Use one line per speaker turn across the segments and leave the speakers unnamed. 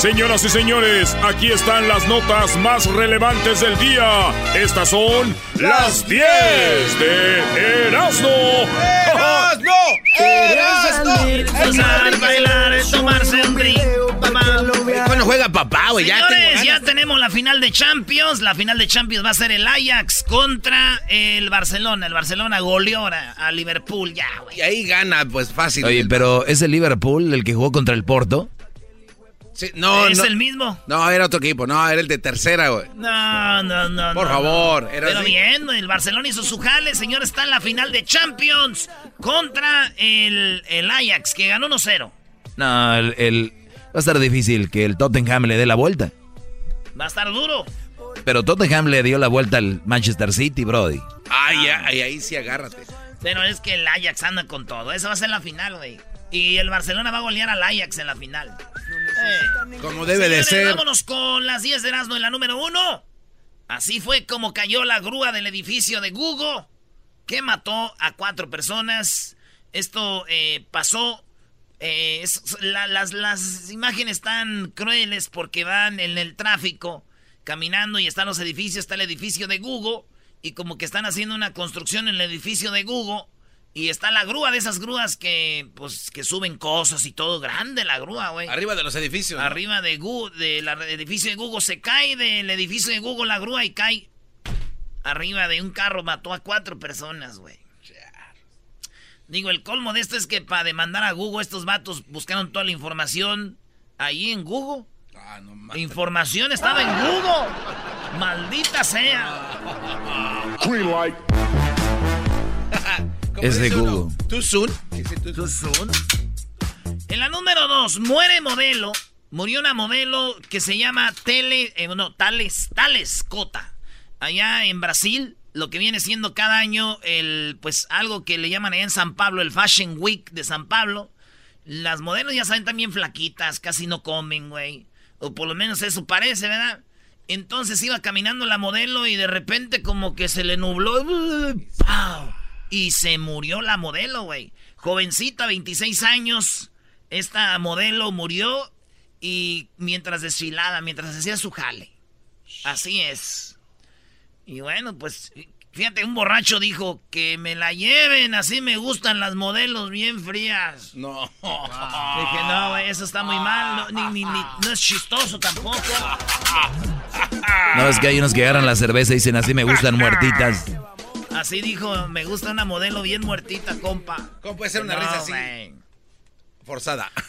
Señoras y señores, aquí están las notas más relevantes del día. Estas son las 10 de Erasmo.
¡Erasmo! ¡Erasmo!
bailar, tomarse un
Cuando juega papá, güey, ya
Señores, ya tenemos la final de Champions. La final de Champions va a ser el Ajax contra el Barcelona. El Barcelona goleó a, a Liverpool ya, güey.
Y ahí gana, pues fácil.
Oye, pero ¿es el Liverpool el que jugó contra el Porto?
Sí, no,
¿Es
no.
el mismo?
No, era otro equipo. No, era el de tercera, güey.
No, no, no.
Por
no,
favor,
no.
era
Pero
así.
bien, el Barcelona hizo su jale, señor. Está en la final de Champions contra el, el Ajax, que ganó 1-0.
No, el, el- va a estar difícil que el Tottenham le dé la vuelta.
Va a estar duro.
Pero Tottenham le dio la vuelta al Manchester City, Brody.
Ay, ay, ahí sí agárrate.
Pero es que el Ajax anda con todo. Esa va a ser la final, güey. Y el Barcelona va a golear al Ajax en la final. Eh.
Como debe de ser.
Vámonos con las 10 de Erasmo en la número uno. Así fue como cayó la grúa del edificio de Google, que mató a cuatro personas. Esto eh, pasó. eh, es- la- las, las imágenes tan crueles porque van en el tráfico caminando y están los edificios. Está el edificio de Google y como que están haciendo una construcción en el edificio de Google. Y está la grúa de esas grúas que, pues, que suben cosas y todo. Grande la grúa, güey.
Arriba de los edificios. ¿no?
Arriba de Google, del edificio de Google, se cae del edificio de Google la grúa y cae arriba de un carro, mató a cuatro personas, güey. Digo, el colmo de esto es que para demandar a Google, estos vatos buscaron toda la información ahí en Google.
Ah, no
La
mames.
información estaba en Google. Maldita sea.
¿Cómo
Es de
dice uno?
Google.
Too soon. Too soon.
En la número dos, muere modelo. Murió una modelo que se llama Tele, eh, no, Tales, Tales Cota. Allá en Brasil, lo que viene siendo cada año el, pues algo que le llaman allá en San Pablo, el Fashion Week de San Pablo. Las modelos ya saben también flaquitas, casi no comen, güey. O por lo menos eso parece, ¿verdad? Entonces iba caminando la modelo y de repente como que se le nubló. ¡Pau! Y se murió la modelo, güey. Jovencita, 26 años. Esta modelo murió y mientras desfilaba, mientras hacía su jale. Así es. Y bueno, pues fíjate, un borracho dijo que me la lleven, así me gustan las modelos bien frías.
No.
Dije, no, güey, eso está muy mal, no, ni, ni- ni- no es chistoso tampoco.
No, es que hay unos que agarran la cerveza y dicen así me gustan muertitas.
Así dijo, me gusta una modelo bien muertita, compa.
¿Cómo puede ser una
No,
risa así? Forzada.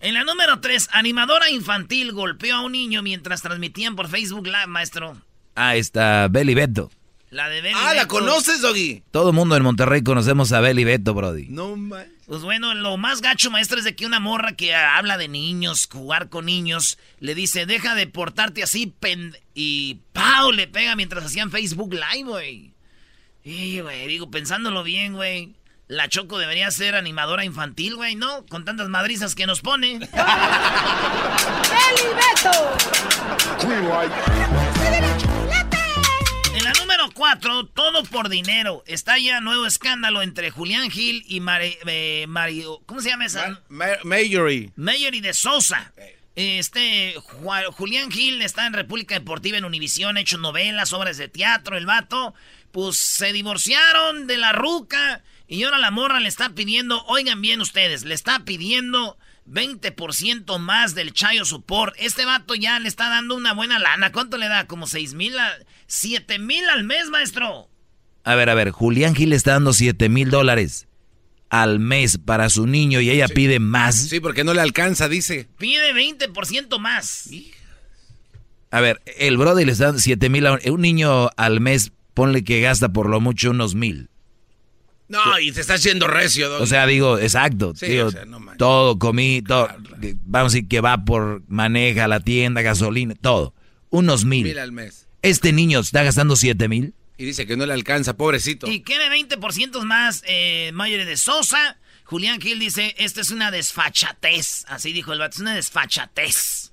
En la número 3, animadora infantil golpeó a un niño mientras transmitían por Facebook Live, maestro.
Ah, está Belly Beto.
La de Belly
ah, ¿la
Beto.
conoces, Doggy?
Todo el mundo en Monterrey conocemos a Belly Beto, Brody.
No, man.
Pues bueno, lo más gacho, maestro, es de que una morra que habla de niños, jugar con niños, le dice, deja de portarte así, pen... Y ¡pau! Le pega mientras hacían Facebook Live, güey. Y, güey, digo, pensándolo bien, güey. La Choco debería ser animadora infantil, güey, ¿no? Con tantas madrizas que nos pone. La número 4, todo por dinero. Está ya nuevo escándalo entre Julián Gil y eh, Mario. ¿Cómo se llama esa?
Mayory.
Mayory de Sosa. Este, Julián Gil está en República Deportiva en Univisión, ha hecho novelas, obras de teatro, el vato. Pues se divorciaron de la ruca y ahora la morra le está pidiendo, oigan bien ustedes, le está pidiendo 20% más del Chayo Support. Este vato ya le está dando una buena lana. ¿Cuánto le da? ¿Como 6 mil? A, ¿7 mil al mes, maestro?
A ver, a ver, Julián Gil le está dando 7 mil dólares al mes para su niño y ella pide más.
Sí, porque no le alcanza, dice.
Pide 20% más.
A ver, el brother le está dando 7 mil a un niño al mes, ponle que gasta por lo mucho unos mil.
No, y te está haciendo recio.
O sea, digo, exacto. todo, comí, todo. Vamos a decir que va por maneja la tienda, gasolina, todo. Unos mil.
Mil al mes.
Este niño está gastando siete mil.
Y dice que no le alcanza, pobrecito.
Y quiere 20% más eh, Mayer de Sosa. Julián Gil dice, esto es una desfachatez. Así dijo el vato, es una desfachatez.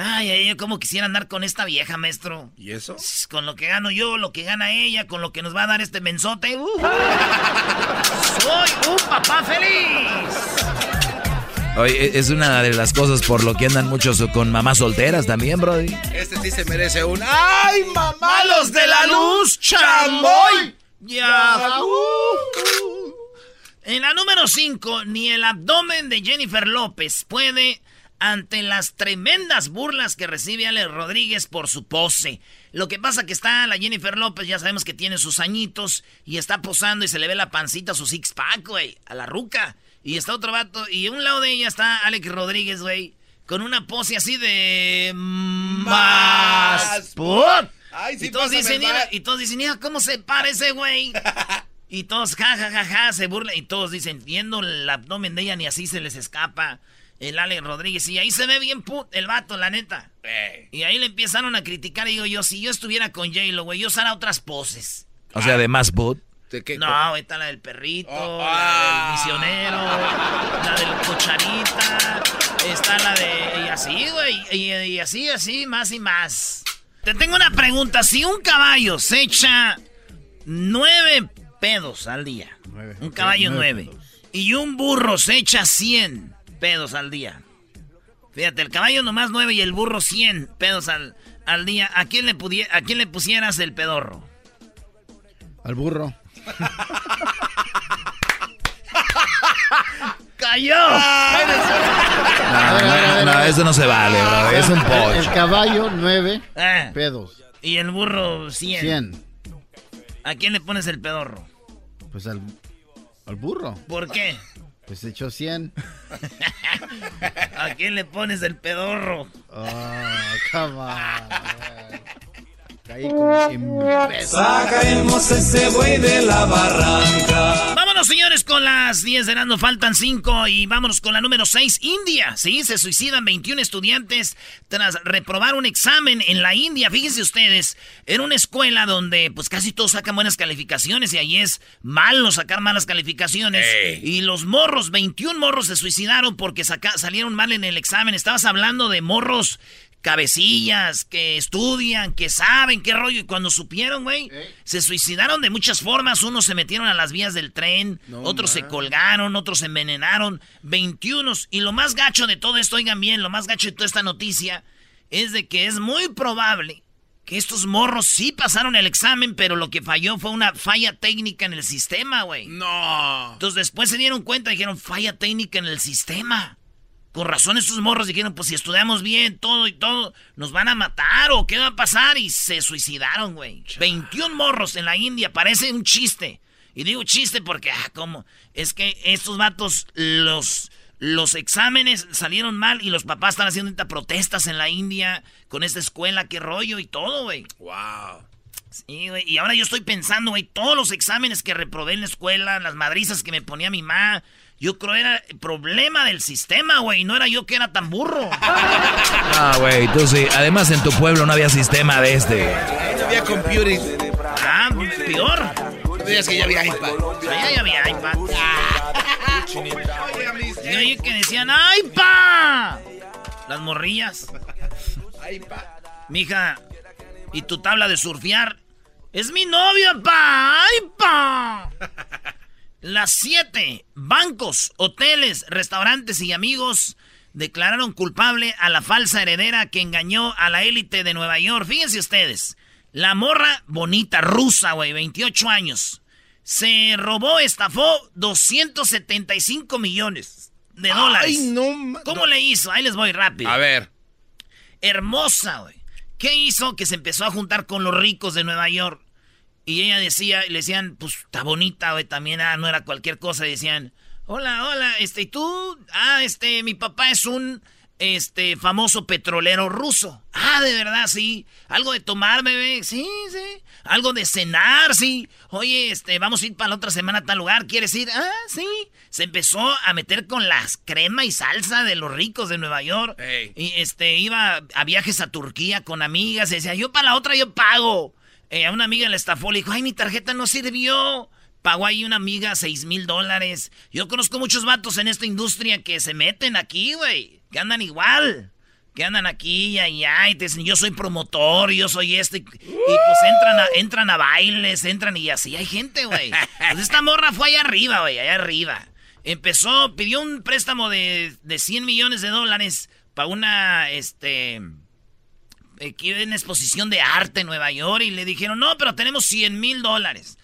Ay, ay, cómo quisiera andar con esta vieja, maestro.
¿Y eso?
Con lo que gano yo, lo que gana ella, con lo que nos va a dar este mensote. Uh. ¡Soy un papá feliz!
Oye, e, es una de las cosas por lo que andan muchos con mamás solteras también, Brody.
Este sí se merece un ¡Ay, mamá!
¡Los de la luz, chamboy! ¡Ya! En la número 5, ni el abdomen de Jennifer López puede ante las tremendas burlas que recibe Ale Rodríguez por su pose. Lo que pasa que está la Jennifer López, ya sabemos que tiene sus añitos y está posando y se le ve la pancita, su six pack, güey, a la ruca. Y está otro vato y a un lado de ella está Alex Rodríguez, güey, con una pose así de más. y, todos dicen, y todos dicen, mira cómo se parece, güey. y todos, ja, ja, ja, ja, se burlan. Y todos dicen, viendo el abdomen de ella, ni así se les escapa el Ale Rodríguez. Y ahí se ve bien put, el vato, la neta. Y ahí le empezaron a criticar. Y digo yo, si yo estuviera con J-Lo, güey, yo usara otras poses.
O sea, de más put.
No, ahí está la del perrito, oh, la del ah. misionero, la del cocharita, está la de... Y así, güey, y, así, así, más y más. Te tengo una pregunta. Si un caballo se echa nueve pedos al día, un caballo nueve, y un burro se echa cien, pedos al día. Fíjate, el caballo nomás 9 y el burro 100 pedos al, al día. ¿A quién, le ¿A quién le pusieras el pedorro?
Al burro.
¡Cayó!
No, no, eso no se vale, bro. Es un pollo.
El, caballo, 9 eh. pedos.
Y el burro, 100.
100.
¿A quién le pones el pedorro?
Pues al, al burro.
¿Por qué?
Pues echó 100.
¿A quién le pones el pedorro?
Oh, come on.
Sacaremos ese buey de la barranca.
Vámonos, señores, con las 10 de no faltan 5 y vámonos con la número 6, India. Sí, se suicidan 21 estudiantes tras reprobar un examen en la India. Fíjense ustedes, en una escuela donde pues casi todos sacan buenas calificaciones y ahí es malo sacar malas calificaciones. Y los morros, 21 morros se suicidaron porque salieron mal en el examen. Estabas hablando de morros cabecillas, que estudian, que saben qué rollo. Y cuando supieron, güey, se suicidaron de muchas formas. Unos se metieron a las vías del tren, otros se colgaron, otros se envenenaron. 21. Y lo más gacho de todo esto, oigan bien, lo más gacho de toda esta noticia es de que es muy probable que estos morros sí pasaron el examen, pero lo que falló fue una falla técnica en el sistema, güey.
No.
Entonces después se dieron cuenta y dijeron, falla técnica en el sistema. Con razón estos morros dijeron, pues si estudiamos bien todo y todo, nos van a matar o qué va a pasar. Y se suicidaron, güey. 21 morros en la India, parece un chiste. Y digo chiste porque, ah, ¿cómo? Es que estos vatos, los, los exámenes salieron mal y los papás están haciendo estas protestas en la India con esta escuela, qué rollo y todo, güey.
Wow.
Sí, güey. Y ahora yo estoy pensando, güey, todos los exámenes que reprobé en la escuela, las madrizas que me ponía mi mamá, yo creo era el problema del sistema, güey. No era yo que era tan burro.
Ah, güey, tú sí. Además, en tu pueblo no había sistema de este.
No había computers.
Ah, peor.
No que ya había iPad.
Allá ya había iPad. Yo oí que decían ¡iPad! Las morrillas.
iPad.
Mija, ¿y tu tabla de surfear? Es mi novio, pa. ¡Ay, pa! Las siete bancos, hoteles, restaurantes y amigos declararon culpable a la falsa heredera que engañó a la élite de Nueva York. Fíjense ustedes, la morra bonita, rusa, güey, 28 años, se robó, estafó 275 millones de dólares.
Ay, no.
¿Cómo le hizo? Ahí les voy rápido.
A ver.
Hermosa, güey. ¿Qué hizo? Que se empezó a juntar con los ricos de Nueva York. Y ella decía, y le decían, pues está bonita, güey, también, ah, no era cualquier cosa. Y decían, hola, hola, este, ¿y tú? Ah, este, mi papá es un, este, famoso petrolero ruso. Ah, de verdad, sí. Algo de tomar, bebé, sí, sí. Algo de cenar, sí. Oye, este, vamos a ir para la otra semana a tal lugar, ¿quieres ir? Ah, sí. Se empezó a meter con las crema y salsa de los ricos de Nueva York. Y este, iba a viajes a Turquía con amigas, y decía, yo para la otra yo pago. Eh, a una amiga le estafó, le dijo, ay, mi tarjeta no sirvió. Pagó ahí una amiga seis mil dólares. Yo conozco muchos vatos en esta industria que se meten aquí, güey. Que andan igual. Que andan aquí y allá y te dicen, yo soy promotor, yo soy este. Y, pues entran a, entran a bailes, entran y así hay gente, güey. Pues esta morra fue allá arriba, güey, allá arriba. Empezó, pidió un préstamo de, de 100 millones de dólares para una, este aquí en exposición de arte en Nueva York y le dijeron, no, pero tenemos 100 mil dólares.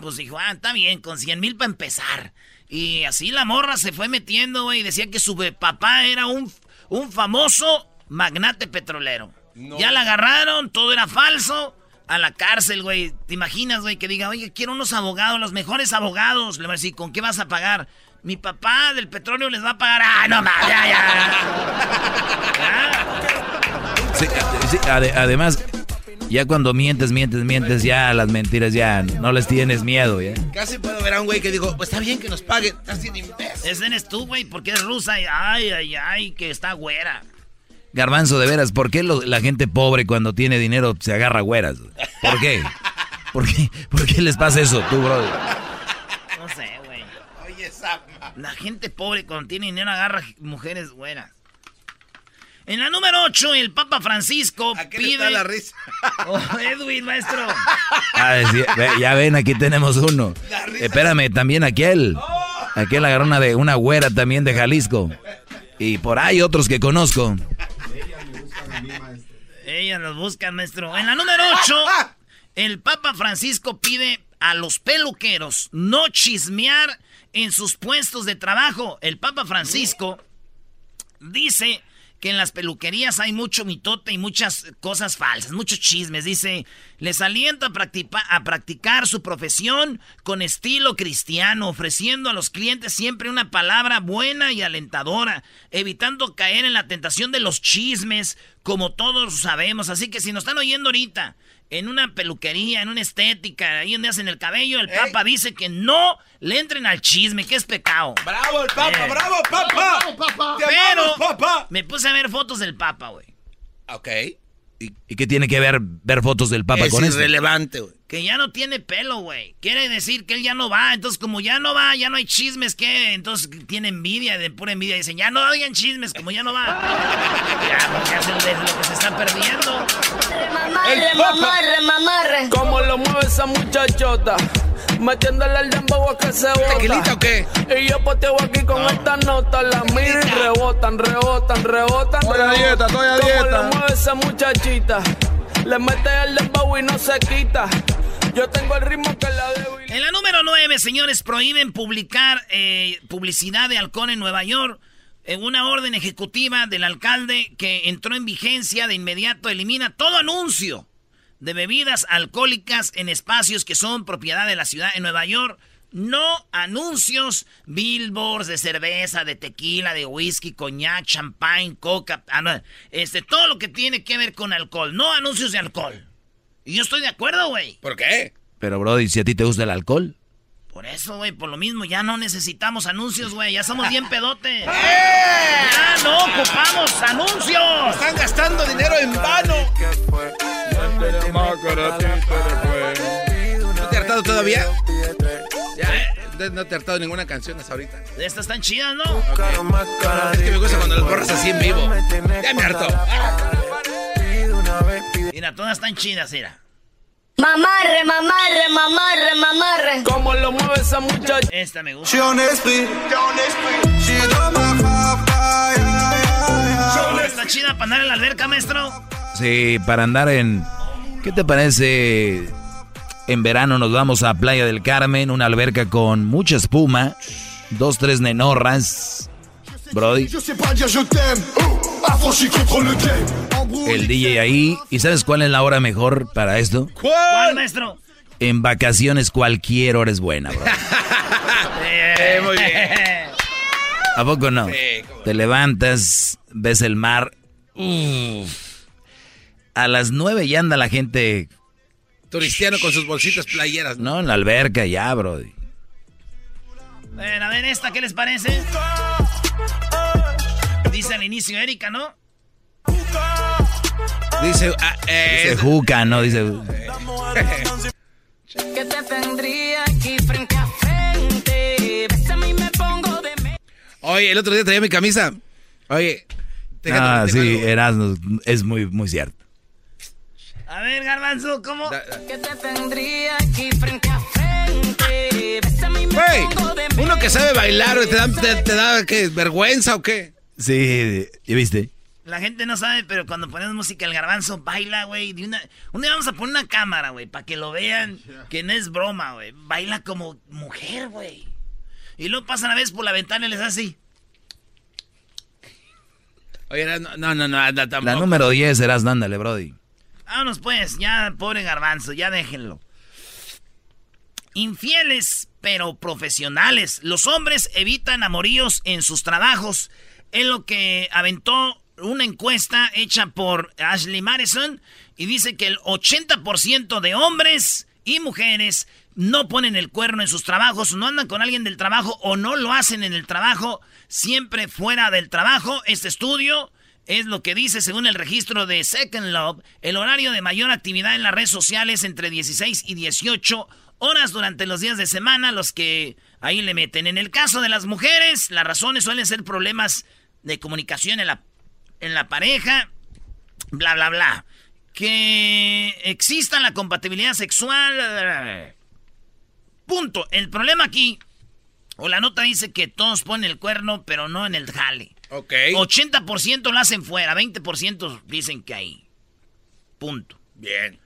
Pues dijo, ah, está bien, con 100 mil para empezar. Y así la morra se fue metiendo, güey, y decía que su papá era un, un famoso magnate petrolero. Ya la agarraron, todo era falso. A la cárcel, güey. ¿Te imaginas, güey, que diga, oye, quiero unos abogados, los mejores abogados? Le va a decir, ¿con qué vas a pagar? Mi papá del petróleo les va a pagar. ¡Ah, no más! ¡Ya, ya!
Sí, sí, ade- además, ya cuando mientes, mientes, mientes, ya las mentiras ya no les tienes miedo, ¿ya?
Casi puedo ver a un güey que digo, pues está bien que nos paguen. Estás bien imbécil.
Ese eres tú, güey, porque es rusa y ay, ay, ay, que está güera.
Garbanzo, de veras, ¿por qué lo- la gente pobre cuando tiene dinero se agarra güeras? ¿Por qué? ¿Por qué, ¿Por qué les pasa eso, tú, brother?
No sé, güey.
Oye, Sama.
La gente pobre cuando tiene dinero agarra mujeres buenas. En la número 8, el Papa Francisco
¿A qué
pide.
está la risa?
Oh, Edwin, maestro.
Ah, sí, ya ven, aquí tenemos uno. Espérame, también aquel. Aquel agarró una, de, una güera también de Jalisco. Y por ahí otros que conozco.
Ellas los buscan, maestro. En la número 8, el Papa Francisco pide a los peluqueros no chismear en sus puestos de trabajo. El Papa Francisco dice que en las peluquerías hay mucho mitote y muchas cosas falsas, muchos chismes. Dice, les alienta a, a practicar su profesión con estilo cristiano, ofreciendo a los clientes siempre una palabra buena y alentadora, evitando caer en la tentación de los chismes, como todos sabemos. Así que si nos están oyendo ahorita, en una peluquería, en una estética, ahí donde hacen el cabello, el Papa dice que no le entren al chisme, que es pecado.
¡Bravo el Papa!
Eh.
¡Bravo, Papa! ¡Te
Pero
amamos, Papa!
me puse a ver fotos del Papa, güey.
Ok.
¿Y, y qué tiene que ver ver fotos del Papa
es
con esto?
irrelevante, güey.
Que ya no tiene pelo, güey. Quiere decir que él ya no va. Entonces, como ya no va, ya no hay chismes, ¿qué? Entonces tiene envidia, de pura envidia. Dicen, ya no oigan chismes, como ya no va. ya, porque hacen lo que se están perdiendo.
Mamarre, mamarre, mamarre.
¿Cómo lo mueve esa muchachota? Metiéndole el dembow a que se bota.
¿Tequilita o qué?
Y yo poteo aquí con esta nota. La miro y rebotan, rebotan, rebotan.
Estoy a dieta, estoy a
¿Cómo
dieta.
lo mueve esa muchachita? Le mete el dembow y no se quita. Yo tengo el ritmo que la debo y-
En la número 9, señores, prohíben publicar eh, publicidad de alcohol en Nueva York. En una orden ejecutiva del alcalde que entró en vigencia de inmediato elimina todo anuncio de bebidas alcohólicas en espacios que son propiedad de la ciudad de Nueva York. No anuncios, billboards de cerveza, de tequila, de whisky, coñac, champagne, coca, ah, este, todo lo que tiene que ver con alcohol. No anuncios de alcohol. Y yo estoy de acuerdo, güey.
¿Por qué?
Pero, Brody, si a ti te gusta el alcohol.
Por eso, güey, por lo mismo, ya no necesitamos anuncios, güey. Ya somos bien pedotes. Ya no ocupamos anuncios.
Están gastando dinero en vano. ¿No te has hartado todavía? Ya, no te has hartado ninguna canción hasta ahorita.
Estas están chidas, ¿no?
Es que me gusta cuando las borras así en vivo. Ya me hartó.
Mira, todas están chidas, mira.
Mamarre, mamarre, mamarre, mamarre.
¿Cómo lo mueve esa muchacha?
Esta me gusta. ¿Está chida para andar en la alberca, maestro?
Sí, para andar en... ¿Qué te parece? En verano nos vamos a Playa del Carmen, una alberca con mucha espuma, dos, tres nenorras. Brody. El DJ ahí. ¿Y sabes cuál es la hora mejor para esto?
¿Cuál, maestro?
En vacaciones cualquier hora es buena, bro.
Eh, muy bien.
¿A poco no?
Sí,
Te levantas, ves el mar. Uf. A las nueve ya anda la gente,
Turistiano con sus bolsitas playeras. ¿no?
En la alberca ya, bro.
Bueno, a ver esta, ¿qué les parece? Dice al inicio Erika, ¿no?
Dice, ah, eh,
Dice juca, ¿no? Dice...
Que te tendría aquí frente a frente. Bésame y me pongo de me-
Oye, el otro día traía mi camisa. Oye.
Ah, sí. Erasmo, es muy, muy cierto.
A ver, Garbanzo, ¿cómo?
Da- da-
Que te tendría aquí frente a frente. Bésame y me
Güey, uno que sabe bailar, güey, ¿te da, te, te da ¿qué, vergüenza o qué?
Sí, ¿ya viste?
La gente no sabe, pero cuando ponemos música, el garbanzo baila, güey. de una... Un día vamos a poner una cámara, güey, para que lo vean, que no es broma, güey. Baila como mujer, güey. Y luego pasan a veces por la ventana y les hace así.
Oye, no, no, no, no, anda tampoco.
La número 10, Erasmo, ándale, Brody.
Vámonos pues, ya, pobre garbanzo, ya déjenlo. Infieles, pero profesionales. Los hombres evitan amoríos en sus trabajos. Es lo que aventó una encuesta hecha por Ashley Madison y dice que el 80% de hombres y mujeres no ponen el cuerno en sus trabajos, no andan con alguien del trabajo o no lo hacen en el trabajo, siempre fuera del trabajo. Este estudio es lo que dice según el registro de Second Love, el horario de mayor actividad en las redes sociales entre 16 y 18 horas durante los días de semana, los que ahí le meten. En el caso de las mujeres, las razones suelen ser problemas de comunicación en la, en la pareja, bla, bla, bla. Que exista la compatibilidad sexual. Punto. El problema aquí, o la nota dice que todos ponen el cuerno, pero no en el jale.
Ok.
80% lo hacen fuera, 20% dicen que ahí. Punto.
Bien.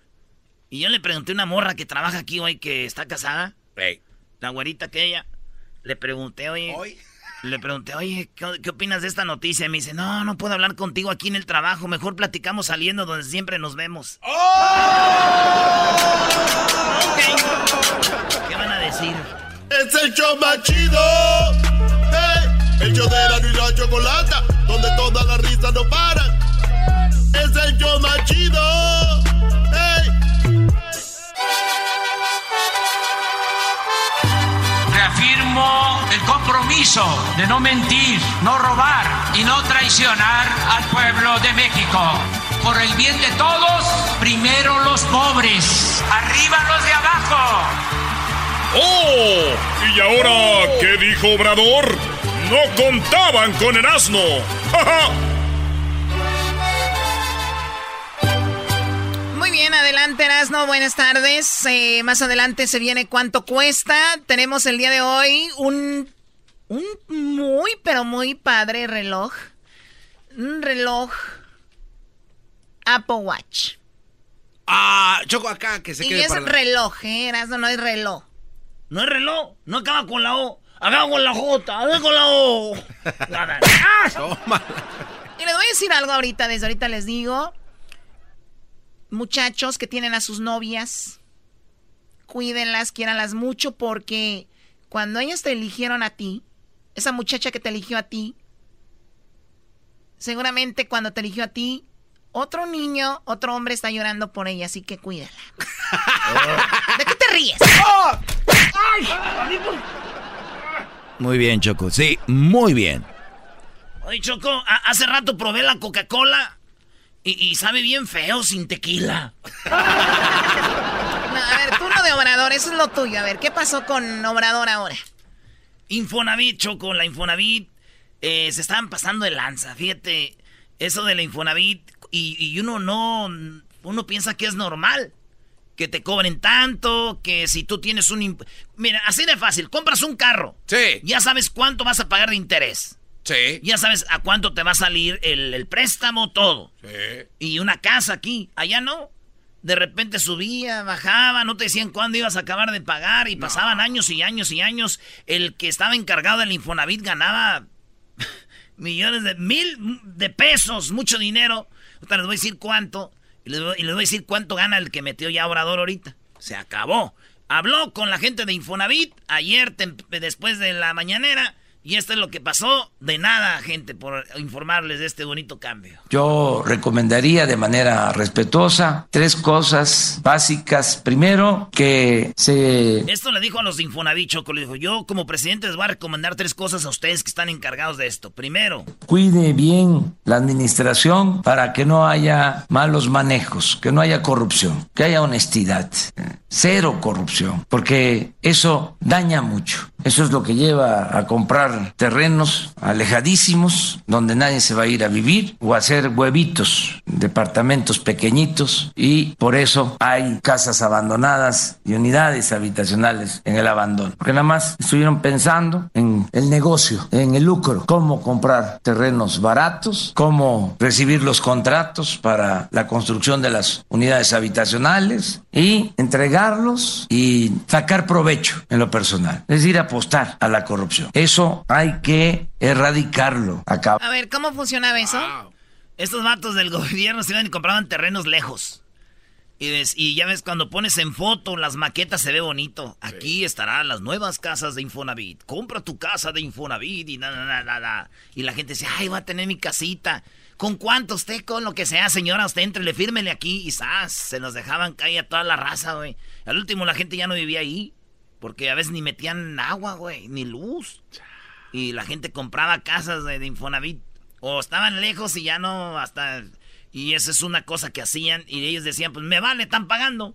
Y yo le pregunté a una morra que trabaja aquí hoy, que está casada,
Ey.
la güerita que ella. Le pregunté, oye.
Hoy.
Le pregunté, oye, ¿qué, qué opinas de esta noticia? Y me dice, no, no puedo hablar contigo aquí en el trabajo. Mejor platicamos saliendo donde siempre nos vemos. Ok. ¿Qué van a decir?
Es el show más chido. El show de la y la chocolata, donde todas las risas no paran. Es el show más chido. Hey.
Reafirmo el compromiso de no mentir, no robar y no traicionar al pueblo de México. Por el bien de todos, primero los pobres, arriba los de abajo.
¡Oh! ¿Y ahora qué dijo Obrador? No contaban con el asno. ¡Ja, ja!
Muy bien, adelante Erasno, buenas tardes. Eh, más adelante se viene cuánto cuesta. Tenemos el día de hoy un, un muy, pero muy padre reloj. Un reloj Apple Watch.
Ah, Choco acá, que se
Y
quede
es
para la-
reloj, ¿eh? Erasno, no es reloj.
No es reloj, no acaba con la O. Acaba con la J, acaba con la O. Nada.
Toma.
Y les voy a decir algo ahorita, desde ahorita les digo. Muchachos que tienen a sus novias, cuídenlas, quiéranlas mucho porque cuando ellas te eligieron a ti, esa muchacha que te eligió a ti, seguramente cuando te eligió a ti, otro niño, otro hombre está llorando por ella, así que cuídala. ¿De qué te ríes?
Muy bien, Choco. Sí, muy bien.
Oye, Choco, hace rato probé la Coca-Cola y, y sabe bien feo sin tequila.
No, a ver, tú no de Obrador, eso es lo tuyo. A ver, ¿qué pasó con Obrador ahora?
Infonavit, Choco, la Infonavit eh, se estaban pasando de lanza. Fíjate, eso de la Infonavit y, y uno no, uno piensa que es normal. Que te cobren tanto, que si tú tienes un... Mira, así de fácil, compras un carro.
Sí.
Ya sabes cuánto vas a pagar de interés.
Sí.
Ya sabes a cuánto te va a salir el, préstamo, todo.
Sí.
Y una casa aquí, allá no. De repente subía, bajaba, no te decían cuándo ibas a acabar de pagar y pasaban años y años y años. El que estaba encargado del Infonavit ganaba millones de mil de pesos, mucho dinero. Ahorita les voy a decir cuánto. Y les, voy, a decir cuánto gana el que metió ya Obrador ahorita. Se acabó. Habló con la gente de Infonavit ayer después de la mañanera y esto es lo que pasó. De nada, gente, por informarles de este bonito cambio.
Yo recomendaría de manera respetuosa tres cosas básicas. Primero, que se...
Esto le dijo a los de Infonavit, Choco. Le dijo, yo como presidente les voy a recomendar tres cosas a ustedes que están encargados de esto. Primero...
Cuide bien la administración para que no haya malos manejos, que no haya corrupción, que haya honestidad. Cero corrupción, porque eso daña mucho. Eso es lo que lleva a comprar terrenos alejadísimos donde nadie se va a ir a vivir o a hacer huevitos, departamentos pequeñitos y por eso hay casas abandonadas y unidades habitacionales en el abandono. Porque nada más estuvieron pensando en el negocio, en el lucro, cómo comprar terrenos baratos, cómo recibir los contratos para la construcción de las unidades habitacionales y entregarlos y sacar provecho en lo personal. Es decir, apostar a la corrupción. Eso hay que erradicarlo. Acá.
A ver, ¿cómo funcionaba eso?
Estos vatos del gobierno se iban y compraban terrenos lejos. Y, ya ves, cuando pones en foto las maquetas se ve bonito. Aquí estarán las nuevas casas de Infonavit. Compra tu casa de Infonavit y nada, nada, nada. Y la gente dice, ay, va a tener mi casita. ¿Con cuánto usted? Con lo que sea, señora, usted entrele, fírmele aquí. Y ¡zas! se nos dejaban caer a toda la raza, güey. Al último la gente ya no vivía ahí. Porque a veces ni metían agua, güey, ni luz. Y la gente compraba casas de, Infonavit. O estaban lejos y ya no, hasta... Y esa es una cosa que hacían. Y ellos decían, pues me vale, están pagando.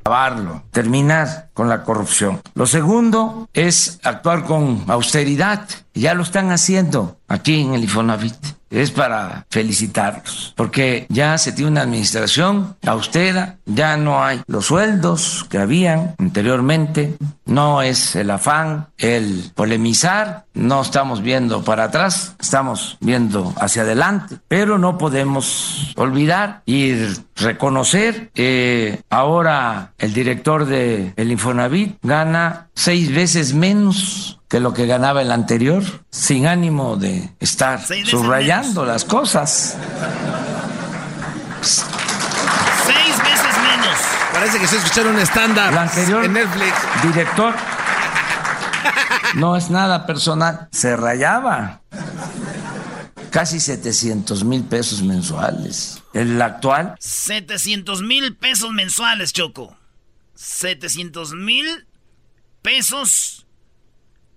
Acabarlo, terminar con la corrupción. Lo segundo es actuar con austeridad. Ya lo están haciendo aquí en el Infonavit es para felicitarlos, porque ya se tiene una administración austera, ya no hay los sueldos que habían anteriormente, no es el afán, el polemizar, no estamos viendo para atrás, estamos viendo hacia adelante, pero no podemos olvidar y reconocer ahora el director de el Infonavit gana seis veces menos que lo que ganaba el anterior, sin ánimo de estar subrayando las cosas.
Seis veces menos.
Parece que se escucharon un estándar
anterior en Netflix. Director. No es nada personal. Se rayaba. Casi 700 mil pesos mensuales. El actual.
700 mil pesos mensuales, Choco. 700 mil pesos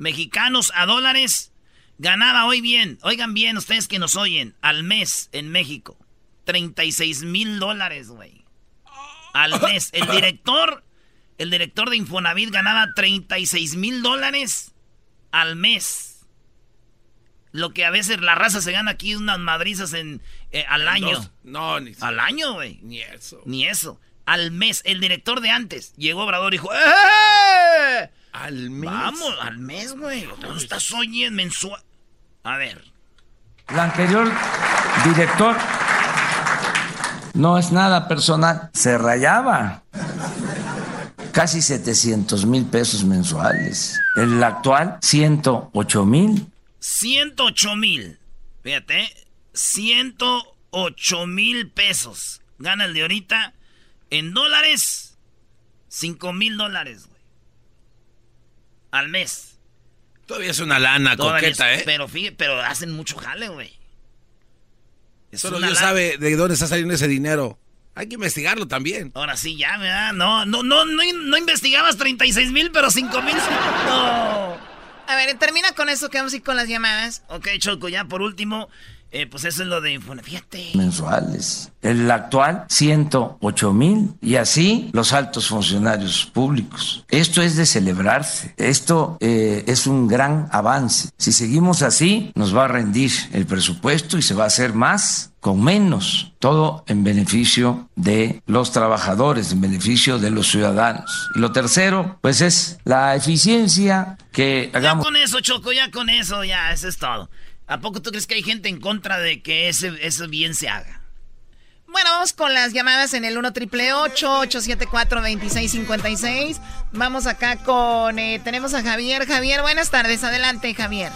mexicanos a dólares, ganaba hoy bien, oigan bien ustedes que nos oyen, al mes en México, 36 mil dólares, güey. Al mes. El director, el director de Infonavit ganaba 36 mil dólares al mes. Lo que a veces la raza se gana aquí unas madrizas en, eh, al año.
No, ni
Al año, güey.
Ni eso.
Ni eso. Al mes. El director de antes llegó Obrador y dijo, ¡Eh!
Al mes.
Vamos, al mes, güey. No estás oyendo mensual. A ver.
El anterior director no es nada personal. Se rayaba. Casi 700 mil pesos mensuales. El actual, 108 mil.
108 mil. Fíjate, 108 mil pesos. Gana el de ahorita. En dólares, 5 mil dólares al mes.
Todavía es una lana coqueta, ¿eh?
Pero, pero hacen mucho jale, güey.
Solo Dios sabe de dónde está saliendo ese dinero. Hay que investigarlo también.
Ahora sí, ya, ¿verdad? No, no, no, no, investigabas 36 mil, pero 5 mil. No.
A ver, termina con eso que vamos a ir con las llamadas.
Ok, Choco, ya por último. Eh, pues eso es lo de Fíjate.
Mensuales. El actual, 108 mil. Y así los altos funcionarios públicos. Esto es de celebrarse. Esto eh, es un gran avance. Si seguimos así, nos va a rendir el presupuesto y se va a hacer más con menos. Todo en beneficio de los trabajadores, en beneficio de los ciudadanos. Y lo tercero, pues es la eficiencia que hagamos.
Ya con eso, Choco, ya con eso, ya, eso es todo. ¿A poco tú crees que hay gente en contra de que ese, bien se haga?
Bueno, vamos con las llamadas en el 1 triple 874 2656 Vamos acá con. Eh, tenemos a Javier. Javier, buenas tardes. Adelante, Javier.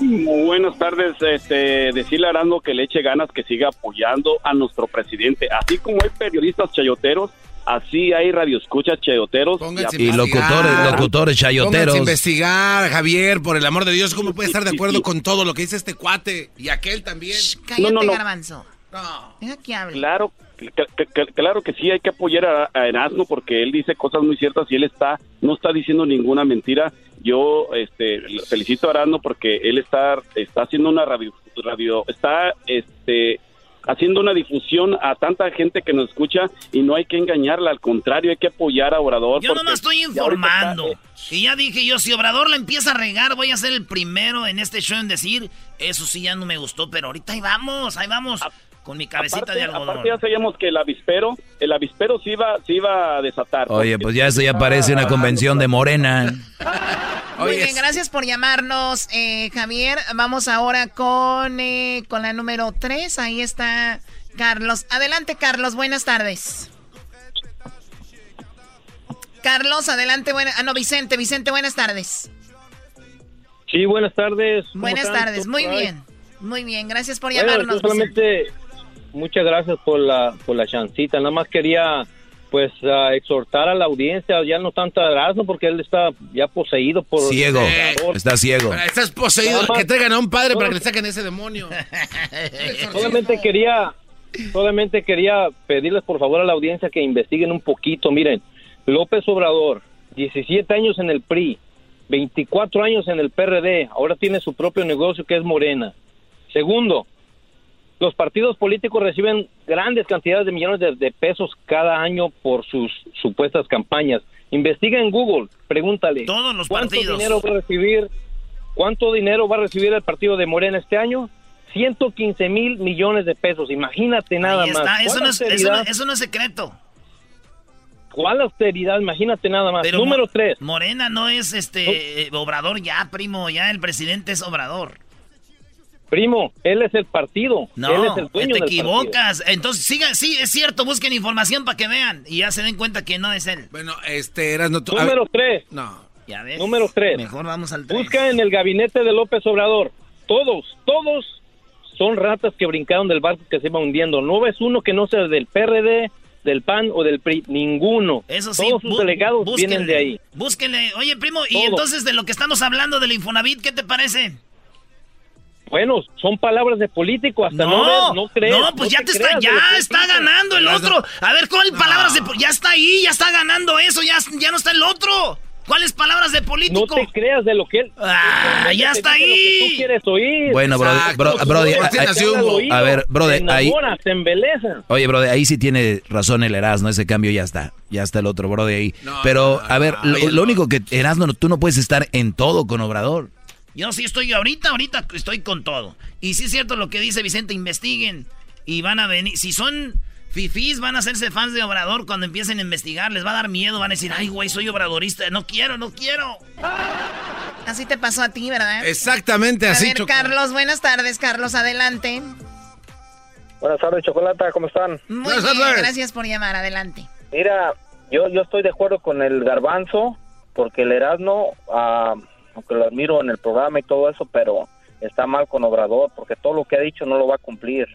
Muy buenas tardes. Este, decirle a Arando que le eche ganas que siga apoyando a nuestro presidente. Así como hay periodistas chayoteros, Así hay radioescuchas chayoteros.
Y, locutores, locutores chayoteros.
investigar, Javier, por el amor de Dios. ¿Cómo puede estar de acuerdo con todo lo que dice este cuate? Y aquel también.
cállate, no, no, garbanzo. Deja que hable.
Claro, claro que sí, hay que apoyar a, Erasmo porque él dice cosas muy ciertas y él está, no está diciendo ninguna mentira. Yo este, felicito a Erasmo porque él está, está haciendo una radio, radio está este, haciendo una difusión a tanta gente que nos escucha y no hay que engañarla, al contrario, hay que apoyar a Obrador.
Yo nomás estoy informando. y ya dije yo, si Obrador la empieza a regar, voy a ser el primero en este show en decir, eso sí ya no me gustó, pero ahorita ahí vamos, ahí vamos. Con mi cabecita de algodón.
Aparte ya sabíamos que el avispero, el avispero se iba, se iba a desatar.
Oye, pues ya eso ya parece una convención de Morena.
Muy bien, gracias por llamarnos, eh, Javier. Vamos ahora con, eh, con la número 3. Ahí está Carlos. Adelante, Carlos. Buenas tardes. Carlos, adelante. Buena... Ah, no, Vicente. Vicente, buenas tardes.
Sí, buenas tardes.
Buenas tardes. Muy bien. Muy bien. Gracias por llamarnos.
solamente muchas gracias por la, por la chancita. Nada más quería pues exhortar a la audiencia, ya no tanto a Erasmo, porque él está ya poseído por...
Ciego, está ciego.
estás poseído, que traigan a un padre para que le saquen ese demonio.
solamente quería, solamente quería pedirles por favor a la audiencia que investiguen un poquito. Miren, López Obrador, 17 años en el PRI, 24 años en el PRD, ahora tiene su propio negocio que es Morena. Segundo, los partidos políticos reciben grandes cantidades de millones de, pesos cada año por sus supuestas campañas. Investiga en Google, pregúntale.
Todos los
¿Cuánto dinero va a recibir? ¿Cuánto dinero va a recibir el partido de Morena este año? 115 mil millones de pesos. Imagínate nada más.
Eso no, es, eso, no, es, secreto.
¿Cuál austeridad? Imagínate nada más. Número tres.
Morena no es este Obrador ya, primo. Ya el presidente es Obrador.
Primo, él es el partido.
No,
él es el dueño
te equivocas. Entonces, sigan, sí, es cierto, busquen información para que vean y ya se den cuenta que no es él.
Bueno, este era... No,
Número tres.
No.
Ya ves.
Número tres.
Mejor vamos al
Busca en el gabinete de López Obrador. Todos, todos son ratas que brincaron del barco que se iba hundiendo. No ves uno que no sea del PRD, del PAN o del PRI, ninguno.
Eso sí,
Todos sus delegados vienen de ahí.
Búsquenle. Oye, primo, y entonces de lo que estamos hablando del Infonavit, ¿qué te parece?
Bueno, son palabras de político, hasta no, no, crees.
No, pues ya te está, ya está ganando el otro. A ver, ¿cuál palabras de ya está ahí, ya está ganando eso, ya, ya no está el otro. ¿Cuáles palabras de político?
No te creas de lo que él.
Ah, ya está ahí.
tú quieres oír.
Bueno, bro, bro, a, ver, brother, ahí. Oye, bro, ahí sí tiene razón el Erasmo, ese cambio ya está. Ya está el otro, bro, de ahí. Pero, a ver, lo, lo, único que Erasmo, tú no puedes estar en todo con Obrador.
Yo sí estoy ahorita, ahorita estoy con todo. Y sí es cierto lo que dice Vicente, investiguen. Y van a venir, si son fifís, van a hacerse fans de Obrador cuando empiecen a investigar. Les va a dar miedo, van a decir, ay, güey, soy obradorista. No quiero, no quiero.
Así te pasó a ti, ¿verdad?
Exactamente así.
A ver, Carlos, buenas tardes, Carlos, adelante.
Buenas tardes, Chocolata, ¿cómo están?
Muy bien, gracias por llamar, adelante.
Mira, yo, yo estoy de acuerdo con el garbanzo, porque el Erasmo... Uh, aunque lo admiro en el programa y todo eso, pero está mal con Obrador, porque todo lo que ha dicho no lo va a cumplir.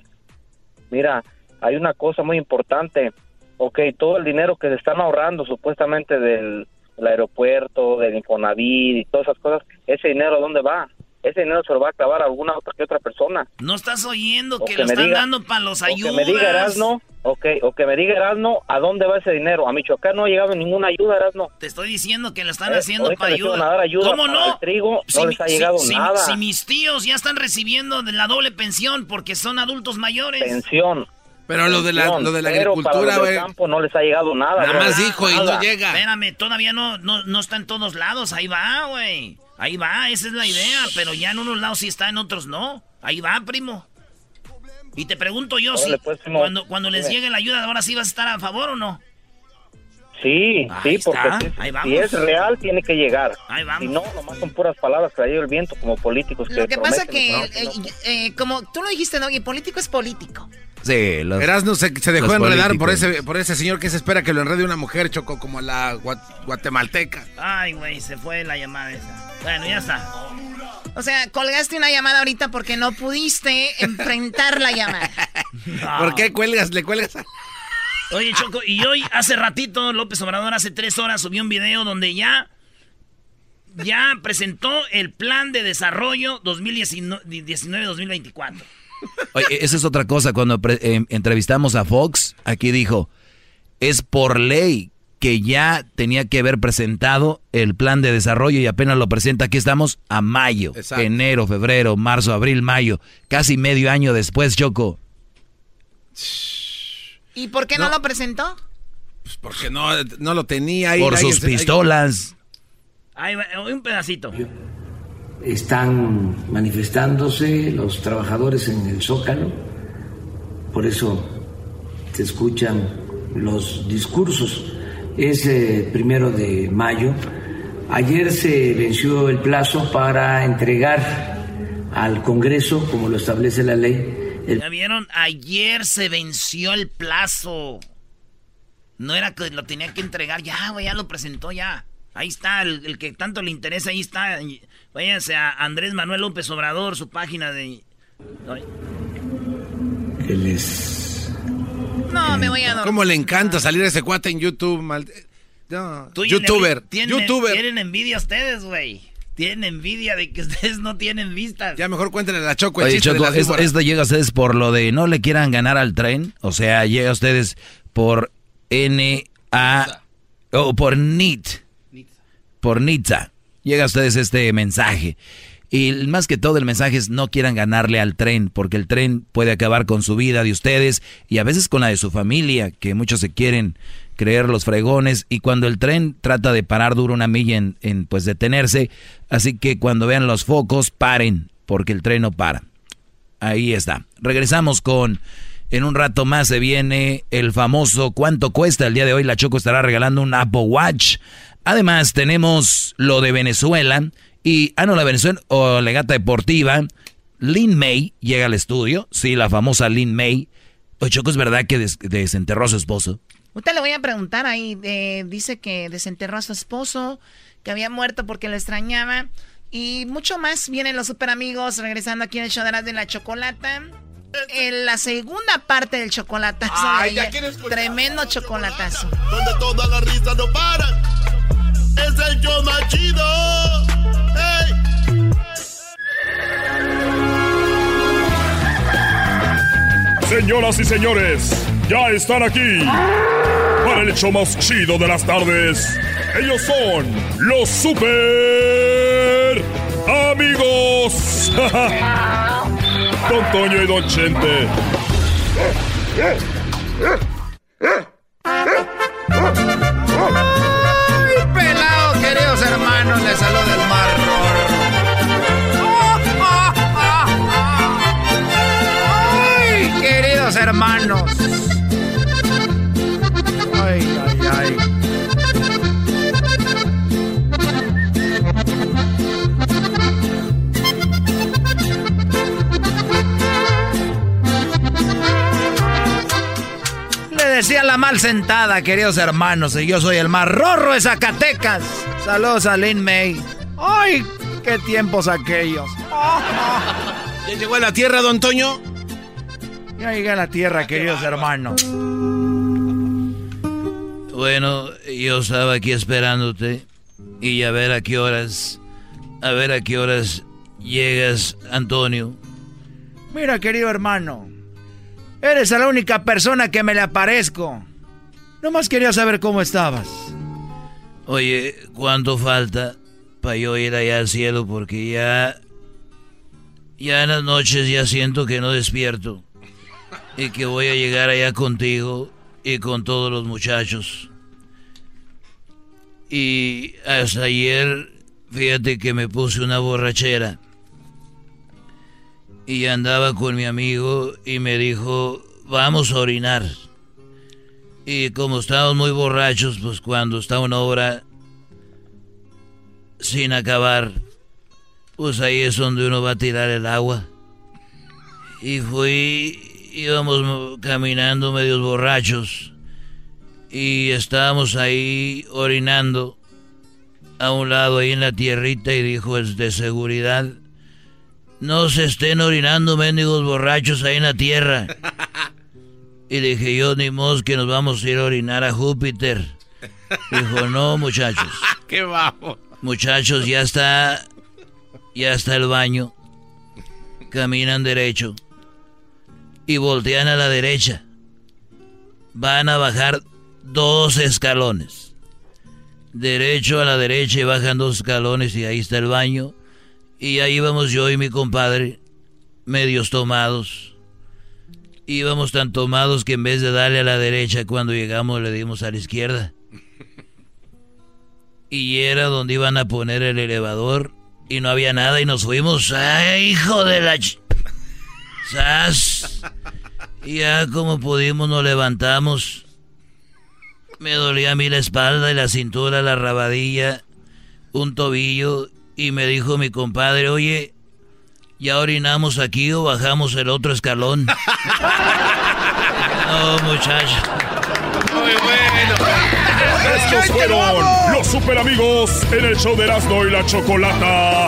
Mira, hay una cosa muy importante. Ok, todo el dinero que se están ahorrando supuestamente del, aeropuerto, del Infonavit y todas esas cosas, ese dinero ¿dónde va? Ese dinero se lo va a acabar a alguna otra que otra persona.
No estás oyendo
O
que,
que
lo están
diga-
dando para los
O que
ayudas.
me diga Erasno, okay, o que me diga Erasno, ¿a dónde va ese dinero? A Michoacán no ha llegado ninguna ayuda, Erasno.
Te estoy diciendo que lo están
Eh,
haciendo para ayuda.
ayuda
¿Cómo no?
el trigo, no
mi-
les ha llegado nada.
si mis tíos ya están recibiendo de la doble pensión porque son adultos mayores.
Pensión.
Pero lo de la, lo de la
pero
agricultura,
para
güey.
campo no les ha llegado nada.
Nada
bro.
más dijo y no
Nada.
llega.
Espérame, todavía no, no, no está en todos lados. Ahí va, güey. Ahí va, esa es la idea. Pero ya en unos lados sí está, en otros no. Ahí va, primo. Y te pregunto yo
Órale,
si
pues, primo.
cuando, cuando les llegue la ayuda, ahora sí vas a estar a favor o no.
Sí,
Ahí
sí, porque si,
ahí
si
vamos.
es real tiene que llegar.
Ahí vamos.
Si no, nomás son puras palabras que la lleva el viento como políticos
Lo que pasa que,
no,
eh,
no.
eh, como tú lo dijiste, ¿no? Y político es político.
Sí, los,
Erasmo se, se dejó enredar por ese, por ese señor que se espera que lo enrede una mujer, Choco, como la gua- guatemalteca.
Ay, güey, se fue la llamada esa. Bueno, ya está.
O sea, colgaste una llamada ahorita porque no pudiste enfrentar la llamada.
¿Por qué cuelgas? ¿Le cuelgas? a-
Oye, Choco, y hoy, hace ratito, López Obrador, hace tres horas, subió un video donde ya, ya presentó el plan de desarrollo 2019-2024.
Oye, esa es otra cosa. Cuando pre- eh, entrevistamos a Fox, aquí dijo, es por ley que ya tenía que haber presentado el plan de desarrollo y apenas lo presenta. Aquí estamos a mayo,
Exacto.
enero, febrero, marzo, abril, mayo, casi medio año después, Choco.
¿Y por qué no,
No.
lo presentó?
Pues porque no, no lo tenía ahí.
Por
ahí
sus
ahí-
pistolas.
Ahí va, un pedacito.
están manifestándose los trabajadores en el Zócalo, por eso se escuchan los discursos. Es eh, primero de mayo. Ayer se venció el plazo para entregar al Congreso, como lo establece la ley, el
¿Ya vieron? Ayer se venció el plazo. No era que lo tenía que entregar. Ya, güey, ya lo presentó ya. Ahí está, el, el que tanto le interesa, ahí está. Váyanse a Andrés Manuel López Obrador, su página de... Ay.
que les
No, me voy a dormir.
¿Cómo le encanta salir ese cuate en YouTube? mal- No.
Tú y el
YouTuber.
Tienen,
YouTuber.
Tienen envidia ustedes, güey. Tienen envidia de que ustedes no tienen vistas.
Ya mejor cuéntenle a la Choco el
Oye,
chiste de
esto llega a ustedes por lo de no le quieran ganar al tren. O sea, llega a ustedes por N-A... O por NIT. Por NITSA. Llega a ustedes este mensaje. Y más que todo el mensaje es no quieran ganarle al tren, porque el tren puede acabar con su vida de ustedes y a veces con la de su familia, que muchos se quieren creer los fregones y cuando el tren trata de parar dura una milla en, en, pues detenerse, así que cuando vean los focos paren, porque el tren no para. Ahí está. Regresamos con en un rato más se viene el famoso ¿Cuánto cuesta? El día de hoy la Choco estará regalando un Apple Watch. Además tenemos lo de Venezuela y, ah no, la Venezuela o legata deportiva. Lin May llega al estudio, sí, la famosa Lin May. Oye, Choco, ¿es verdad que des- desenterró a su esposo?
Usted le voy a preguntar ahí. eh, dice que desenterró a su esposo, que había muerto porque lo extrañaba. Y mucho más. Vienen los super amigos regresando aquí en el show de la Chocolata. En la segunda parte del chocolatazo. de
Ay, ya.
Tremendo chocolatazo.
Donde todas las risas no paran. Es el más chido.
Señoras y señores, ya están aquí para el hecho más chido de las tardes. Ellos son los super amigos. Don Toño y Don Chente.
Hermanos! ¡Ay, ay, ay! Le decía la mal sentada, queridos hermanos, y yo soy el más rorro de Zacatecas. Saludos a Lin May. ¡Ay, qué tiempos aquellos!
¿Ya llegó a la tierra, don Toño?
Ya llegué a la tierra, queridos hermanos.
Bueno, yo estaba aquí esperándote y a ver a qué horas, a ver a qué horas llegas, Antonio.
Mira, querido hermano, eres la única persona que me le aparezco. Nomás quería saber cómo estabas.
Oye, ¿cuánto falta para yo ir allá al cielo? Porque ya... Ya en las noches ya siento que no despierto. Y que voy a llegar allá contigo y con todos los muchachos. Y hasta ayer, fíjate que me puse una borrachera. Y andaba con mi amigo y me dijo, vamos a orinar. Y como estábamos muy borrachos, pues cuando está una obra sin acabar, pues ahí es donde uno va a tirar el agua. Y fui, íbamos caminando medios borrachos y estábamos ahí orinando a un lado ahí en la tierrita y dijo es de seguridad no se estén orinando mendigos borrachos ahí en la tierra. Y dije yo, ni mos que nos vamos a ir a orinar a Júpiter. Dijo, no, muchachos.
¡Qué bajo!
Muchachos, ya está. Ya está el baño. Caminan derecho. Y voltean a la derecha. Van a bajar dos escalones. Derecho a la derecha y bajan dos escalones y ahí está el baño. Y ahí íbamos yo y mi compadre, medios tomados. Íbamos tan tomados que en vez de darle a la derecha cuando llegamos le dimos a la izquierda. Y era donde iban a poner el elevador y no había nada y nos fuimos. ¡Ay, hijo de la... Ch ¡Sas! Y ya como pudimos nos levantamos. Me dolía a mí la espalda y la cintura, la rabadilla, un tobillo y me dijo mi compadre, oye, ¿ya orinamos aquí o bajamos el otro escalón? no, muchacho.
Muy bueno. Estos fueron los super amigos en el show de Erasmo y la Chocolata.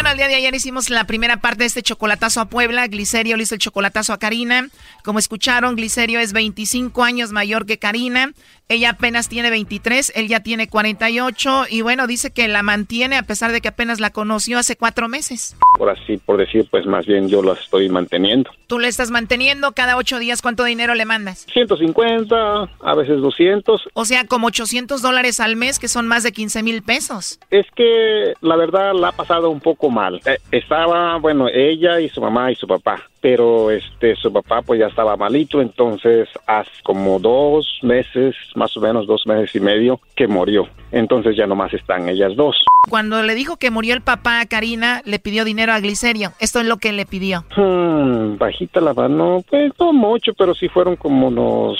Bueno, el día de ayer hicimos la primera parte de este chocolatazo a Puebla. Glicerio le hizo el chocolatazo a Karina. Como escucharon, Glicerio es 25 años mayor que Karina. Ella apenas tiene 23, él ya tiene 48 y bueno, dice que la mantiene a pesar de que apenas la conoció hace cuatro meses.
Por así, por decir, pues más bien yo la estoy manteniendo.
¿Tú le estás manteniendo cada ocho días? ¿Cuánto dinero le mandas?
150, a veces 200.
O sea, como 800 dólares al mes, que son más de 15 mil pesos.
Es que la verdad la ha pasado un poco mal. Eh, estaba, bueno, ella y su mamá y su papá pero este su papá pues ya estaba malito, entonces hace como dos meses, más o menos dos meses y medio, que murió. Entonces ya nomás están ellas dos.
Cuando le dijo que murió el papá a Karina, le pidió dinero a Glicerio. Esto es lo que le pidió.
Hmm, bajita la mano, pues no mucho, pero sí fueron como unos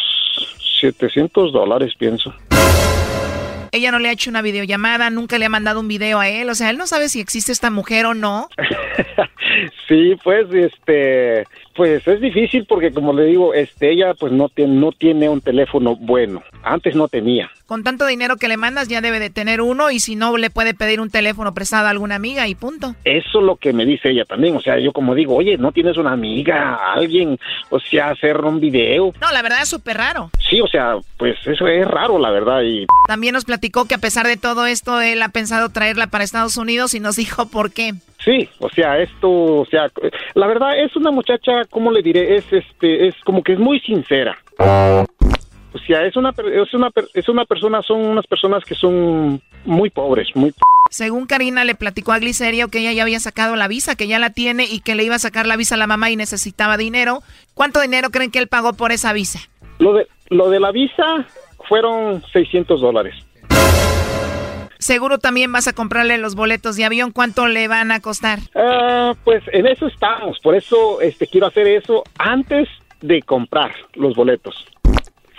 700 dólares, pienso.
Ella no le ha hecho una videollamada, nunca le ha mandado un video a él, o sea, él no sabe si existe esta mujer o no.
sí, pues, este, pues es difícil porque como le digo, este, ella pues no tiene, no tiene un teléfono bueno. Antes no tenía.
Con tanto dinero que le mandas ya debe de tener uno y si no le puede pedir un teléfono prestado a alguna amiga y punto.
Eso es lo que me dice ella también. O sea, yo como digo, oye, ¿no tienes una amiga, alguien? O sea, hacer un video.
No, la verdad es súper raro.
Sí, o sea, pues eso es raro, la verdad. Y...
También nos platicó que a pesar de todo esto, él ha pensado traerla para Estados Unidos y nos dijo por qué.
Sí, o sea, esto, o sea, la verdad es una muchacha, ¿cómo le diré? Es este, es como que es muy sincera. O sea, es una, es una, es una persona, son unas personas que son muy pobres, muy
según Karina le platicó a Glicerio que ella ya había sacado la visa, que ya la tiene y que le iba a sacar la visa a la mamá y necesitaba dinero. ¿Cuánto dinero creen que él pagó por esa visa?
Lo de, lo de la visa fueron 600 dólares.
Seguro también vas a comprarle los boletos de avión. ¿Cuánto le van a costar?
Ah, pues en eso estamos. Por eso este, quiero hacer eso antes de comprar los boletos.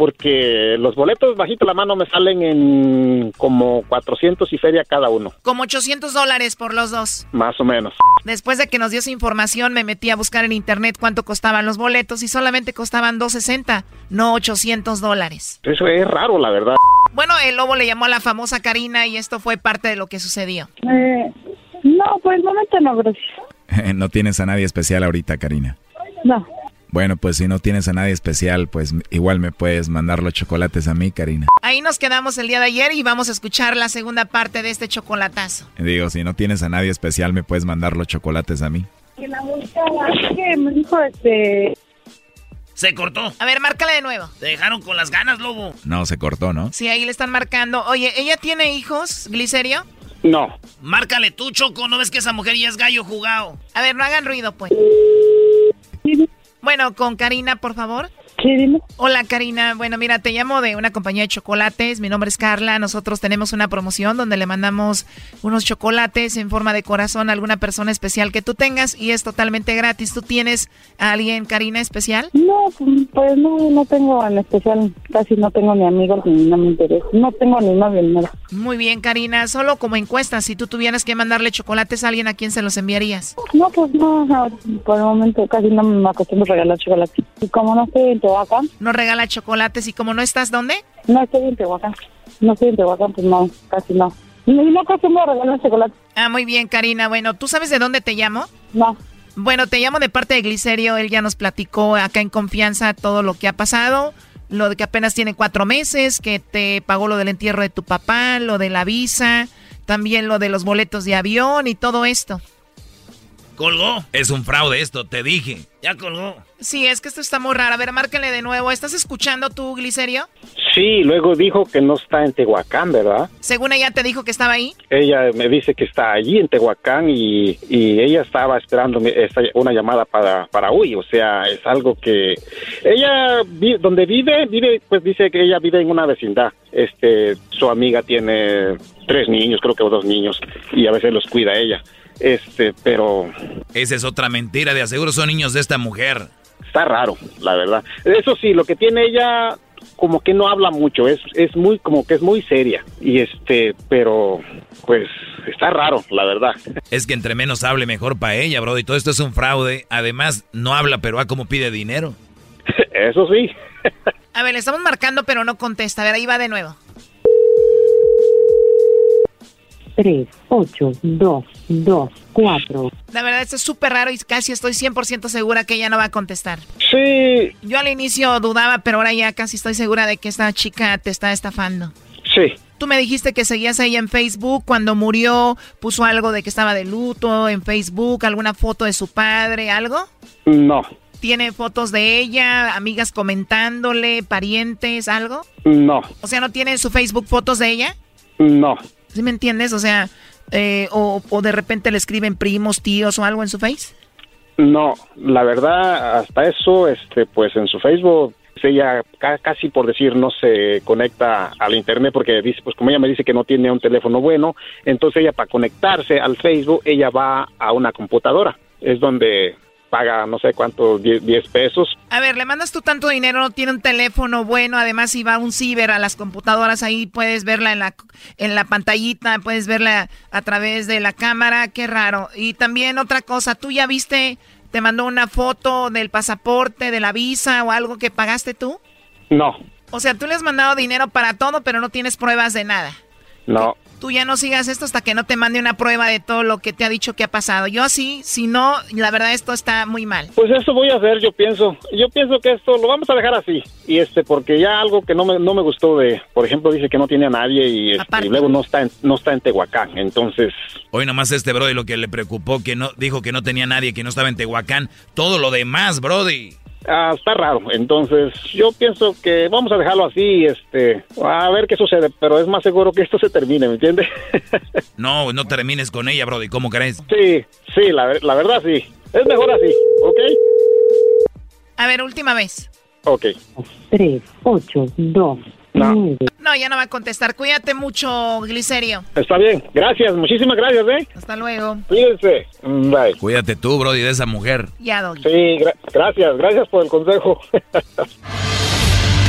Porque los boletos bajito la mano me salen en como 400 y feria cada uno.
Como 800 dólares por los dos.
Más o menos.
Después de que nos dio esa información, me metí a buscar en internet cuánto costaban los boletos y solamente costaban 260, no 800 dólares.
Eso es raro, la verdad.
Bueno, el lobo le llamó a la famosa Karina y esto fue parte de lo que sucedió.
Eh, no, por el momento no, gracias.
no tienes a nadie especial ahorita, Karina.
No.
Bueno, pues si no tienes a nadie especial, pues igual me puedes mandar los chocolates a mí, Karina.
Ahí nos quedamos el día de ayer y vamos a escuchar la segunda parte de este chocolatazo.
Digo, si no tienes a nadie especial, me puedes mandar los chocolates a mí.
Que la que me dijo este...
Se cortó.
A ver, márcale de nuevo.
Te dejaron con las ganas, lobo.
No, se cortó, ¿no?
Sí, ahí le están marcando. Oye, ¿ella tiene hijos, Glicerio?
No.
Márcale tú, Choco. ¿No ves que esa mujer ya es gallo jugado?
A ver, no hagan ruido, pues. Bueno, con Karina, por favor. Hola Karina, bueno mira, te llamo de una compañía de chocolates, mi nombre es Carla, nosotros tenemos una promoción donde le mandamos unos chocolates en forma de corazón a alguna persona especial que tú tengas y es totalmente gratis. ¿Tú tienes a alguien, Karina, especial?
No, pues no, no tengo en especial, casi no tengo ni amigos ni no me interesa, no tengo ni novio ni nada.
Muy bien Karina, solo como encuesta, si tú tuvieras que mandarle chocolates a alguien, ¿a quién se los enviarías?
No, pues no, por el momento casi no me acostumbro a regalar chocolates. Y como no estoy Tehuacán.
No regala chocolates y como no estás, ¿dónde?
No estoy en Tehuacán. No estoy en Tehuacán, pues no, casi no. No, no acostumbro a regalar chocolate.
Ah, muy bien, Karina. Bueno, ¿tú sabes de dónde te llamo?
No.
Bueno, te llamo de parte de Glicerio. Él ya nos platicó acá en confianza todo lo que ha pasado. Lo de que apenas tiene cuatro meses, que te pagó lo del entierro de tu papá, lo de la visa, también lo de los boletos de avión y todo esto.
Colgó.
Es un fraude esto, te dije.
Ya colgó.
Sí, es que esto está muy raro. A ver, márcale de nuevo. ¿Estás escuchando tú, Glicerio?
Sí, luego dijo que no está en Tehuacán, ¿verdad?
Según ella te dijo que estaba ahí.
Ella me dice que está allí en Tehuacán y, ella estaba esperando una llamada para, para hoy. O sea, es algo que ella, donde vive, vive, pues dice que ella vive en una vecindad. Este, su amiga tiene tres niños, creo que dos niños, y a veces los cuida ella. Este, pero...
Esa es otra mentira, de aseguro son niños de esta mujer.
Está raro, la verdad. Eso sí, lo que tiene ella como que no habla mucho, es, es muy, como que es muy seria. Y este, pero pues está raro, la verdad.
Es que entre menos hable mejor para ella, bro. Y todo esto es un fraude. Además, no habla, pero a como pide dinero.
Eso sí.
a ver, le estamos marcando, pero no contesta. A ver, ahí va de nuevo.
3, 8, 2, 2, 4.
La verdad, esto es súper raro y casi estoy 100% segura que ella no va a contestar.
Sí.
Yo al inicio dudaba, pero ahora ya casi estoy segura de que esta chica te está estafando.
Sí.
Tú me dijiste que seguías a ella en Facebook. Cuando murió, puso algo de que estaba de luto en Facebook, alguna foto de su padre, algo.
No.
¿Tiene fotos de ella, amigas comentándole, parientes, algo?
No.
O sea, ¿no tiene en su Facebook fotos de ella?
No.
¿Sí me entiendes? O sea, eh, o, de repente le escriben primos, tíos o algo en su Face.
No, la verdad, hasta eso, este, pues en su Facebook ella casi por decir no se conecta al internet porque dice pues como ella me dice que no tiene un teléfono bueno entonces ella para conectarse al Facebook ella va a una computadora es donde paga no sé cuánto, 10 pesos.
A ver, le mandas tú tanto dinero, no tiene un teléfono bueno, además si va a un ciber a las computadoras, ahí puedes verla en la, en la pantallita, puedes verla a través de la cámara, qué raro. Y también otra cosa, ¿tú ya viste, te mandó una foto del pasaporte, de la visa o algo que pagaste tú?
No.
O sea, tú le has mandado dinero para todo, pero no tienes pruebas de nada.
No
tú ya no sigas esto hasta que no te mande una prueba de todo lo que te ha dicho que ha pasado. Yo así, si no, la verdad esto está muy mal.
Pues eso voy a hacer, yo pienso. Yo pienso que esto lo vamos a dejar así. Y este, porque ya algo que no me, no me gustó de, por ejemplo, dice que no tiene a nadie y, este, luego no está, en, no está en Tehuacán. Entonces...
Hoy nomás este Brody lo que le preocupó, que no, dijo que no tenía nadie, que no estaba en Tehuacán. Todo lo demás, Brody.
Ah, está raro. Entonces, yo pienso que vamos a dejarlo así, este, a ver qué sucede, pero es más seguro que esto se termine, ¿me entiendes?
no, no termines con ella, Brody, ¿cómo crees?
Sí, sí, la, la verdad sí. Es mejor así, ¿ok?
A ver, última vez.
Ok.
3, 8, 2,
no. No, ya no va a contestar. Cuídate mucho, Glicerio.
Está bien. Gracias. Muchísimas gracias, ¿eh?
Hasta luego.
Cuídense. Bye.
Cuídate tú, Brody, de esa mujer.
Ya, Doggy.
Sí, gracias. Gracias por el consejo.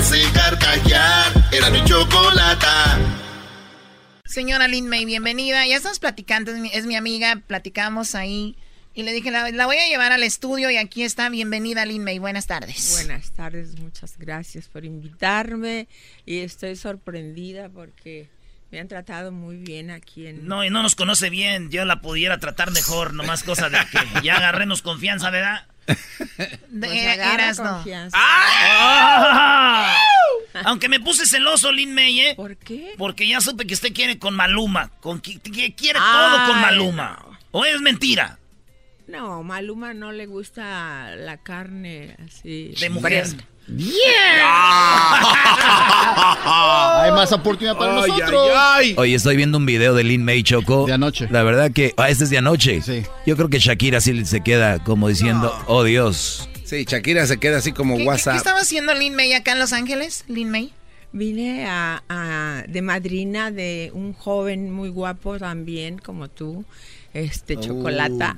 hace carcajear. Era mi chocolata.
Señora Lin May, bienvenida. Ya estamos platicando, es mi, es mi amiga, platicamos ahí. Y le dije, la, la, voy a llevar al estudio y aquí está. Bienvenida, Lin May. Buenas tardes.
Buenas tardes, muchas gracias por invitarme. Y estoy sorprendida porque me han tratado muy bien aquí en...
No, y no nos conoce bien. Yo la pudiera tratar mejor, nomás cosa de que ya agarremos confianza, ¿verdad?
De, pues eras no.
¡Ah! Aunque me puse celoso, Lin May, ¿eh?
¿Por qué?
Porque ya supe que usted quiere con Maluma. Con, que, que quiere Ay, todo con Maluma. No. ¿O es mentira?
No, Maluma no le gusta la carne así.
De mujer.
Yeah. Hay más oportunidad para ay, nosotros.
Ay, ay. Oye, estoy viendo un video de Lin May Choco.
De anoche.
La verdad que. Ah, este es de anoche.
Sí.
Yo creo que Shakira sí se queda como diciendo, no. oh Dios.
Sí, Shakira se queda así como
¿Qué,
WhatsApp.
¿Qué, estaba haciendo Lin May acá en Los Ángeles? Lin May.
Vine a, a, de madrina de un joven muy guapo también, como tú, este
Oh.
Chocolata,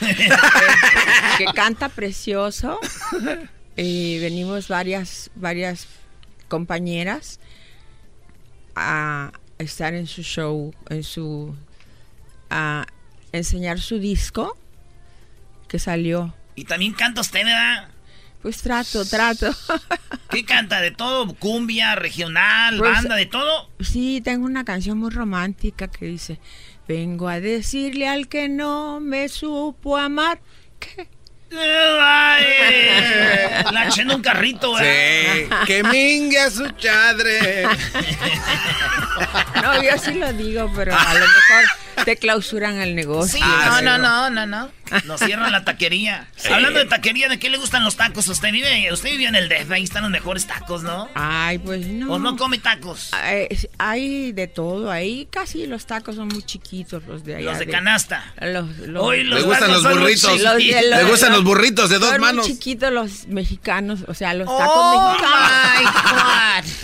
que, que, canta precioso. Y venimos varias, varias compañeras a estar en su show, en su, a enseñar su disco que salió.
Y también canta usted, ¿verdad?
Pues trato, trato.
¿Qué canta? ¿De todo? ¿Cumbia, regional, pues, banda, de todo?
Sí, tengo una canción muy romántica que dice, vengo a decirle al que no me supo amar que...
Ay, la eché en un carrito,
¿eh? Sí, que mingue a su chadre.
No, yo sí lo digo, pero a lo mejor te clausuran el negocio.
Sí, ah, no, no, no, no, no.
Nos cierran la taquería. Sí. Hablando de taquería, ¿de qué le gustan los tacos? Usted vive, usted vive en el DF, ahí están los mejores tacos, ¿no?
Ay, pues no.
¿O no come tacos?
Hay, hay de todo, ahí casi los tacos son muy chiquitos, los de allá.
Los de, de canasta.
Los, los,
Hoy los
le gustan los burritos.
Los,
le gustan los burritos de dos
son
manos.
Muy chiquitos los mexicanos, o sea, los tacos oh mexicanos.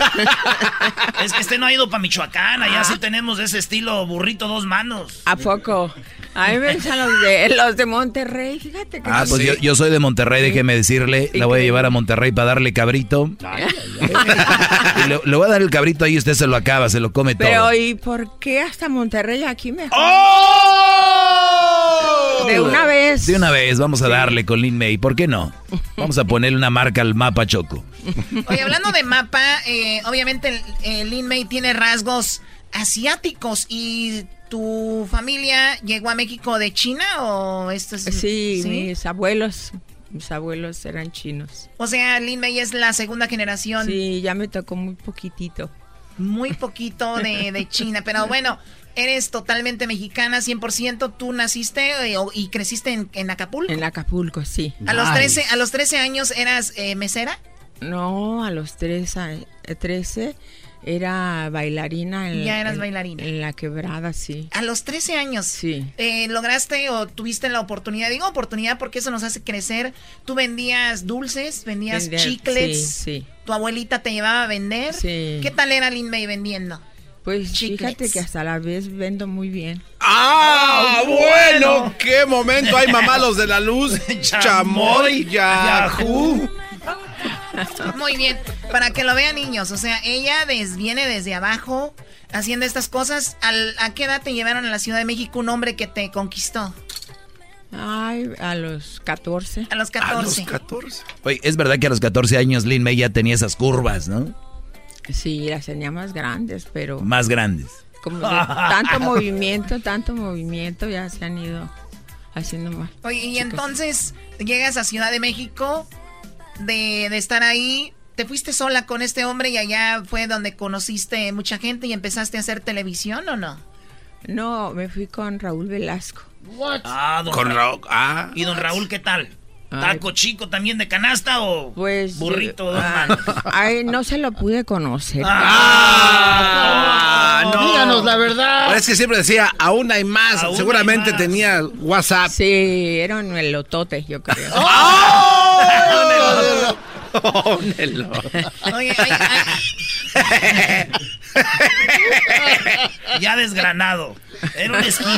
My God. es que este no ha ido para Michoacán, allá ah. sí tenemos ese estilo burrito dos manos.
¿A poco? A mí me gustan los de, los de Monterrey, fíjate que...
Ah, pues sí. yo, yo, soy de Monterrey, déjeme decirle, la voy a llevar a Monterrey para darle cabrito. Ay, ay, ay. y le, le, voy a dar el cabrito ahí y usted se lo acaba, se lo come
Pero,
todo.
Pero, ¿y por qué hasta Monterrey aquí mejor?
¡Oh!
De una vez.
De una vez, vamos a darle con Lin May, ¿por qué no? Vamos a ponerle una marca al mapa Choco.
Oye, hablando de mapa, eh, obviamente Lin May tiene rasgos asiáticos y ¿Tu familia llegó a México de China o esto es,
sí, sí, mis abuelos, mis abuelos eran chinos.
O sea, Lin May es la segunda generación.
Sí, ya me tocó muy poquitito.
Muy poquito de, de China, pero bueno, eres totalmente mexicana, 100%. ¿Tú naciste eh, y creciste en, en, Acapulco?
En Acapulco, sí.
¿A, los, 13, ¿a los 13 años eras eh, mesera?
No, a los 13, 13 era bailarina. En,
ya eras
en,
bailarina.
En la quebrada, sí.
A los 13 años.
Sí.
Eh, ¿Lograste o tuviste la oportunidad? Digo oportunidad porque eso nos hace crecer. Tú vendías dulces, vendías Vender, chiclets.
Sí, sí.
Tu abuelita te llevaba a vender.
Sí.
¿Qué tal era Lin May vendiendo?
Pues chiclets. fíjate que hasta la vez vendo muy bien.
¡Ah! Oh, bueno. bueno. ¡Qué momento! Hay mamalos de la luz. Chamoy, Yahoo.
Muy bien, para que lo vean niños, o sea, ella des, viene desde abajo haciendo estas cosas. ¿Al, ¿A qué edad te llevaron a la Ciudad de México un hombre que te conquistó?
Ay, a los 14.
A los 14.
A los 14.
Oye, es verdad que a los 14 años Lin May ya tenía esas curvas, ¿no?
Sí, las tenía más grandes, pero...
Más grandes.
Como de tanto movimiento, tanto movimiento, ya se han ido haciendo más.
Oye, y entonces llegas a Ciudad de México de, de, estar ahí, te fuiste sola con este hombre y allá fue donde conociste mucha gente y empezaste a hacer televisión o no?
No, me fui con Raúl Velasco.
What? Ah, don
con Raúl. Ah.
¿Y don Raúl qué tal? ¿Taco chico también de canasta o
pues,
burrito?
ay, no se lo pude conocer.
Ah, no.
Díganos la verdad.
Pero es que siempre decía, aún hay más.
Aún
Seguramente
hay más.
tenía WhatsApp.
Sí, era un elotote, yo creo.
Oh, Nelo.
Oye,
Ya desgranado. Era un esquite.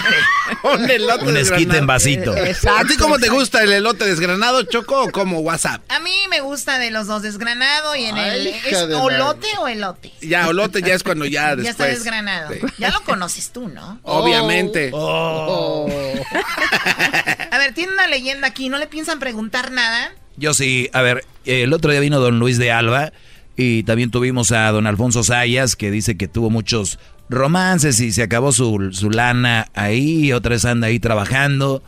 Un elote
Un esquite en vasito.
¿A ti cómo te gusta el elote desgranado, Choco, o como WhatsApp?
a mí me gusta de los dos, desgranado y en
Ay,
el... ¿Es
la-
olote o elote?
Ya, olote ya es cuando ya
Ya está
después.
desgranado.
Sí.
Ya lo conoces tú, ¿no?
Obviamente.
Oh.
A ver, tiene una leyenda aquí, ¿no le piensan preguntar nada?
Yo sí, a ver, el otro día vino don Luis de Alba y también tuvimos a don Alfonso Sayas que dice que tuvo muchos romances y se acabó su, su lana ahí, otra vez anda ahí trabajando.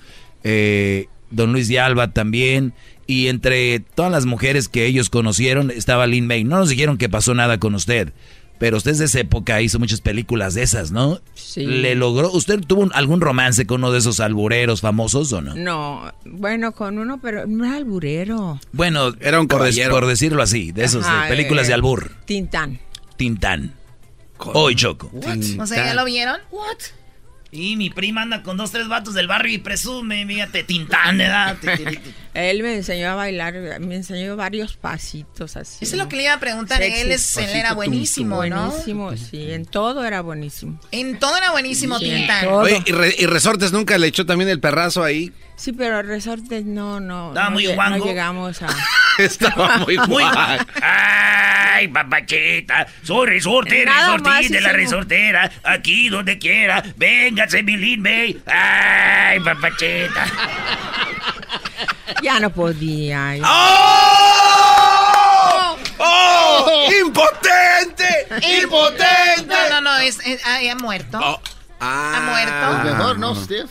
Eh, don Luis de Alba también. Y entre todas las mujeres que ellos conocieron estaba Lin May. No nos dijeron que pasó nada con usted. Pero usted desde esa época hizo muchas películas de esas, ¿no?
Sí.
¿Le logró? ¿Usted tuvo un- algún romance con uno de esos albureros famosos o no?
No, bueno, con uno, pero no era alburero.
Bueno,
Era un caballero.
por decirlo así, de esos, de películas
eh,
de albur.
Tintán.
Tintán. Hoy Choco.
O sea, ¿ya lo vieron?
Y mi prima anda con dos, tres vatos del barrio y presume, fíjate, Tintán, ¿verdad?
Él me enseñó a bailar, me enseñó varios pasitos así.
Eso es lo que le iba a preguntar.
Sexy.
Él, es, él era buenísimo, ¿no?
Buenísimo, sí, en todo era buenísimo.
En todo era buenísimo,
Sí,
Tintán.
Oye, ¿y, Re- y Resortes nunca le echó también el perrazo ahí?
Sí, pero resortes no, no.
Estaba
no
muy guango.
No llegamos a.
Estaba muy
Muy
guay.
Ay, papachita, soy resorte, resortín de la resortera, aquí donde quiera, véngase mi Lin May. Ay, papachita.
Ya no podía. ya.
¡Oh! ¡Oh! ¡Impotente! ¡Impotente!
No, no, no, es, es- ah, ha muerto.
Oh. Ah.
Ha muerto.
Pues mejor, ¿no, Steve?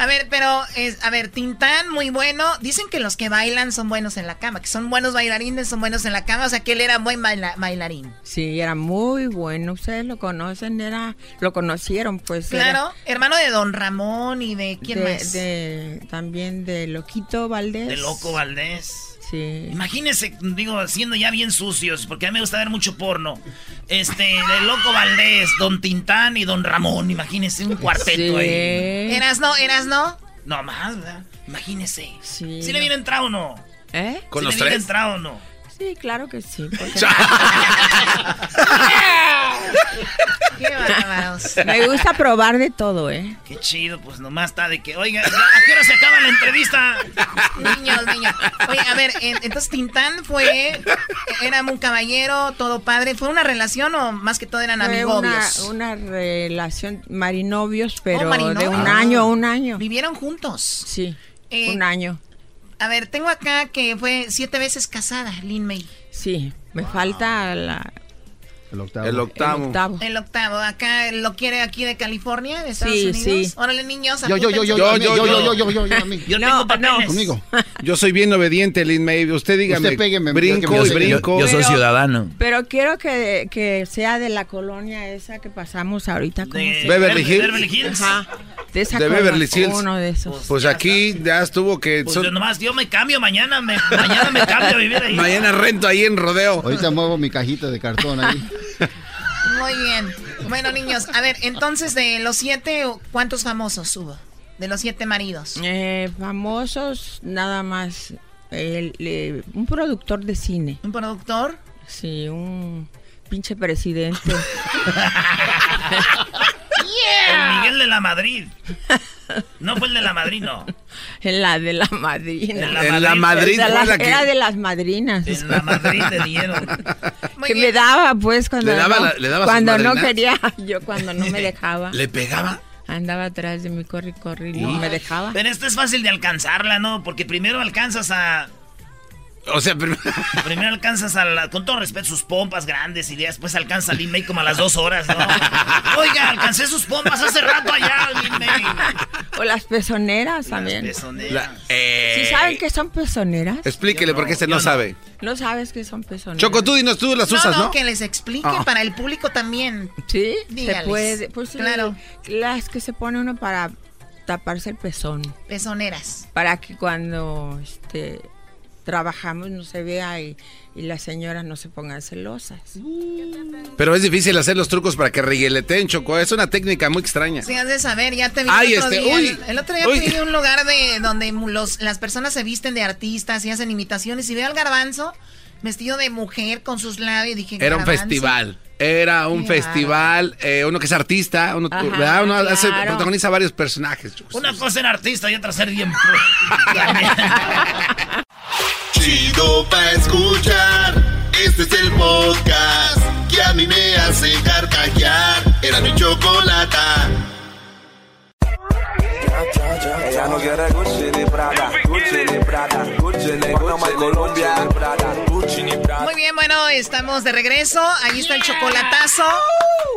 A ver, pero, es, a ver, Tintán, muy bueno. Dicen que los que bailan son buenos en la cama, que son buenos bailarines, son buenos en la cama. O sea, que él era buen baila- bailarín.
Sí, era muy bueno. Ustedes lo conocen, era. Lo conocieron, pues. era
Claro, hermano de Don Ramón y de quién
de-
más.
de- también de Loquito Valdés.
De loco Valdés.
Sí.
Imagínense, digo, siendo ya bien sucios, porque a mí me gusta ver mucho porno. Este, de Loco Valdés, Don Tintán y Don Ramón, imagínense un cuarteto ahí.
¿Eras no? ¿Eras no?
No más, ¿verdad? Imagínense.
Sí.
¿Sí le viene entrado o no?
¿Eh?
¿Con
¿Sí
los
le viene
tres?
entrado o no?
Sí, claro que sí. porque-
Qué bárbaros.
Me gusta probar de todo, ¿eh?
Qué chido, pues nomás está de que, oiga, ¿ya- ¿a qué hora se acaba la entrevista?
Niños, niños. Oye, a ver, en- entonces Tintán fue, era un caballero, todo padre. ¿Fue una relación o más que todo eran
Fue una,
amigobios?
una relación marinovios, pero
Oh, marinovios.
de un año, un año.
¿Vivieron juntos?
Sí,
Eh,
un año.
A ver, tengo acá que fue siete veces casada, Lin May.
Sí, me falta la,
El octavo.
El octavo.
el octavo.
El octavo, acá lo quiere aquí de California, de Estados
Sí,
Unidos.
sí.
Órale, niños,
Yo, yo, yo, yo,
Yo,
yo,
yo,
yo, yo,
yo.
yo, yo, yo,
No, no.
Conmigo.
Yo soy bien obediente, Lin May. Usted dígame.
Usted pégueme,
Brinco
yo
y brinco.
yo soy ciudadano.
Pero quiero que, que sea de la colonia esa que pasamos ahorita. ¿cómo
De
se
Beverly Hills.
Beverly Hills.
Ajá, de esa
De Beverly Hills.
Uno de esos.
Pues
Ya
aquí ya estuvo que.
Pues
son-
yo nomás, yo me cambio mañana, me, mañana me cambio a vivir ahí.
mañana rento ahí en rodeo.
Ahorita muevo mi cajita de cartón ahí.
Muy bien. Bueno, niños, a ver, entonces de los siete, ¿cuántos famosos hubo? De los siete maridos.
Eh, famosos, nada más. el, un productor de cine.
¿Un productor?
Sí, un pinche presidente.
El Miguel de la Madrid. No fue el de la Madrid, no.
En la de la madrina.
En la
En la que-
Era de las madrinas.
En la Madrid le dieron.
Que me daba, pues, cuando
¿Le daba
no,
la- le daba sus
cuando no quería, yo cuando no me dejaba,
¿Le pegaba?
andaba atrás de mi corri corri y no me dejaba.
Pero esto es fácil de alcanzarla, ¿no? Porque primero alcanzas a.
O sea, prim-
Primero alcanzas a la- con todo respeto sus pompas grandes y después alcanza Lin May como a las dos horas, ¿no? Oiga, alcancé sus pompas hace rato allá.
O las pezoneras también.
Pezoneras.
la- eh,
¿Sí saben qué son pezoneras?
Explíquele porque este no,
no.
sabe.
No sabes qué son pezoneras.
Choco, tú dinos, tú las
No,
usas,
no,
¿no?
que les explique
Ah.
para el público también.
Sí,
Dígales.
se puede. Pues sí,
Claro.
Las que se pone uno para taparse el pezón.
Pezoneras.
Para que cuando este, trabajamos no se vea y, y las señoras no se pongan celosas.
Pero es difícil hacer los trucos para que regueleteen, Choco. Es una técnica muy extraña.
Sí, has de saber, ya te vi
Ay,
el otro
este,
día.
uy,
el otro día
uy.
fui a un lugar de donde los, las personas se visten de artistas y hacen imitaciones y veo al garbanzo vestido de mujer con sus labios dije,
Era un
"Garbanzo".
festival. Era un
Qué
festival. eh, uno que es artista. Uno,
Ajá,
¿verdad? Uno hace-
claro.
protagoniza varios personajes.
Una cosa ser artista y otra ser bien.
Chido pa' escuchar. Este es el podcast que a mí me hace carcajear. Era mi chocolata.
Ella no quiere Gucci ni Prada, Gucci ni Prada, Gucci ni Colombia, Prada,
Bueno, estamos de regreso. Ahí está el chocolatazo.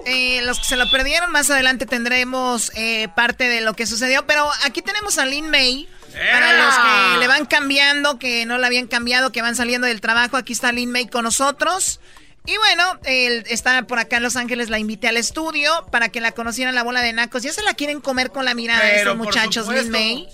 Eh, los que se lo perdieron, más adelante tendremos eh, parte de lo que sucedió. Pero aquí tenemos a Lin May. Para los que le van cambiando, que no la habían cambiado, que van saliendo del trabajo, aquí está Lin May con nosotros. Y bueno, él está por acá en Los Ángeles, la invité al estudio para que la conocieran la bola de nacos. Ya se la quieren comer con la mirada
Pero,
estos muchachos, Lin. May.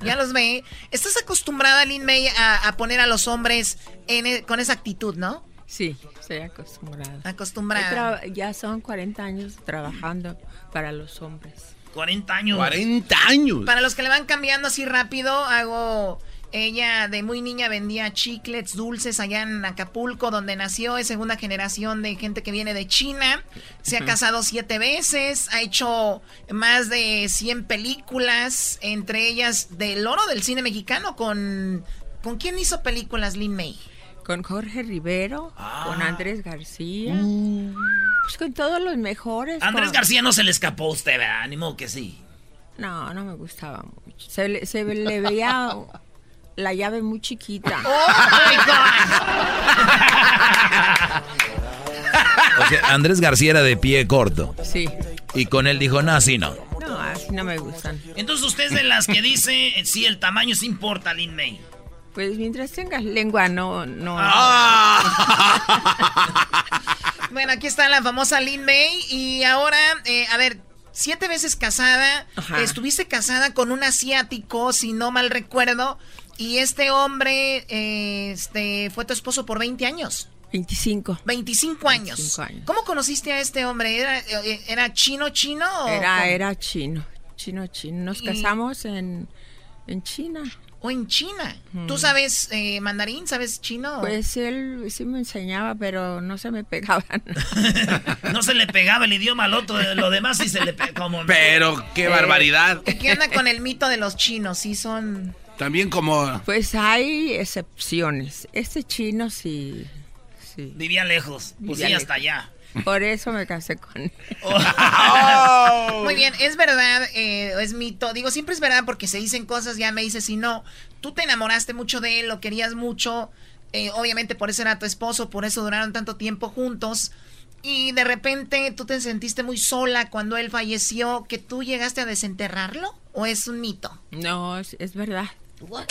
Ya los ve. ¿Estás acostumbrada, Lin May, a, a poner a los hombres en e- con esa actitud, no?
Sí, estoy acostumbrada.
Acostumbrada.
Ya son 40 años trabajando para los hombres.
40 años.
40 años.
Para los que le van cambiando así rápido, hago. Ella de muy niña vendía chiclets dulces allá en Acapulco, donde nació. Es segunda generación de gente que viene de China. Se ha casado siete veces. Ha hecho más de 100 películas, entre ellas del oro del cine mexicano. ¿Con, ¿con quién hizo películas Lin May?
Con Jorge Rivero,
Ah.
con Andrés García.
Uh.
Pues con todos los mejores.
Andrés
con-
García no se le escapó a usted, ¿verdad? Ni modo que sí.
No, no me gustaba mucho. Se le, se le veía la llave muy chiquita.
O sea, Andrés García era de pie corto.
Sí.
Y con él dijo, no, así no.
No, así no me gustan.
Entonces usted es de las que dice, sí, el tamaño sí importa, Lin May.
Pues mientras tengas lengua, no, no.
Bueno, aquí está la famosa Lin May. Y ahora, eh, a ver, siete veces casada.
Ajá.
Estuviste casada con un asiático, si no mal recuerdo. Y este hombre eh, este, fue tu esposo por 20 años.
25.
25 años.
25 años.
¿Cómo conociste a este hombre? ¿Era, eh, era chino, chino? o
Era,
cómo?
era chino. Chino, chino. Nos
Y-
casamos en, en China.
¿O en China? ¿Tú
Mm.
sabes eh, mandarín? ¿Sabes chino?
Pues él sí me enseñaba, pero no se me pegaban.
No se le pegaba el idioma al otro, de lo demás sí se le pegaba. Como...
Pero qué barbaridad.
¿Qué anda con el mito de los chinos? Sí son...
También como...
Pues hay excepciones. Este chino sí. sí.
Vivía lejos, pues
Vivía
sí,
lejos.
hasta allá.
Por eso me casé con él.
Muy bien, es verdad, eh, es mito. Digo, siempre es verdad porque se dicen cosas, ya me dices, si no, tú te enamoraste mucho de él, lo querías mucho, eh, obviamente por eso era tu esposo, por eso duraron tanto tiempo juntos. Y de repente tú te sentiste muy sola cuando él falleció, que tú llegaste a desenterrarlo, o es un mito?
No, es, es verdad.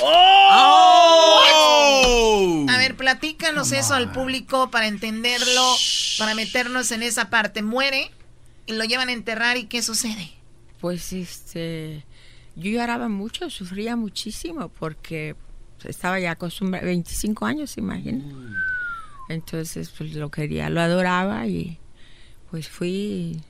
¡Oh!
A ver, platícanos eso al público para entenderlo, para meternos en esa parte. Muere y lo llevan a enterrar y ¿qué sucede?
Pues este. Yo lloraba mucho, sufría muchísimo porque estaba ya acostumbrada, 25 años, imagina. Entonces, pues lo quería, lo adoraba y pues fui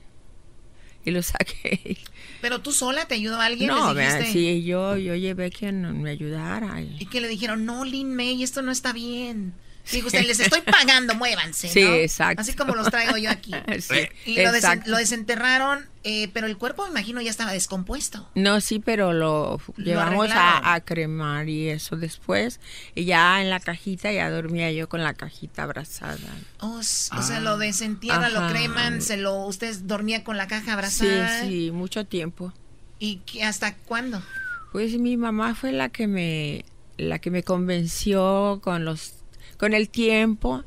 y lo saqué.
¿Pero tú sola te ayudó alguien?
No,
¿Les
sí, yo, yo llevé quien me ayudara. y-
Y que le dijeron, no, Lin May, esto no está bien. Digo, usted, les estoy pagando, muévanse,
Sí,
¿no?
exacto.
Así como los traigo yo aquí.
Sí,
y lo, desen- lo desenterraron, eh, pero el cuerpo, me imagino, ya estaba descompuesto.
No, sí, pero lo,
Lo
llevamos a, a cremar y eso después. Y ya en la cajita, ya dormía yo con la cajita abrazada.
O, s- o sea, lo desentierran, lo creman, se lo, usted dormía con la caja
Sí,
abrazada.
sí, mucho tiempo.
¿Y qué- hasta cuándo?
Pues mi mamá fue la que me, la que me convenció con los, con el tiempo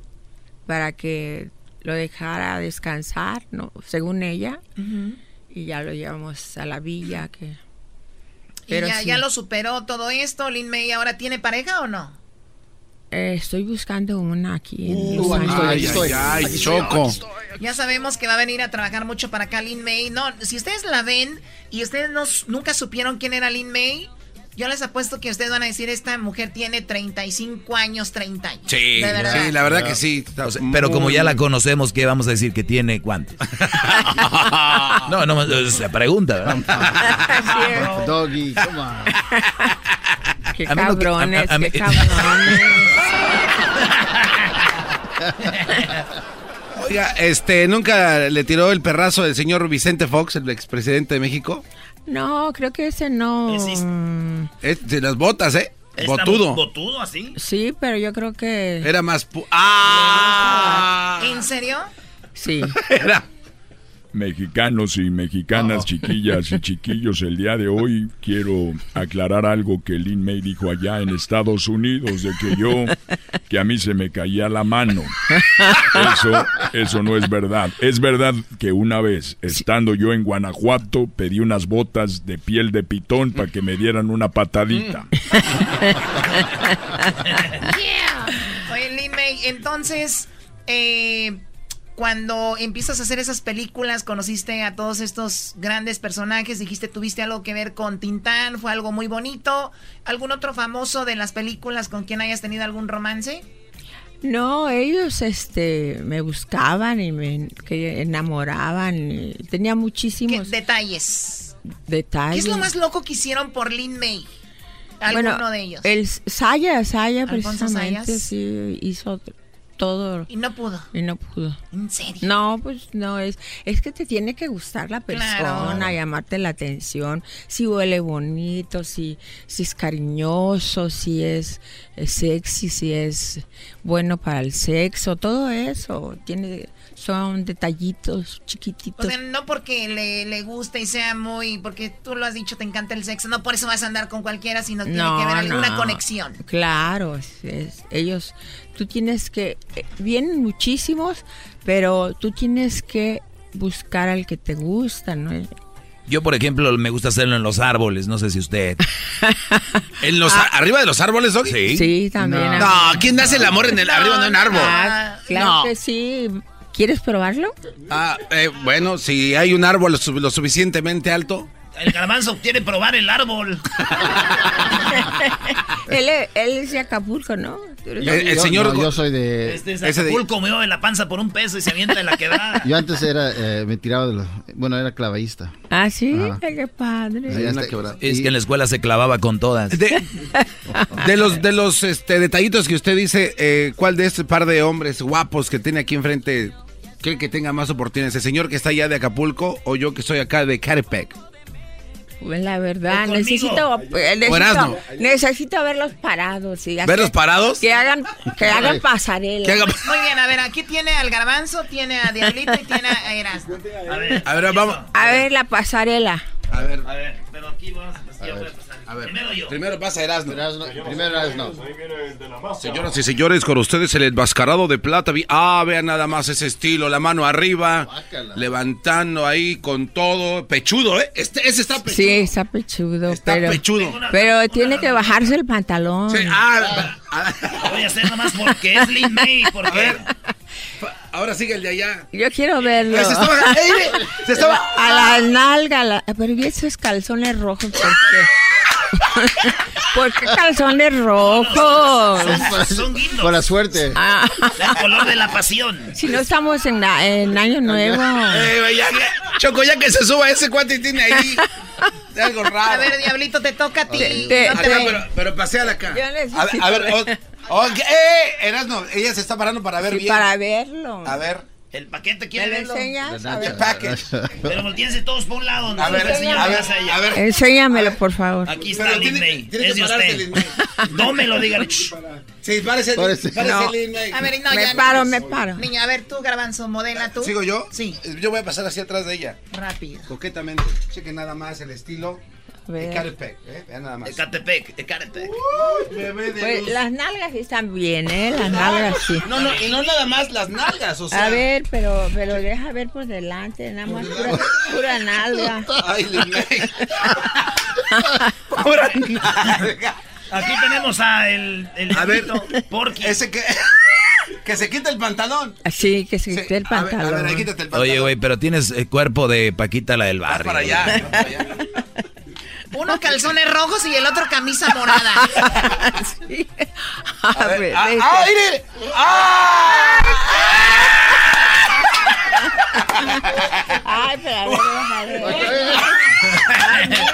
para que lo dejara descansar, ¿no? Según ella. Y ya lo llevamos a la villa que.
¿Y ya,
sí.
ya lo superó todo esto? ¿Lin May ahora tiene pareja o no?
Eh, estoy buscando una aquí en
Uh,
Los
aquí estoy,
Ángeles.
aquí estoy.
Ay,
Aquí
Choco.
Ya sabemos que va a venir a trabajar mucho para acá Lin May. No, si ustedes la ven y ustedes no, nunca supieron quién era Lin May, yo les apuesto que ustedes van a decir, esta mujer tiene 35 años, 30 años.
Sí, sí, la verdad que sí.
pero como ya la conocemos, ¿qué vamos a decir? ¿Que tiene cuánto? no, no, se pregunta, ¿verdad?
Doggy, come on.
Qué cabrones, qué cabrones.
Oiga, este, ¿nunca le tiró el perrazo del señor Vicente Fox, el expresidente de México?
No, creo que ese no.
Es de las botas, ¿eh? Botudo.
¿Botudo así?
Sí, pero yo creo que.
Era más. ¡Ah!
¿En serio?
Sí.
Era.
Mexicanos y mexicanas, chiquillas y chiquillos, el día de hoy quiero aclarar algo que Lin May dijo allá en Estados Unidos, de que yo, que a mí se me caía la mano. Eso, eso no es verdad. Es verdad que una vez, estando yo en Guanajuato, pedí unas botas de piel de pitón para que me dieran una patadita.
Oye, Lin May, entonces, eh cuando empiezas a hacer esas películas, conociste a todos estos grandes personajes, dijiste, tuviste algo que ver con Tintán, fue algo muy bonito. ¿Algún otro famoso de las películas con quien hayas tenido algún romance?
No, ellos este me buscaban y me enamoraban. tenía muchísimos
detalles.
Detalles.
¿Qué es lo más loco que hicieron por Lin May? Alguno de ellos.
El Saya, Saya precisamente sí hizo todo.
Y no pudo.
Y no pudo.
¿En serio?
No, pues no, es, es que te tiene que gustar la persona, llamarte la atención, si huele bonito, si, si es cariñoso, si es, sexy, si es bueno para el sexo, todo eso. Tiene, son detallitos chiquititos.
O sea, no porque le, le guste y sea muy, porque tú lo has dicho, te encanta el sexo, no por eso vas a andar con cualquiera, sino tiene que haber alguna conexión.
Claro, es, ellos tú tienes que, eh, vienen muchísimos, pero tú tienes que buscar al que te gusta, ¿no?
Yo, por ejemplo, me gusta hacerlo en los árboles, no sé si usted.
¿En los ah. arriba de los árboles, Doggy?
Sí.
Sí, también.
No, ¿quién hace el amor en el arriba de un árbol?
Ah, claro que sí. ¿Quieres probarlo?
Ah, eh, bueno, si hay un árbol lo suficientemente alto.
El garbanzo quiere probar el árbol.
él, es de Acapulco, ¿no?
el, señor.
yo soy de.
Este es Acapulco, me de la panza por un peso y se avienta en la quebrada.
Yo antes era. Eh, me tiraba de los. Bueno, era clavadista.
Ah, sí, qué padre.
es que en la escuela se clavaba con todas.
De, los, de los este, detallitos que usted dice, eh, ¿cuál de este par de hombres guapos que tiene aquí enfrente cree que tenga más oportunidades? ¿El señor que está allá de Acapulco o yo que soy acá de Catepec?
Pues la verdad, necesito, eh, necesito, necesito, verlos parados. Sí,
¿Verlos parados?
Que hagan, que hagan pasarela.
Muy bien, a ver, aquí tiene al garbanzo, tiene a Diablito y tiene a Erasmo.
A ver, a ver, vamos.
A ver la pasarela.
A ver.
A ver, pero aquí vamos a pasar.
A ver, primero yo. Primero pasa Erasmo.
primero Erasmo.
Señoras y señores, con ustedes el enmascarado de plata. Ah, vean nada más ese estilo, la mano arriba, levantando ahí con todo. Pechudo, ¿eh? Este, ese está pechudo.
Sí, está pechudo.
Está
pero,
pechudo.
Pero tiene que bajarse el pantalón.
Sí, ah,
Voy a hacer nomás porque es Lin May, porque...
Ahora sigue el de allá.
Yo quiero verlo.
Se estaba, se estaba,
a la nalga, la, pero vi esos calzones rojos, ¿por qué? ¿Por qué calzones rojos?
Son, guindos.
Por la suerte.
Ah. El color de la pasión.
Si no estamos en, en Año Nuevo.
Eh, ya, Choco, ya que se suba ese cuate y tiene ahí algo raro.
A ver, Diablito, te toca a ti.
Te, pero, pero paseala acá. A ver, a ver okay. ¡Eh! Erasno, ella se está parando para ver
sí,
bien.
para verlo.
A ver.
El paquete quiere
verlo.
enseñas?
A ver.
Pero mantíense todos por un lado.
No a, ver, a, ver, a ver.
Enséñamelo, por favor.
Aquí está Lin. Es de usted. No me lo diga.
Sí, parece, parece,
no.
Lin.
A ver, no,
me
ya
paro, me paro.
Niña, a ver, tú, Garbanzo, modela tú.
¿Sigo yo?
Sí.
Yo voy a pasar así atrás de ella.
Rápido.
Coquetamente. Cheque nada más el estilo. Ecatepec, ¿eh? Vean nada más.
Ecatepec, Ecatepec.
Pues, las nalgas están bien, ¿eh? Las nalgas sí.
No, no, y no nada más las nalgas, o sea.
A ver, pero, pero deja ver por delante, nada más pura, pura nalga.
Ay, pura nalga.
Aquí tenemos a el, el
A ver,
Porky.
ese que... Que se quite el pantalón.
Sí, que se quite el pantalón.
A ver, quítate el pantalón.
Oye, güey, pero tienes el cuerpo de Paquita la del barrio.
para allá, para allá.
Uno calzones rojos y el otro camisa morada.
sí.
A ver, ah,
este-
ah, mire. ¡Ah!
Ay, pero a ver. Ay, mira.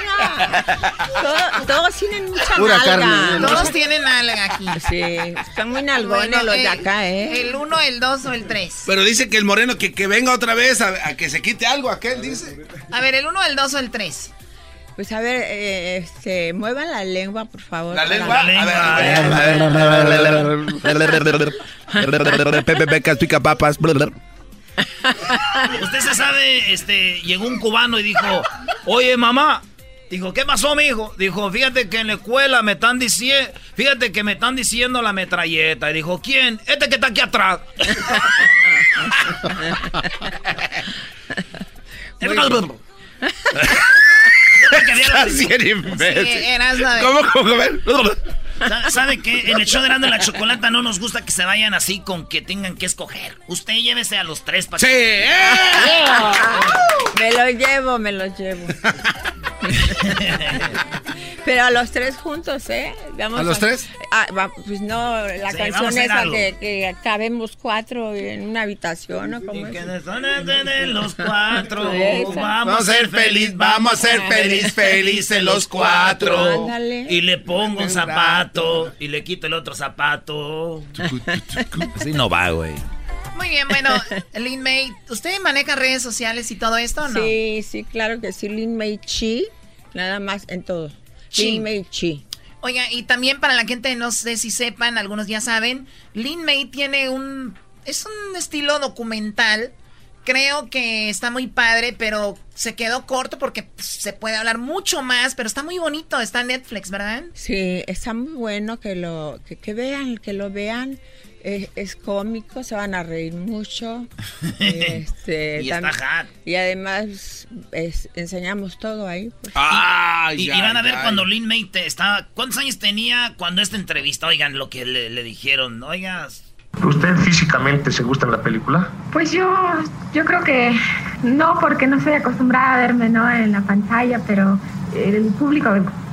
Todo- todos tienen mucha
Pura
nalga.
carne,
Todos tienen alga aquí.
Sí, están muy nalgones
Bueno,
los de
eh,
acá, ¿eh?
El 1, el 2 o el 3.
Pero dice que el moreno que, que venga otra vez a, a que se quite algo, aquel dice.
A ver, el 1, el 2 o el 3.
Pues a ver, eh, este, muevan la lengua, por favor.
La lengua. A ver, Pepe Pecas pica papas.
Usted se sabe, este, llegó un cubano y dijo, oye mamá, dijo, ¿qué pasó, mijo? Dijo, fíjate que en la escuela me están diciendo, fíjate que me están diciendo la metralleta. Y dijo, ¿quién? Este que está aquí atrás.
Así era imbécil.
Sí, eras la de-
¿Cómo, cómo?
Sa- ¿Sabe qué? En el show de Grande la Chocolata no nos gusta que se vayan así con que tengan que escoger. Usted llévese a los tres para
Sí. ¡eh!
Me lo llevo, me lo llevo. Pero a los tres juntos, ¿eh? Vamos
¿A los tres?
Ah, va- pues no, la
Sí,
canción esa que, que cabemos cuatro en una habitación, ¿no? ¿Cómo es?
de los cuatro. Vamos a ser feliz, vamos a ser feliz, felices los cuatro.
Ándale.
Y le pongo un zapato y le quito el otro zapato.
Así no va, güey.
Muy bien, bueno, Lin May, ¿usted maneja redes sociales y todo esto o no?
Sí, sí, claro que sí. Lin Mei Chi, nada más en todo.
Chi.
Lin Mei Chi.
Oiga, y también para la gente, no sé si sepan, algunos ya saben, Lin May tiene un... Es un estilo documental. Creo que está muy padre, pero se quedó corto porque se puede hablar mucho más, pero está muy bonito. Está en Netflix, ¿verdad?
Sí, está muy bueno que lo que, que vean, que lo vean. Es, es cómico, se van a reír mucho. Este,
Y está
tam-
hot.
y además es- enseñamos todo ahí. pues.
Ay,
Y, van a ver cuando Lin May te estaba. ¿Cuántos años tenía cuando esta entrevista? Oigan lo que le, le dijeron. Oigas.
¿Usted físicamente se gusta en la película?
Pues yo, yo creo que no, porque no estoy acostumbrada a verme ¿no? en la pantalla, pero el público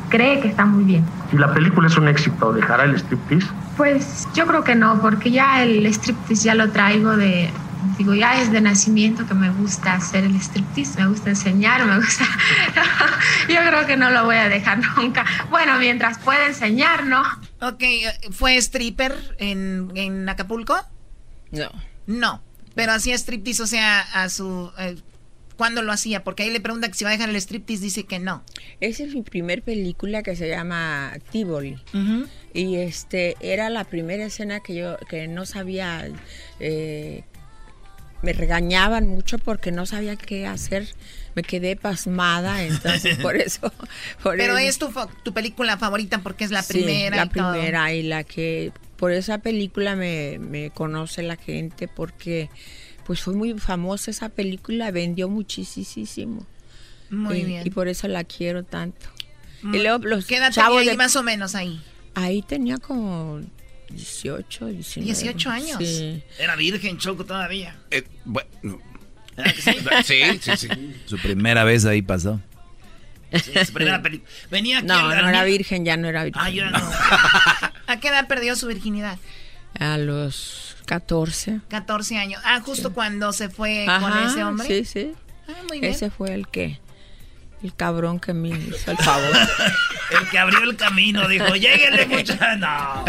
cree que está muy bien.
Si la película es un éxito, ¿dejará el striptease?
Pues yo creo que no, porque ya el striptease ya lo traigo de, digo, ya es de nacimiento que me gusta hacer el striptease, me gusta enseñar, me gusta... yo creo que no lo voy a dejar nunca. Bueno, mientras pueda enseñar, ¿no?
Ok, ¿fue stripper en, en Acapulco?
No.
No, pero hacía striptease, o sea, a su... eh, ¿Cuándo lo hacía? Porque ahí le pregunta que si va a dejar el striptease, dice que no.
Esa es mi primer película que se llama Tivoli. Y este era la primera escena que yo que no sabía eh, me regañaban mucho porque no sabía qué hacer. Me quedé pasmada, entonces por eso. por
Pero es tu, tu película favorita porque es la
Sí,
primera.
la
y todo.
primera y la que por esa película me, me conoce la gente porque pues fue muy famosa esa película, vendió muchísimo.
Muy
y,
bien.
y por eso la quiero tanto.
Muy-
Y luego los
¿Qué edad
chavos
tenía ahí
de-
más o menos ahí?
Ahí tenía como 18, 19.
18 años.
Sí.
Era virgen, Choco, todavía.
Eh, bueno.
¿Verdad que sí?
Sí, sí, sí.
Su primera vez ahí pasó.
Sí, su primera película. Venía aquí
No, no era virgen, ya no era virgen.
Ah, yo no.
¿A qué edad perdió su virginidad?
A los 14.
14 años. Ah, justo cuando se fue con
Ajá,
ese hombre.
Sí, sí.
Ah, muy bien.
Ese fue el que, el cabrón que me hizo el favor.
El que abrió el camino dijo, lléguenle mucha. No.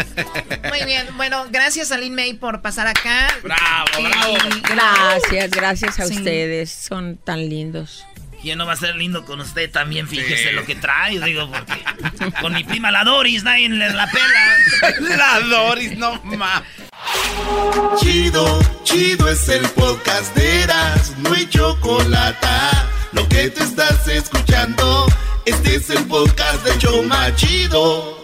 Muy bien. Bueno, gracias a Lin May por pasar acá.
Bravo,
bravo.
Gracias, gracias a
Sí.
ustedes. Son tan lindos.
¿Quién no va a ser lindo con usted también? Fíjese lo que trae, digo, porque con mi prima la Doris, nadie le la pela.
La Doris, no más.
Chido, chido es el podcast de Eras, no hay chocolate. Lo que te estás escuchando, este es el podcast de Choma Chido.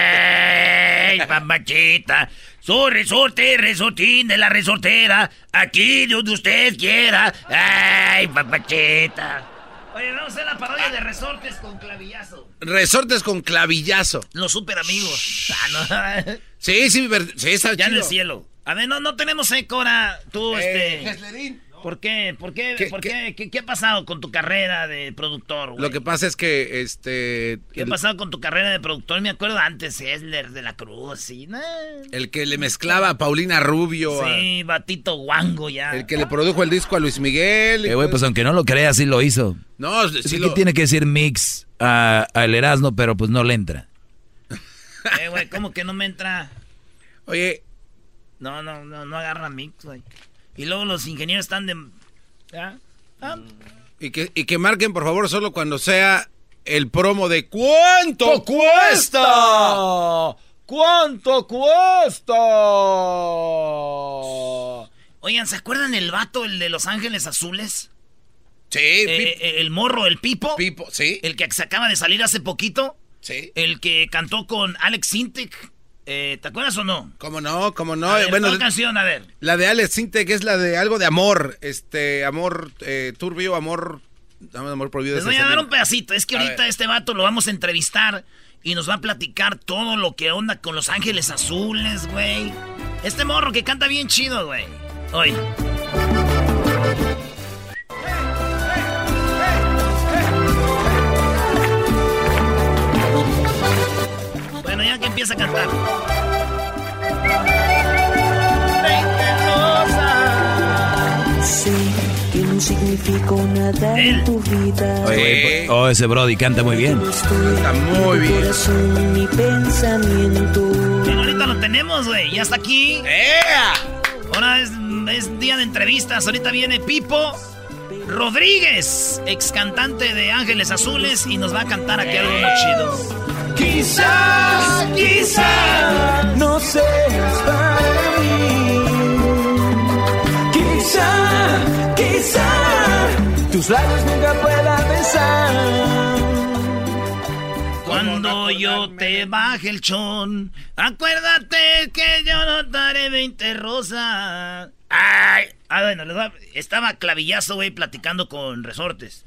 papachita. Soy resorte, resortín de la resortera. Aquí donde usted quiera. Ay, papachita. Oye, vamos a hacer la parodia de resortes con clavillazo.
Resortes con clavillazo.
Los super amigos. Ah, no.
Sí, sí, sí, está
Ya en el cielo. A ver, no, no tenemos eco ahora. Tú,
Eh,
este. ¿Por qué? ¿Por qué?
¿Qué-
¿Por qué? ¿Qué, qué ha pasado con tu carrera de productor, güey?
Lo que pasa es que, este...
¿Qué ha pasado con tu carrera de productor? Me acuerdo antes, Esler de la Cruz, sí, ¿no?
El que le mezclaba a Paulina Rubio. a-
Sí, Batito Guango ya.
el que le produjo el disco a Luis Miguel. y
Eh, güey, pues aunque no lo creas, sí lo hizo.
No, sí
que
lo-
tiene que decir mix a- al Erasmo, pero pues no le entra.
Eh, güey, ¿cómo que no me entra?
Oye.
No, no, no, no agarra mix, güey. Y luego los ingenieros están de... Ah,
Y que, y que marquen, por favor, solo cuando sea el promo de ¿Cuánto cuesta?
¿Cuánto cuesta?
Oigan, ¿se acuerdan el vato, el de Los Ángeles Azules?
Sí,
Eh, eh, el morro, el Pipo.
Pipo, sí.
El que se acaba de salir hace poquito.
Sí.
El que cantó con Alex Sintek. Eh, ¿Te acuerdas o no?
¿Cómo no? ¿Cómo no?
A ver,
bueno,
¿cuál canción? A ver.
la de Alex Sintek es la de algo de amor. Este, amor eh, turbio, amor... Amor prohibido.
Les voy a dar un pedacito. Es que
A
ahorita
ver.
este vato lo vamos a entrevistar y nos va a platicar todo lo que onda con Los Ángeles Azules, güey. Este morro que canta bien chido, güey. Hoy. Empieza a cantar.
Sé que no significo nada en tu vida.
Oye, oh, ese Brody canta muy bien.
Está muy bien.
mi pensamiento.
Ahorita lo tenemos, güey. Ya está aquí. Ahora es, es día de entrevistas. Ahorita viene Pipo Rodríguez, ex cantante de Ángeles Azules, y nos va a cantar aquí algo muy chido.
Quizás, quizás no seas para mí. Quizá, quizá tus labios nunca puedan besar.
Cuando yo te baje el chón, acuérdate que yo no daré 20 rosas. Ay, ah, bueno, les va- estaba clavillazo, güey, platicando con resortes.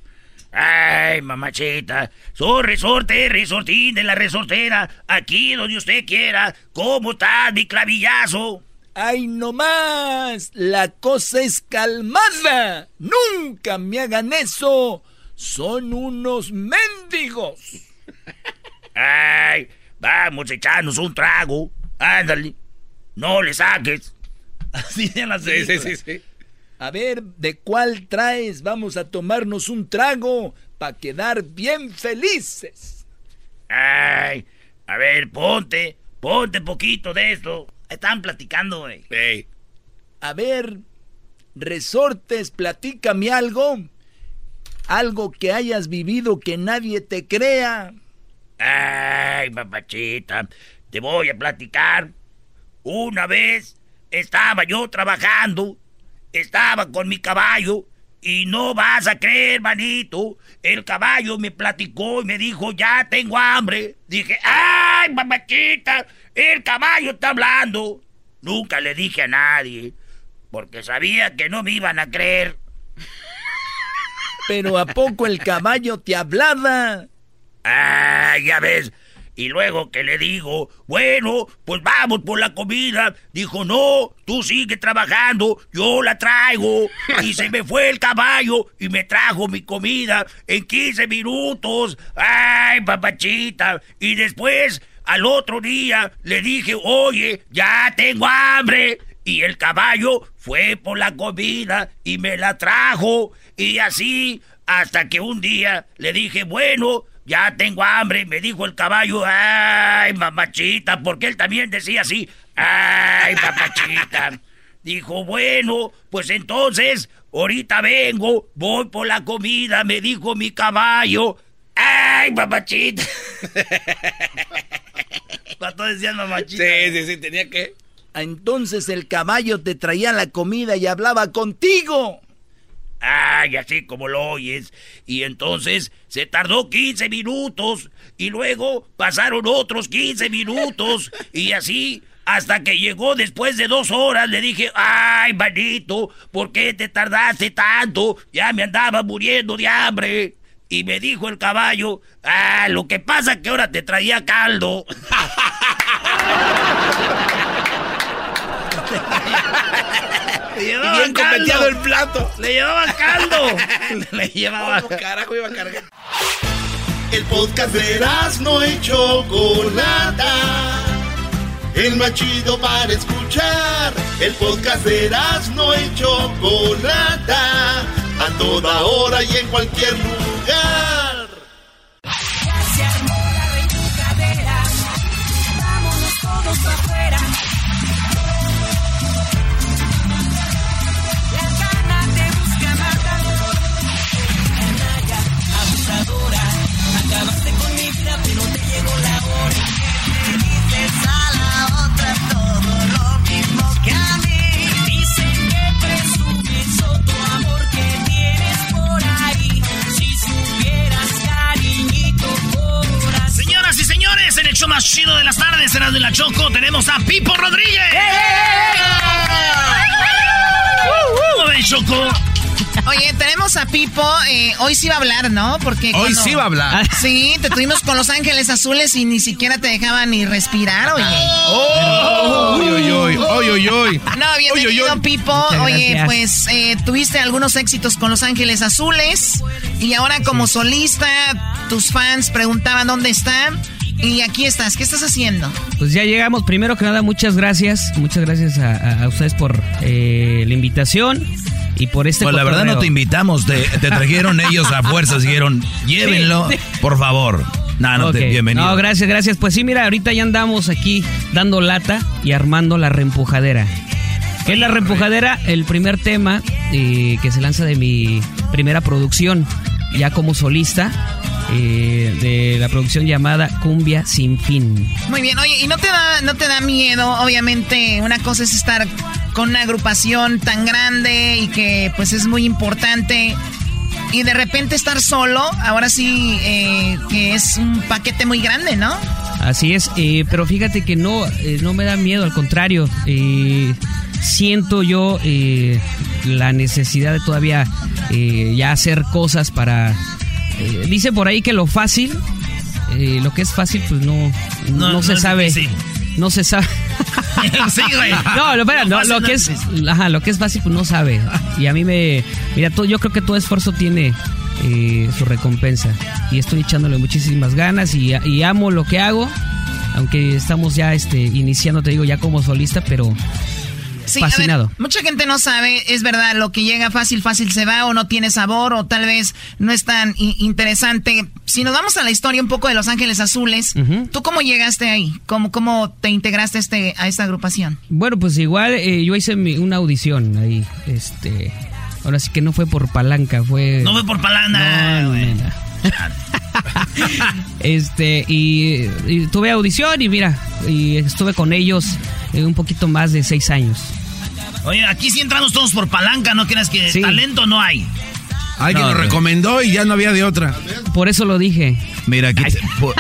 Ay, mamachita, soy resorte, resortín de la resortera, aquí donde usted quiera. ¿Cómo está mi clavillazo?
¡Ay, no más! La cosa es calmada. Nunca me hagan eso. Son unos mendigos.
Ay, vamos a echarnos un trago. Ándale, no le saques. Así de las
Sí, sí, sí,
sí.
A ver, ¿de cuál traes? Vamos a tomarnos un trago para quedar bien felices.
Ay, a ver, ponte, ponte poquito de esto. Están platicando, güey.
A ver, resortes, platícame algo. Algo que hayas vivido que nadie te crea.
Ay, papachita, te voy a platicar. Una vez estaba yo trabajando, estaba con mi caballo y no vas a creer, manito. El caballo me platicó y me dijo, ya tengo hambre. Dije, ay, papachita, el caballo está hablando. Nunca le dije a nadie, porque sabía que no me iban a creer.
Pero ¿a poco el caballo te hablaba?
Ah, ya ves. Y luego que le digo, bueno, pues vamos por la comida. Dijo, no, tú sigue trabajando, yo la traigo. Y se me fue el caballo y me trajo mi comida en 15 minutos. Ay, papachita. Y después, al otro día, le dije, oye, ya tengo hambre. Y el caballo fue por la comida y me la trajo. Y así, hasta que un día le dije, bueno, ya tengo hambre. Me dijo el caballo, ay, mamachita, porque él también decía así, ay, papachita. Dijo, bueno, pues entonces, ahorita vengo, voy por la comida, me dijo mi caballo. Ay, mamachita. Pato decía mamachita.
Sí, sí, sí, tenía que.
Entonces el caballo te traía la comida y hablaba contigo.
Ay, así como lo oyes. Y entonces se tardó 15 minutos y luego pasaron otros 15 minutos y así
Hasta que llegó después de dos horas, le dije, ay, manito, ¿por qué te tardaste tanto? Ya me andaba muriendo de hambre. Y me dijo el caballo, ah, lo que pasa es que ahora te traía caldo.
Le llevaba bien caldo. el plato.
Le llevaba caldo. Le llevaba.
¿Cómo carajo iba a cargar?
El podcast de no hecho Chocolata. El más chido para escuchar. El podcast de no hecho Chocolata. A toda hora y en cualquier lugar.
Más chido de las tardes, será de la Choco, tenemos a Pipo Rodríguez. ¿Cómo ven, Choco?
Oye, tenemos a Pipo. eh, hoy sí va a hablar, ¿no? Porque
Hoy sí va a hablar.
Sí, te tuvimos con Los Ángeles Azules y ni siquiera te dejaban ni respirar, oye.
Oh, uy, uy, uy, uy, uy, uy.
No, bienvenido,
uy, uy.
Pipo.
Muchas
Oye,
gracias.
pues eh, tuviste algunos éxitos con Los Ángeles Azules y ahora como solista, tus fans preguntaban dónde está y aquí estás. ¿Qué estás haciendo?
Pues ya llegamos. Primero que nada, muchas gracias. Muchas gracias a, a- a ustedes por eh, la invitación y por este
Pues la verdad no te invitamos, te, te trajeron ellos a fuerzas, dijeron, llévenlo,
Sí.
por favor. No, no, te, bienvenido.
No, gracias, gracias. Pues sí, mira, ahorita ya andamos aquí dando lata y armando la reempujadera. ¿Qué es la reempujadera? El primer tema eh, que se lanza de mi primera producción, ya como solista, eh, de la producción llamada Cumbia Sin Fin.
Muy bien, oye, ¿y no te da, no te da miedo? Obviamente, una cosa es estar con una agrupación tan grande y que pues es muy importante. Y de repente estar solo, ahora sí eh, que es un paquete muy grande, ¿no?
Así es, eh, pero fíjate que no, eh, no me da miedo, al contrario, eh, siento yo eh, la necesidad de todavía eh, ya hacer cosas para... eh, dice por ahí que lo fácil, eh, lo que es fácil, pues no, no,
No,
se
no
sabe.
difícil.
No se sabe.
Sí, güey.
No, lo, espera,
Lo
no, lo
no
que
es
es, ajá, lo que es fácil, pues no sabe. Y a mí me, mira, todo, yo creo que todo esfuerzo tiene eh, su recompensa. Y estoy echándole muchísimas ganas y, y amo lo que hago. Aunque estamos ya este, iniciando, te digo, ya como solista, pero
Sí, a ver,
fascinado.
mucha gente no sabe, es verdad, lo que llega fácil, fácil se va, o no tiene sabor, o tal vez no es tan interesante. Si nos vamos a la historia un poco de Los Ángeles Azules. ¿tú cómo llegaste ahí? ¿Cómo, cómo te integraste a, este, a esta agrupación?
Bueno, pues igual eh, yo hice mi- una audición ahí. Este, ahora sí que no fue por palanca, fue.
No fue por
No, no, no. este, y, y tuve audición y mira, y estuve con ellos eh, un poquito más de seis años.
Oye, aquí sí entramos todos por palanca, ¿no creas que
Sí.
talento no hay?
Alguien
No,
lo recomendó y ya no había de otra.
Por eso lo dije.
Mira, aquí,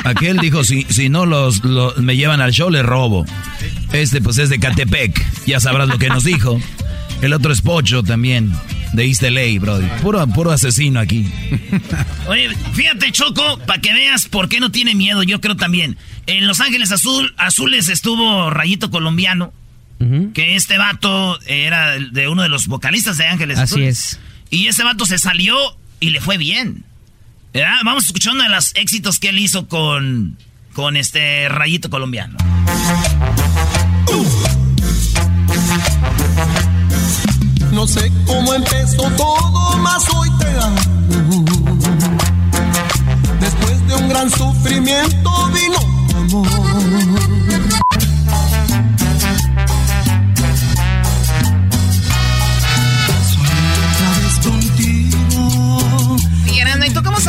aquel dijo, si, si no los, los- me llevan al show, les robo. Este pues es de Catepec, ya sabrás lo que nos dijo. El otro es Pocho también, de East LA, brody. Puro, puro asesino aquí.
Oye, fíjate, Choco, para que veas por qué no tiene miedo, yo creo también. En Los Ángeles Azul, Azules estuvo Rayito Colombiano, que este vato era de uno de los vocalistas de Ángeles
Así
Azules.
es.
Y ese vato se salió y le fue bien. ¿Verdad? Vamos a escuchar uno de los éxitos que él hizo con, con este Rayito Colombiano.
No sé cómo empezó todo, mas hoy te amo. Después de un gran sufrimiento vino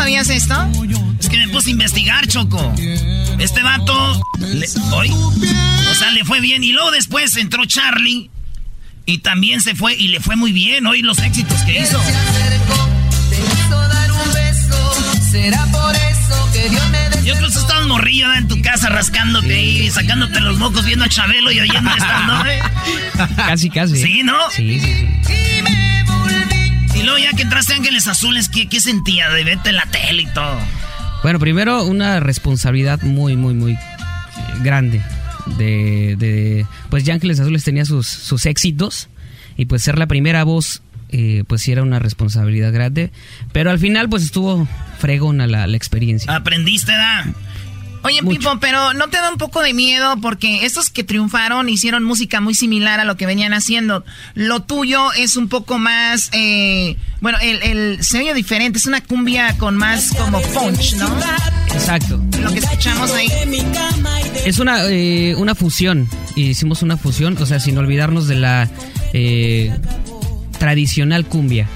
sabías esto?
Es que me puse a investigar, Choco. Este vato, le- ¿hoy? O sea, le fue bien. Y luego después entró Charlie. Y también se fue y le fue muy bien. Hoy los éxitos que hizo.
Se acercó, te hizo dar un beso. Será por eso que Dios me.
Yo creo que estabas morrillo en tu casa rascándote y sacándote los mocos viendo a Chabelo y oyendo esta, ¿no?
Casi, casi.
Sí, ¿no?
Sí, sí, sí.
Y luego ya que entraste a Ángeles Azules, ¿qué, qué sentías de verte en la tele y todo?
Bueno, primero una responsabilidad muy, muy, muy grande. De, de- pues ya Ángeles Azules tenía sus, sus éxitos y pues ser la primera voz, eh, pues sí era una responsabilidad grande. Pero al final pues estuvo fregona la, la experiencia.
¿Aprendiste, da?
Oye, Pipo, pero ¿no te da un poco de miedo? Porque estos que triunfaron hicieron música muy similar a lo que venían haciendo. Lo tuyo es un poco más, eh, bueno, el, el se oye diferente, es una cumbia con más como punch, ¿no?
Exacto.
Lo que escuchamos ahí.
Es una, eh, una fusión. Hicimos una fusión, o sea, sin olvidarnos de la eh, tradicional cumbia.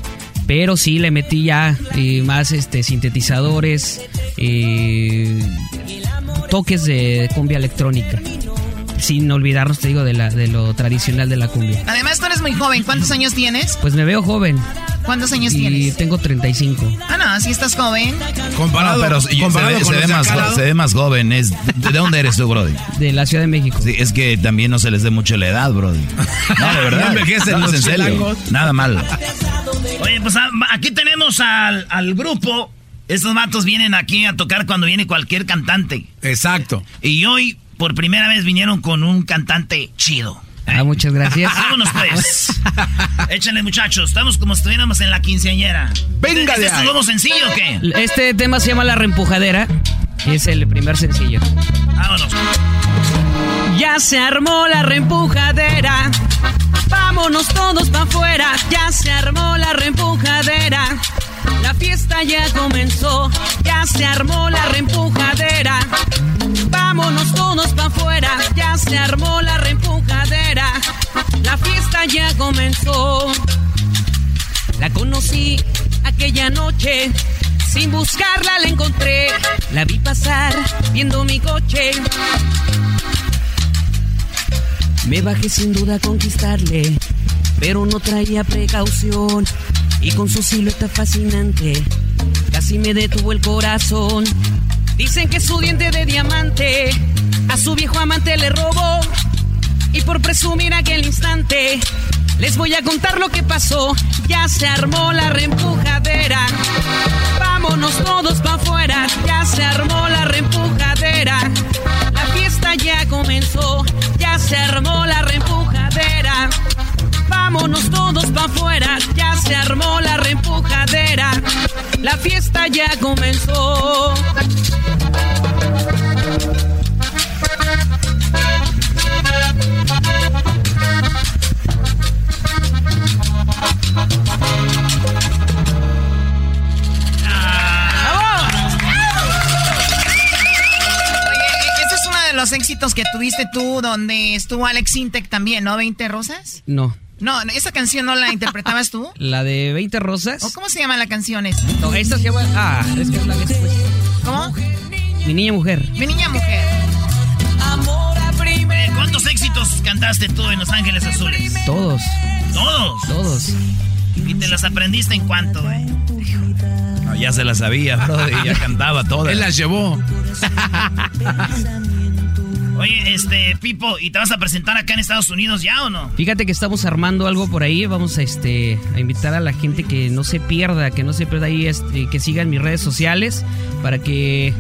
Pero sí le metí ya eh, más este, sintetizadores, eh, toques de cumbia electrónica. Sin olvidarnos, te digo, de, la, de lo tradicional de la cumbia.
Además, tú eres muy joven. ¿Cuántos años tienes?
Pues me veo joven.
¿Cuántos años
y
tienes?
tengo 35.
Ah, no, así estás joven.
No, pero se,
comparado
ve,
con
se
los
ve
de
más, se ve más joven. Es, ¿De dónde eres tú, Brody?
De la Ciudad de México.
Sí, es que también no se les dé mucho la edad, Brody. No, de verdad.
No envejecen
No,
los
en serio. Nada malo.
Oye, pues ah, aquí tenemos al, al grupo. Estos matos vienen aquí a tocar cuando viene cualquier cantante.
Exacto.
Y hoy, por primera vez, vinieron con un cantante chido.
Ah, muchas gracias.
Vámonos pues. Échale muchachos, estamos como si estuviéramos en la quinceañera.
Venga
¿Es este nuevo sencillo o qué?
Este tema se llama La Reempujadera. y Es el primer sencillo.
Vámonos.
Ya se armó la reempujadera. Vámonos todos para afuera. Ya se armó la reempujadera. La fiesta ya comenzó. Ya se armó la reempujadera. Vámonos todos para afuera. Ya se armó la reempujadera. La fiesta ya comenzó. La conocí aquella noche. Sin buscarla la encontré. La vi pasar viendo mi coche. Me bajé sin duda a conquistarle, pero no traía precaución. Y con su silueta fascinante, casi me detuvo el corazón. Dicen que su diente de diamante a su viejo amante le robó. Y por presumir aquel instante, les voy a contar lo que pasó. Ya se armó la reempujadera. Vámonos todos para afuera. Ya se armó la reempujadera. La fiesta ya comenzó. Ya se armó la reempujadera. Vámonos todos para afuera. Ya se armó la reempujadera. La fiesta ya comenzó.
Oye, ese es uno de los éxitos que tuviste tú, donde estuvo Alex Intec también, ¿no? ¿20 rosas?
No,
No, esa canción no la interpretabas tú.
la de 20 rosas.
¿O cómo se llama la canción esa?
No, esta se llama. Ah, es que es la después.
¿Cómo?
Mi niña mujer.
Mi niña mujer.
Eh, ¿Cuántos éxitos cantaste tú en Los Ángeles Azules?
Todos.
¿Todos?
Todos.
¿Y te las aprendiste en cuánto, eh?
No, ya se la sabía, Brody. Ya cantaba todas.
Él las llevó.
Oye, este, Pipo, ¿y te vas a presentar acá en Estados Unidos ya o no?
Fíjate que estamos armando algo por ahí. Vamos a este a invitar a la gente que no se pierda, que no se pierda ahí, este, que sigan mis redes sociales para que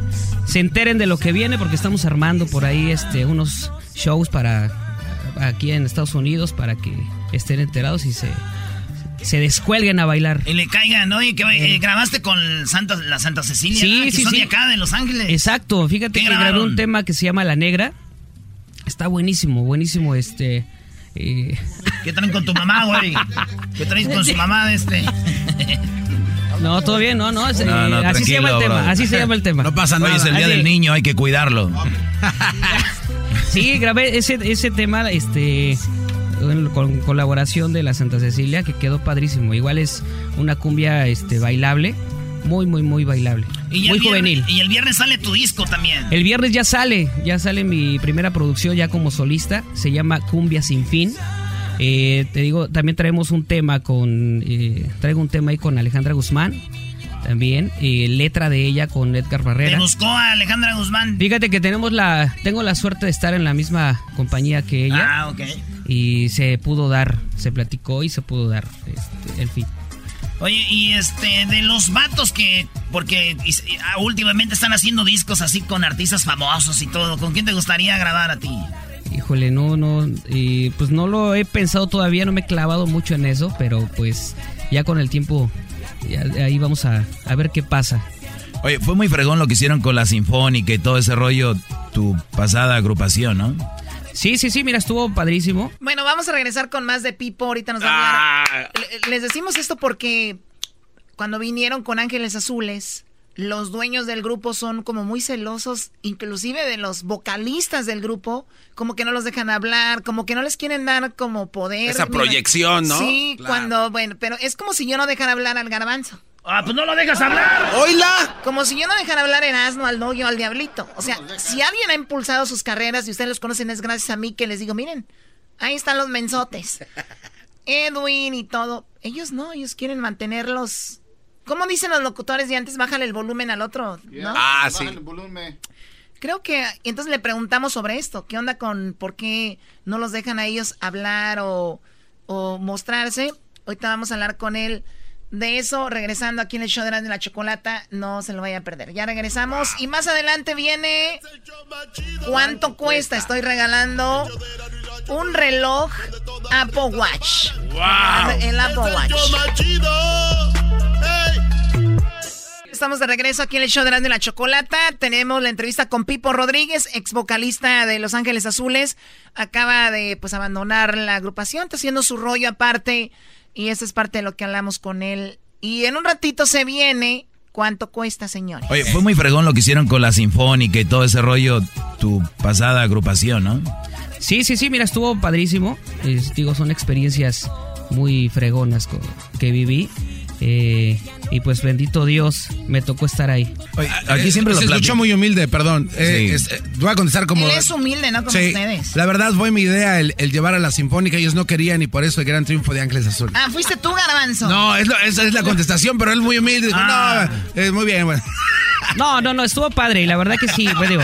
se enteren de lo que viene, porque estamos armando por ahí este unos shows para aquí en Estados Unidos para que estén enterados y se se descuelguen a bailar.
Y le caigan, ¿no? Y que eh, grabaste con Santa, la Santa Cecilia, que
sí,
son
sí.
de acá, de Los Ángeles.
Exacto, fíjate
¿Qué
que grabé
grabaron?
un tema que se llama La Negra. Está buenísimo, buenísimo este eh,
¿Qué traen con tu mamá, güey? ¿Qué traes con su mamá, este?
No, todo bien, no, no, es,
No,
eh,
no,
así se llama el tema, así se llama el tema.
No pasa nada. Es el día
Así-
del niño, hay que cuidarlo.
Sí, grabé ese, ese tema este con colaboración de la Santa Cecilia que quedó padrísimo. Igual es una cumbia este bailable, muy muy muy bailable,
Y
muy
viernes-
juvenil.
Y el viernes sale tu disco también.
El viernes ya sale, ya sale mi primera producción ya como solista, se llama Cumbia sin fin. Eh, te digo, también traemos un tema con, eh, traigo un tema ahí con Alejandra Guzmán también, eh, letra de ella con Edgar
Te
Barrera.
buscó a Alejandra Guzmán.
Fíjate que tenemos la, tengo la suerte de estar en la misma compañía que ella.
Ah, ok.
Y se pudo dar, se platicó y se pudo dar este, el fit.
Oye, y este, de los vatos que, porque y- y- ah, últimamente están haciendo discos así con artistas famosos y todo, ¿con quién te gustaría grabar a ti?
Híjole, no, no, y pues no lo he pensado todavía, no me he clavado mucho en eso, pero pues ya con el tiempo, ya- ahí vamos a, a ver qué pasa.
Oye, fue muy fregón lo que hicieron con la Sinfónica y todo ese rollo, tu pasada agrupación, ¿no?
Sí, sí, sí, mira, estuvo padrísimo.
Bueno, vamos a regresar con más de Pipo. Ahorita nos va a hablar. Le- Les decimos esto porque cuando vinieron con Ángeles Azules, los dueños del grupo son como muy celosos, inclusive de los vocalistas del grupo, como que no los dejan hablar, como que no les quieren dar como poder.
Esa proyección, ¿no?
Sí,
Claro.
cuando, bueno, pero es como si yo no dejara hablar al garbanzo.
Ah, pues no lo dejas hablar.
¡Oila!
Como si yo no dejara hablar en asno al novio al diablito. O sea, si alguien ha impulsado sus carreras y ustedes los conocen, es gracias a mí que les digo, miren, ahí están los mensotes. Edwin y todo. Ellos no, ellos quieren mantenerlos. ¿Cómo dicen los locutores de antes? Bájale el volumen al otro, ¿no?
Ah, sí.
Creo que entonces le preguntamos sobre esto. ¿Qué onda con por qué no los dejan a ellos hablar o, o mostrarse? Ahorita vamos a hablar con él de eso. Regresando aquí en el show de la Chocolata, no se lo vaya a perder. Ya regresamos y más adelante viene ¿Cuánto cuesta? Estoy regalando un reloj Apple Watch. El Apple Watch. Estamos de regreso aquí en el show de la Chocolata. Tenemos la entrevista con Pipo Rodríguez, ex vocalista de Los Ángeles Azules. Acaba de pues abandonar la agrupación, está haciendo su rollo aparte. Y esa es parte de lo que hablamos con él. Y en un ratito se viene. ¿Cuánto cuesta, señores?
Oye, fue muy fregón lo que hicieron con la Sinfónica y todo ese rollo, tu pasada agrupación, ¿no?
Sí, sí, sí, mira, estuvo padrísimo. Digo, son experiencias muy fregonas que viví. Eh, y pues bendito Dios, me tocó estar ahí.
aquí siempre lo
Se escuchó muy humilde, perdón. Eh,
Sí.
es- eh, voy a contestar como...
Él es humilde, ¿no? Como
Sí,
ustedes.
la verdad fue mi idea el, el llevar a la Sinfónica. Ellos no querían y por eso el gran triunfo de Ángeles Azul.
Ah, fuiste tú, Garbanzo.
No, es lo- esa es la contestación, pero él muy humilde. dijo,
Ah.
No, eh, muy bien, bueno.
No, no, no, estuvo padre y la verdad que sí, pues digo,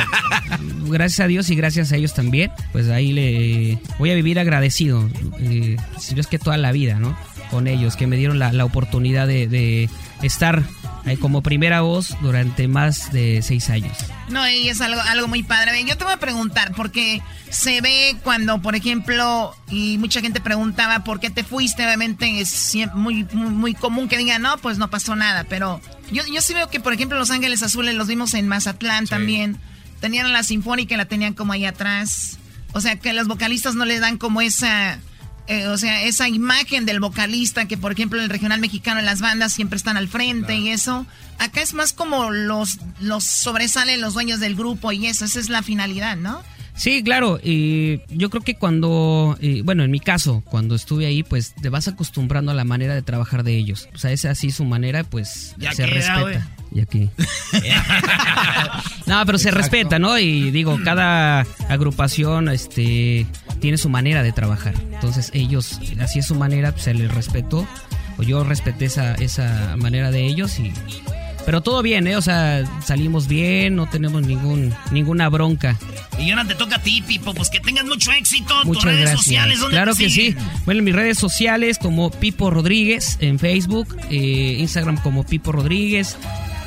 gracias a Dios y gracias a ellos también, pues ahí le voy a vivir agradecido, eh, si no es que toda la vida, ¿no? Con ellos, que me dieron la, la oportunidad de, de estar ahí como primera voz durante más de seis años.
No, y es algo, algo muy padre. Yo te voy a preguntar, porque se ve cuando, por ejemplo, y mucha gente preguntaba por qué te fuiste, obviamente es muy, muy, muy común que digan, no, pues no pasó nada, pero yo, yo sí veo que, por ejemplo, Los Ángeles Azules los vimos en Mazatlán también. Tenían la sinfónica y la tenían como ahí atrás. O sea, que los vocalistas no les dan como esa... eh, o sea, esa imagen del vocalista que, por ejemplo, en el regional mexicano en las bandas siempre están al frente y eso. Acá es más como los, los sobresalen los dueños del grupo y eso. Esa es la finalidad, ¿no?
Sí, claro. Y yo creo que cuando, eh, bueno, en mi caso, cuando estuve ahí, pues te vas acostumbrando a la manera de trabajar de ellos. O sea, es así su manera, pues
Ya
se
queda,
respeta.
güey.
Y aquí. no, pero se respeta, ¿no? Y digo, cada agrupación, este, tiene su manera de trabajar. Entonces ellos, así es su manera, pues, se les respetó. O yo respeté esa, esa manera de ellos y. Pero todo bien, ¿eh? O sea, salimos bien, no tenemos ningún, ninguna bronca.
Y ahora te toca a ti, Pipo, pues que tengas mucho éxito. tus
Muchas
redes
gracias.
sociales, ¿dónde
claro que sí. Bueno, en mis redes sociales como Pipo Rodríguez en Facebook, eh, Instagram como Pipo Rodríguez,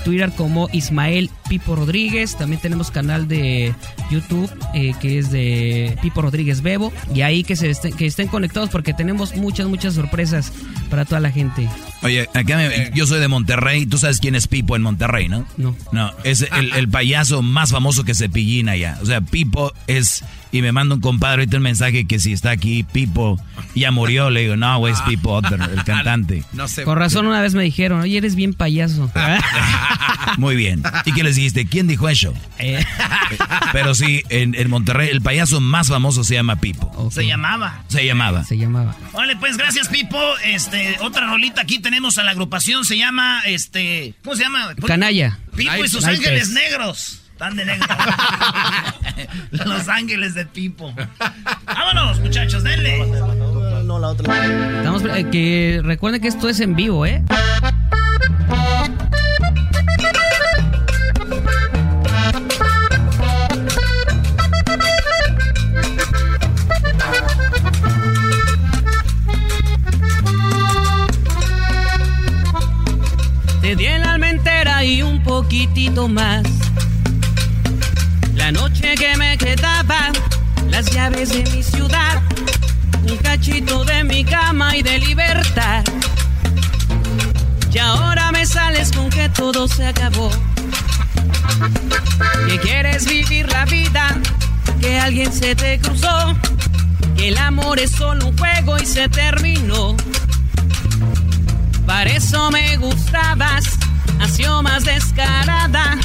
Twitter como Ismael Pipo Rodríguez. También tenemos canal de YouTube eh, que es de Pipo Rodríguez Bebo. Y ahí que, se estén, que estén conectados porque tenemos muchas, muchas sorpresas para toda la gente.
Oye, acá me- yo soy de Monterrey. ¿Tú sabes quién es Pipo en Monterrey, no?
No.
No, es el, el payaso más famoso que se pillina allá. O sea, Pipo es... Y me manda un compadre ahorita un mensaje que si está aquí, Pipo ya murió. Le digo, no, güey, es Pipo Otter, el cantante.
No sé.
Con razón una vez me dijeron, oye, eres bien payaso.
Muy bien. ¿Y qué les dijiste? ¿Quién dijo eso?
Eh,
Pero sí, en, en Monterrey el payaso más famoso se llama Pipo.
Se llamaba.
Se llamaba.
Se llamaba.
Vale, pues gracias, Pipo. Este, otra rolita aquí tenemos a la agrupación, se llama, este, ¿cómo se llama?
Canalla.
Pipo y sus ángeles negros. Tan de negro. Los Ángeles de Pipo. Vámonos, muchachos, denle. No, la otra.
Estamos, eh, que recuerden que esto es en vivo, ¿eh? Te di en la mentera y un poquitito más la noche que me quedaba, las llaves de mi ciudad, un cachito de mi cama y de libertad. Y ahora me sales con que todo se acabó. Que quieres vivir la vida, que alguien se te cruzó, que el amor es solo un juego y se terminó. Para eso me gustabas, sido más descarada.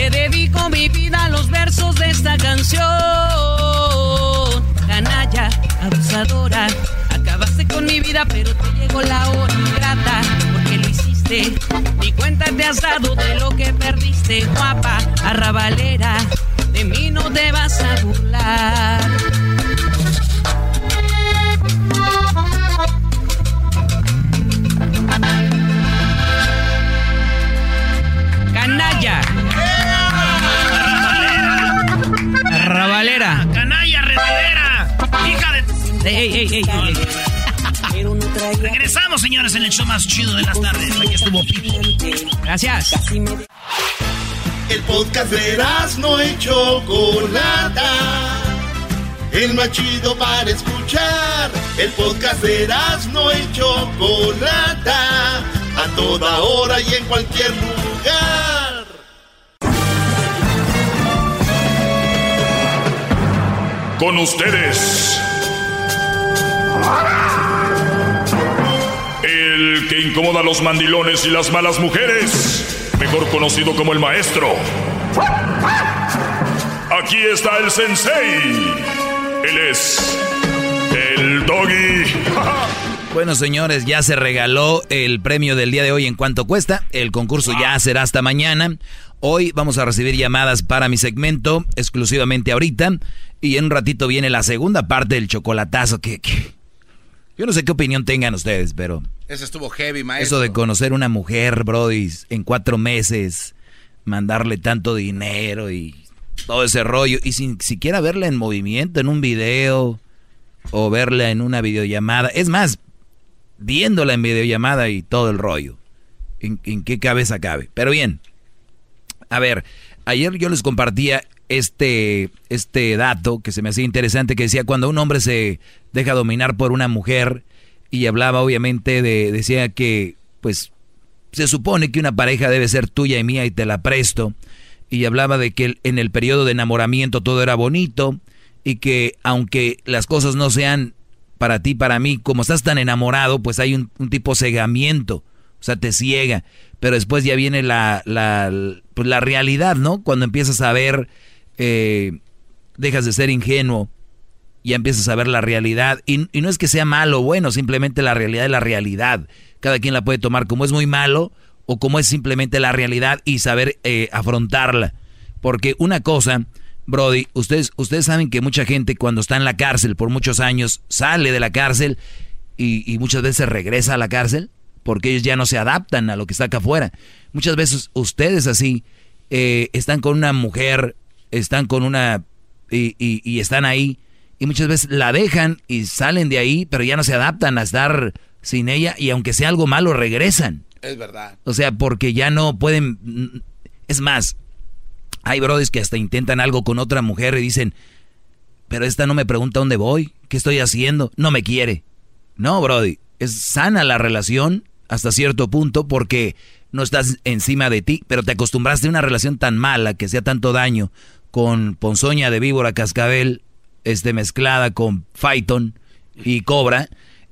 Te dedico mi vida a los versos de esta canción. Canalla, abusadora, acabaste con mi vida, pero te llegó la hora ingrata. Porque lo hiciste, ni cuenta te has dado de lo que perdiste, guapa, arrabalera. De mí no te vas a burlar. Canalla. Ey, ey, ey.
Regresamos, señores, en el show más chido de las tardes. Aquí estuvo Pipo.
Gracias.
El podcast de no y Chocolata. El más chido para escuchar. El podcast de no y Chocolata. A toda hora y en cualquier lugar.
Con ustedes. El que incomoda a los mandilones y las malas mujeres. Mejor conocido como el maestro. Aquí está el sensei. Él es el doggy.
Bueno, señores, ya se regaló el premio del día de hoy en cuanto cuesta. El concurso ya será hasta mañana. Hoy vamos a recibir llamadas para mi segmento exclusivamente ahorita. Y en un ratito viene la segunda parte del chocolatazo. Que, que- Yo no sé qué opinión tengan ustedes, pero
Eso estuvo heavy, maestro.
eso de conocer una mujer, Brody, en cuatro meses, mandarle tanto dinero y todo ese rollo, y sin siquiera verla en movimiento, en un video, o verla en una videollamada. Es más, viéndola en videollamada y todo el rollo. ¿En, en qué cabeza cabe? Pero bien, a ver, ayer yo les compartía este, este dato que se me hacía interesante, que decía cuando un hombre se deja dominar por una mujer, y hablaba obviamente de, decía que, pues, se supone que una pareja debe ser tuya y mía y te la presto, y hablaba de que en el periodo de enamoramiento todo era bonito, y que aunque las cosas no sean para ti, para mí, como estás tan enamorado, pues hay un, un tipo cegamiento, o sea, te ciega, pero después ya viene la, la, pues la realidad, ¿no? Cuando empiezas a ver, eh, dejas de ser ingenuo, ya empiezas a ver la realidad, y, no es que sea malo o bueno, simplemente la realidad es la realidad, cada quien la puede tomar como es muy malo, o como es simplemente la realidad y saber eh, afrontarla, porque una cosa... Brody, ustedes, ustedes saben que mucha gente cuando está en la cárcel por muchos años sale de la cárcel y, y muchas veces regresa a la cárcel porque ellos ya no se adaptan a lo que está acá afuera. Muchas veces ustedes así eh, están con una mujer, están con una y, y- y están ahí y muchas veces la dejan y salen de ahí, pero ya no se adaptan a estar sin ella y aunque sea algo malo regresan.
Es verdad.
O sea, porque ya no pueden... Es más, hay brodis que hasta intentan algo con otra mujer y dicen, pero esta no me pregunta dónde voy, qué estoy haciendo, no me quiere. No, brody, es sana la relación hasta cierto punto porque no estás encima de ti, pero te acostumbraste a una relación tan mala que hacía tanto daño con ponzoña de víbora cascabel, este mezclada con Python y cobra,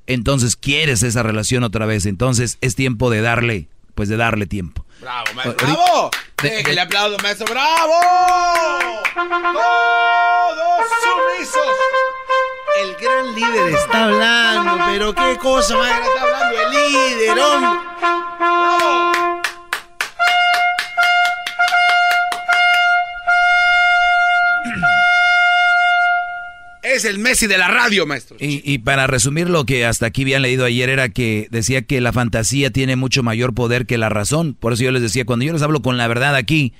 entonces quieres esa relación otra vez, entonces es tiempo de darle, pues de darle tiempo.
Bravo, maestro. ¡Bravo!
De-
Déjale aplaudo, maestro. ¡Bravo! Todos sumisos. El gran líder está hablando, pero qué cosa, maestro. Está hablando el líder, hombre. ¡Bravo! Es el Messi de la radio, maestro.
Y, y para resumir lo que hasta aquí habían leído ayer era que decía que la fantasía tiene mucho mayor poder que la razón. Por eso yo les decía, cuando yo les hablo con la verdad aquí,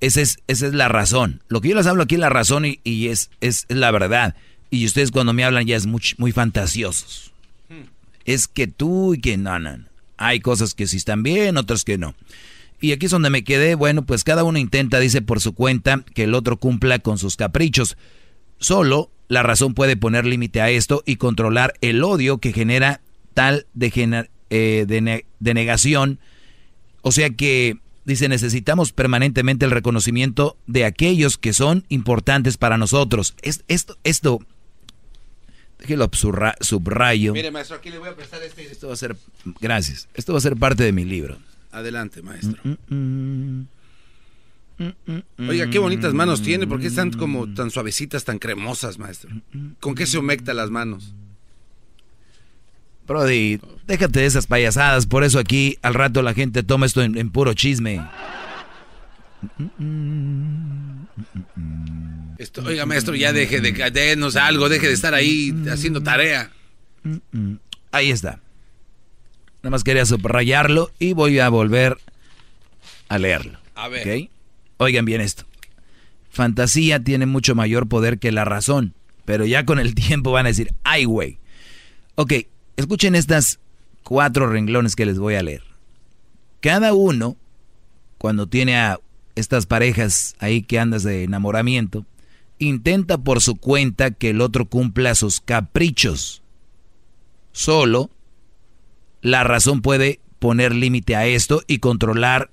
esa es, esa es la razón. Lo que yo les hablo aquí es la razón y, y es, es la verdad. Y ustedes cuando me hablan ya es muy, muy fantasiosos. Es que tú y que no, no, no. Hay cosas que sí están bien, otras que no. Y aquí es donde me quedé, bueno, pues cada uno intenta, dice por su cuenta, que el otro cumpla con sus caprichos. Solo la razón puede poner límite a esto y controlar el odio que genera tal eh, denegación. O sea que, dice, necesitamos permanentemente el reconocimiento de aquellos que son importantes para nosotros. Es, esto, esto, déjelo subrayo.
Mire, maestro, aquí le voy a prestar este.
Esto va a ser, gracias, esto va a ser parte de mi libro.
Adelante, maestro. Oiga, qué bonitas manos tiene, ¿por qué están como tan suavecitas, tan cremosas, maestro? ¿Con qué se humecta las manos?
Brody, déjate de esas payasadas, por eso aquí al rato la gente toma esto en, puro chisme.
oiga, maestro, ya deje de denos algo, deje de estar ahí haciendo tarea.
Ahí está. Nada más quería subrayarlo y voy a volver a leerlo.
A ver.
Oigan bien esto. Fantasía tiene mucho mayor poder que la razón, pero ya con el tiempo van a decir, ay güey. Ok, escuchen estas cuatro renglones que les voy a leer. Cada uno, cuando tiene a estas parejas ahí que andas de enamoramiento, intenta por su cuenta que el otro cumpla sus caprichos. Solo la razón puede poner límite a esto y controlar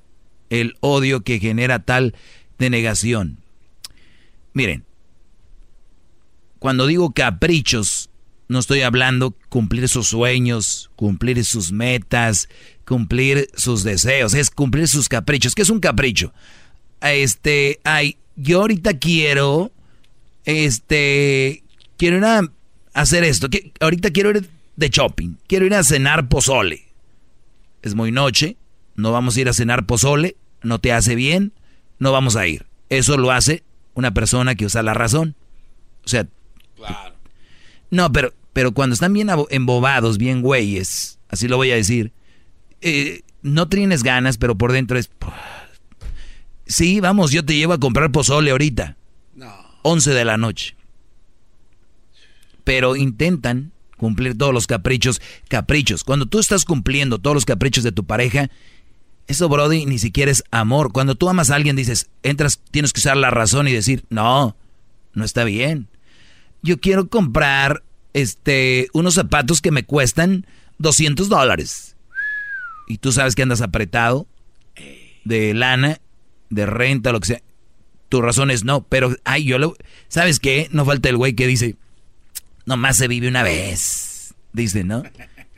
el odio que genera tal denegación. Miren, cuando digo caprichos, no estoy hablando cumplir sus sueños, cumplir sus metas, cumplir sus deseos, es cumplir sus caprichos. ¿Qué es un capricho? Este, ay, yo ahorita quiero, este, quiero ir a hacer esto, que, ahorita quiero ir de shopping. Quiero ir a cenar pozole. Es muy noche, no vamos a ir a cenar pozole, no te hace bien, no vamos a ir. Eso lo hace una persona que usa la razón. O sea, claro. no, pero, pero cuando están bien embobados, bien güeyes, así lo voy a decir, eh, no tienes ganas, pero por dentro es... Sí, vamos, yo te llevo a comprar pozole ahorita. No. 11 de la noche. Pero intentan cumplir todos los caprichos, caprichos. Cuando tú estás cumpliendo todos los caprichos de tu pareja, eso, Brody, ni siquiera es amor. Cuando tú amas a alguien, dices, entras, tienes que usar la razón y decir, no, no está bien. Yo quiero comprar, este, unos zapatos que me cuestan 200 dólares. Y tú sabes que andas apretado de lana, de renta, lo que sea. Tu razón es no, pero, ay, yo lo, ¿sabes qué? No falta el güey que dice, nomás se vive una vez, dice, ¿no?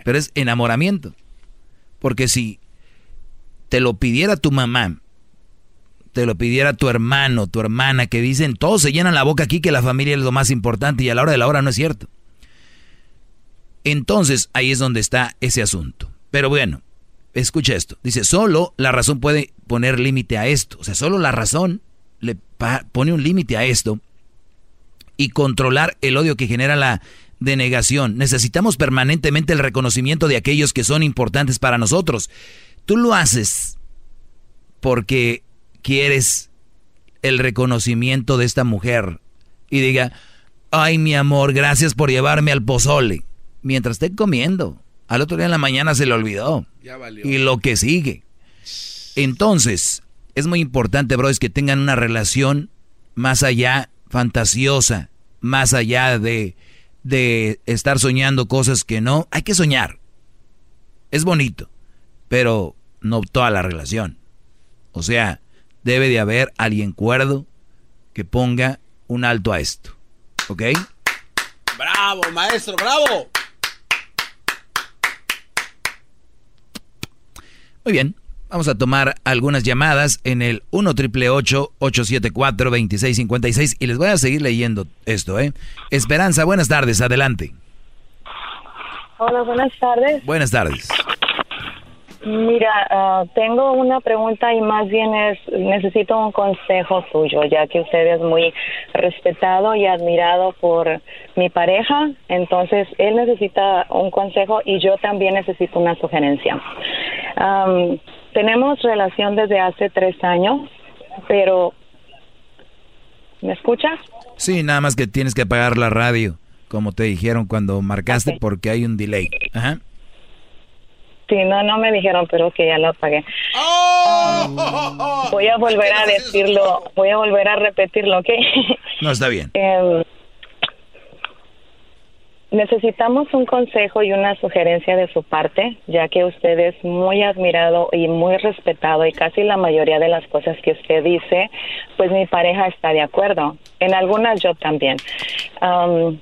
Pero es enamoramiento. Porque si te lo pidiera tu mamá, te lo pidiera tu hermano, tu hermana, que dicen, todos se llenan la boca aquí que la familia es lo más importante y a la hora de la hora no es cierto. Entonces ahí es donde está ese asunto. Pero bueno, escucha esto. Dice, solo la razón puede poner límite a esto. O sea, solo la razón le pone un límite a esto y controlar el odio que genera la denegación. Necesitamos permanentemente el reconocimiento de aquellos que son importantes para nosotros. Tú lo haces porque quieres el reconocimiento de esta mujer y diga, ay mi amor, gracias por llevarme al pozole. Mientras esté comiendo. Al otro día en la mañana se le olvidó. Y lo que sigue. Entonces, es muy importante, bro, es que tengan una relación más allá fantasiosa, más allá de, de estar soñando cosas que no. Hay que soñar. Es bonito, pero no toda la relación. O sea, debe de haber alguien cuerdo que ponga un alto a esto. ¿Ok?
Bravo, maestro, bravo.
Muy bien. Vamos a tomar algunas llamadas en el 1 triple 874 2656 y les voy a seguir leyendo esto, ¿eh? Esperanza, buenas tardes, adelante.
Hola, buenas tardes.
Buenas tardes.
Mira, ah, tengo una pregunta y más bien es, necesito un consejo suyo, ya que usted es muy respetado y admirado por mi pareja, entonces él necesita un consejo y yo también necesito una sugerencia. Tenemos relación desde hace tres años, pero... ¿Me escuchas?
Sí, nada más que tienes que apagar la radio, como te dijeron cuando marcaste, porque hay un delay. Ajá.
Sí, no, no me dijeron, pero que ya lo pagué.
¡Oh!
voy a volver a decirlo, voy a volver a repetirlo, ¿ok?
No, está bien.
Em, necesitamos un consejo y una sugerencia de su parte, ya que usted es muy admirado y muy respetado y casi la mayoría de las cosas que usted dice, pues mi pareja está de acuerdo. En algunas yo también. Am,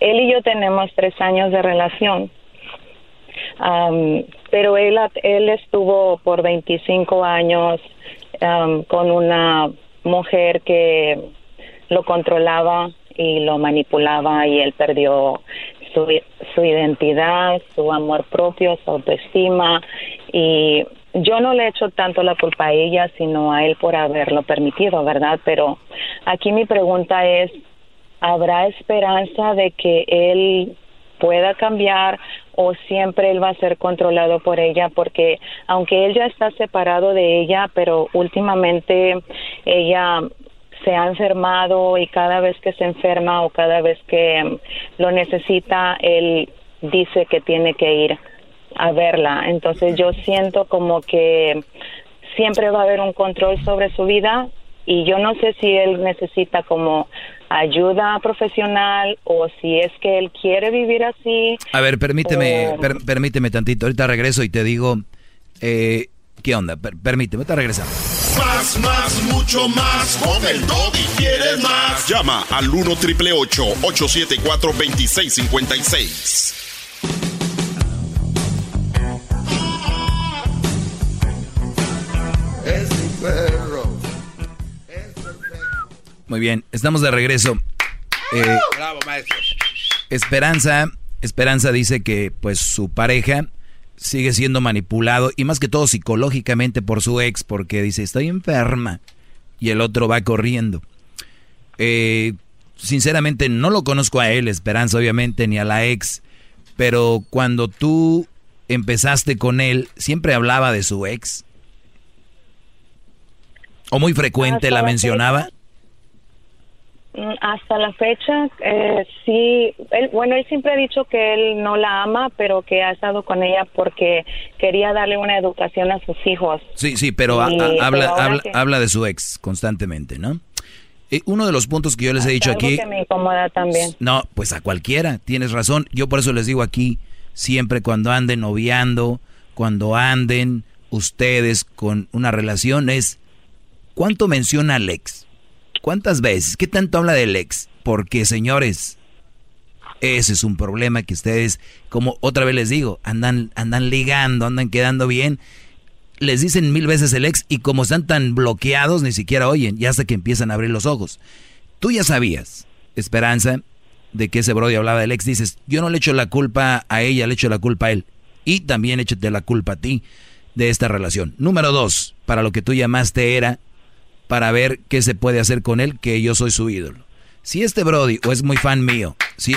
él y yo tenemos tres años de relación. Pero él, él estuvo por 25 años am, con una mujer que lo controlaba y lo manipulaba y él perdió su, su identidad, su amor propio, su autoestima y yo no le echo tanto la culpa a ella, sino a él por haberlo permitido, ¿verdad? Pero aquí mi pregunta es, ¿habrá esperanza de que él pueda cambiar o siempre él va a ser controlado por ella porque aunque él ya está separado de ella, pero últimamente ella se ha enfermado y cada vez que se enferma o cada vez que lo necesita, él dice que tiene que ir a verla. Entonces yo siento como que siempre va a haber un control sobre su vida y yo no sé si él necesita como ayuda profesional o si es que él quiere vivir así.
A ver, permíteme,
o-
per- permíteme tantito. Ahorita regreso y te digo, eh, ¿qué onda? Per- permíteme, ahorita regresamos.
Más, más, mucho más. Con el Doggy quieres más. Llama al 1 triple 874 2656.
Muy bien, estamos de regreso. Eh,
Bravo, maestro.
Esperanza, Esperanza dice que pues su pareja sigue siendo manipulado y más que todo psicológicamente por su ex porque dice estoy enferma y el otro va corriendo. Eh, sinceramente no lo conozco a él, Esperanza obviamente, ni a la ex, pero cuando tú empezaste con él, siempre hablaba de su ex. ¿O muy frecuente la mencionaba?
Mm, Hasta la fecha, eh, sí, él, bueno, él siempre ha dicho que él no la ama, pero que ha estado con ella porque quería darle una educación a sus hijos.
Sí, sí, pero a-
Sí,
a-
pero
habla, habla,
que-
habla de su ex constantemente, ¿no? Eh, uno de los puntos que yo les he dicho
Algo
aquí...
que me incomoda también.
No, pues a cualquiera, tienes razón. Yo por eso les digo aquí, siempre cuando anden noviando, cuando anden ustedes con una relación, es ¿cuánto menciona al ex? ¿Cuántas veces? ¿Qué tanto habla del ex? Porque, señores, ese es un problema que ustedes, como otra vez les digo, andan, andan ligando, andan quedando bien. Les dicen mil veces el ex y como están tan bloqueados, ni siquiera oyen, ya hasta que empiezan a abrir los ojos. Tú ya sabías, Esperanza, de que ese Brody hablaba del ex. Dices, yo no le echo la culpa a ella, le echo la culpa a él. Y también échate la culpa a ti de esta relación. Número dos, para lo que tú llamaste era para ver qué se puede hacer con él, que yo soy su ídolo. Si este Brody o es muy fan mío, ¿sí?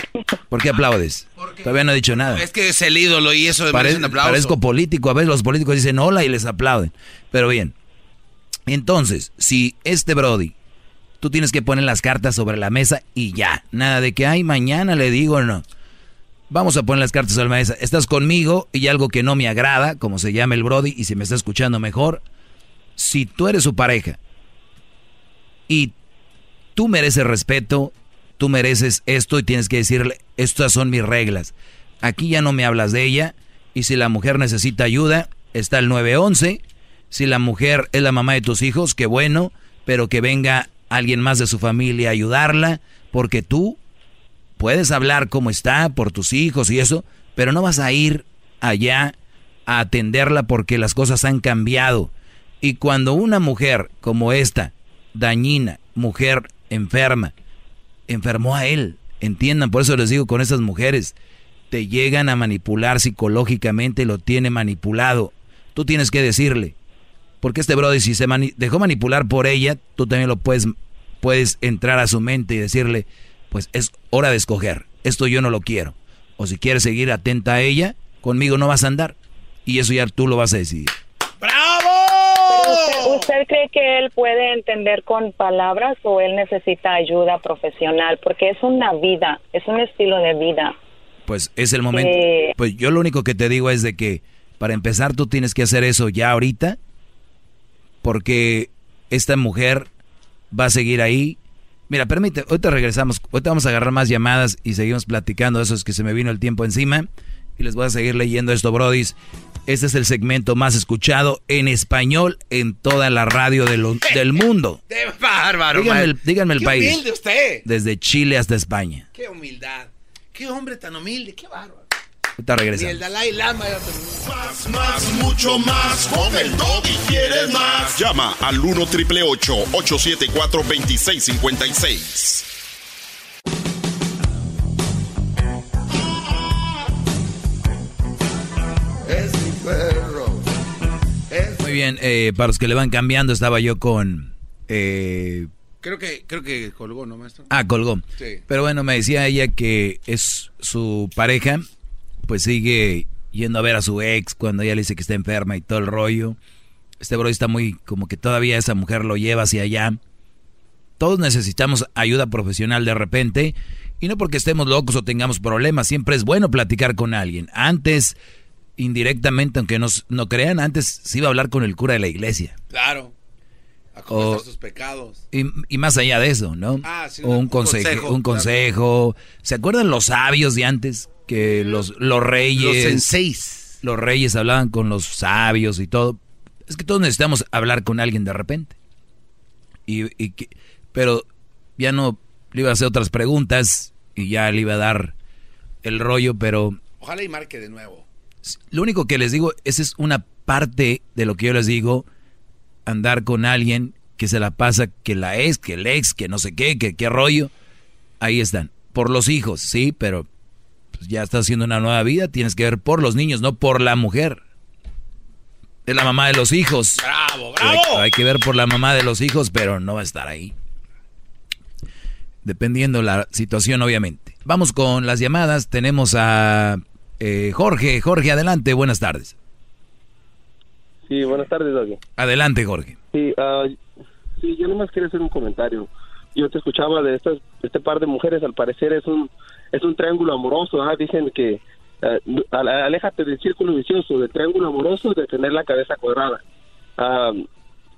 ¿Por qué aplaudes? Todavía no he dicho nada.
Es que es el ídolo y eso
Pare-
un aplauso.
parezco político, a veces los políticos dicen hola y les aplauden. Pero bien, entonces, si este Brody, tú tienes que poner las cartas sobre la mesa y ya. Nada de que, ay, mañana le digo no. Vamos a poner las cartas sobre la mesa. Estás conmigo y algo que no me agrada, como se llama el Brody, y si me está escuchando mejor, si tú eres su pareja y tú mereces respeto, tú mereces esto y tienes que decirle, estas son mis reglas. Aquí ya no me hablas de ella y si la mujer necesita ayuda, está el 911. Si la mujer es la mamá de tus hijos, qué bueno, pero que venga alguien más de su familia a ayudarla, porque tú puedes hablar cómo está por tus hijos y eso, pero no vas a ir allá a atenderla porque las cosas han cambiado. Y cuando una mujer como esta, dañina, mujer enferma, enfermó a él, entiendan, por eso les digo con estas mujeres, te llegan a manipular psicológicamente, lo tiene manipulado. Tú tienes que decirle, porque este brother si se dejó manipular por ella, tú también lo puedes, puedes entrar a su mente y decirle, pues es hora de escoger, esto yo no lo quiero. O si quieres seguir atenta a ella, conmigo no vas a andar. Y eso ya tú lo vas a decidir.
Pero usted, ¿Usted cree que él puede entender con palabras o él necesita ayuda profesional? Porque es una vida, es un estilo de vida.
Pues es el momento.
Eh.
Pues yo lo único que te digo es de que Para empezar, tú tienes que hacer eso ya ahorita, porque esta mujer va a seguir ahí. Mira, permite, ahorita regresamos, ahorita vamos a agarrar más llamadas y seguimos platicando, eso es que se me vino el tiempo encima. Y les voy a seguir leyendo esto, Brodis. Este es el segmento más escuchado en español en toda la radio de lo- del mundo.
¡Qué bárbaro!
Díganme el, díganme el
Qué
país.
humilde usted!
Desde Chile hasta España.
¡Qué humildad! ¡Qué hombre tan humilde! ¡Qué bárbaro!
Ahorita
Ni
regresamos.
el Dalai Lama era
Más, más, mucho más. Con el y quieres más. Llama al 1 triple 874 2656.
Bien, eh, para los que le van cambiando, estaba yo con... eh,
Creo que, creo que colgó, ¿no, maestro?
ah, colgó.
Sí.
Pero bueno, me decía ella que es su pareja, pues sigue yendo a ver a su ex cuando ella le dice que está enferma y todo el rollo. Este bro está muy como que todavía esa mujer lo lleva hacia allá. Todos necesitamos ayuda profesional de repente y no porque estemos locos o tengamos problemas, siempre es bueno platicar con alguien. Antes, indirectamente, aunque nos, no crean, antes se iba a hablar con el cura de la iglesia.
Claro. A confesar sus pecados.
Y, y más allá de eso, ¿no?
Ah, sí,
o
un
un, consejo,
consejo,
un consejo. ¿Se acuerdan los sabios de antes? Que los, los reyes...
Los senseis.
Los reyes hablaban con los sabios y todo. Es que todos necesitamos hablar con alguien de repente. Y, y que- pero ya no le iba a hacer otras preguntas y ya le iba a dar el rollo, pero
Ojalá y marque de nuevo.
Lo único que les digo, esa es una parte de lo que yo les digo, andar con alguien que se la pasa, que la ex, que el ex, que no sé qué, que qué rollo. Ahí están. Por los hijos, sí, pero pues, ya estás haciendo una nueva vida, tienes que ver por los niños, no por la mujer. Es la mamá de los hijos.
¡Bravo,
Hay,
bravo!
hay que ver por la mamá de los hijos, pero no va a estar ahí. Dependiendo la situación, obviamente. Vamos con las llamadas. Tenemos a eh, Jorge. Jorge, adelante. Buenas tardes.
Sí, buenas tardes, Doggy.
Adelante, Jorge.
Sí, ah, sí, yo nomás quería hacer un comentario. Yo te escuchaba de estas, este par de mujeres, al parecer es un es un triángulo amoroso. ¿ah? Dicen que al- aléjate del círculo vicioso, del triángulo amoroso, de tener la cabeza cuadrada. Ah,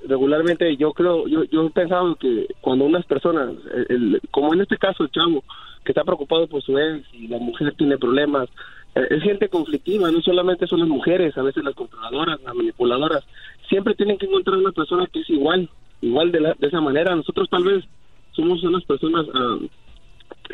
regularmente yo creo, yo, yo he pensado que cuando unas personas, el- el- como en este caso el chavo, que está preocupado por su ex y la mujer tiene problemas, es gente conflictiva, no solamente son las mujeres, a veces las controladoras, las manipuladoras, siempre tienen que encontrar una persona que es igual, igual de, la- de esa manera. Nosotros tal vez somos unas personas ah,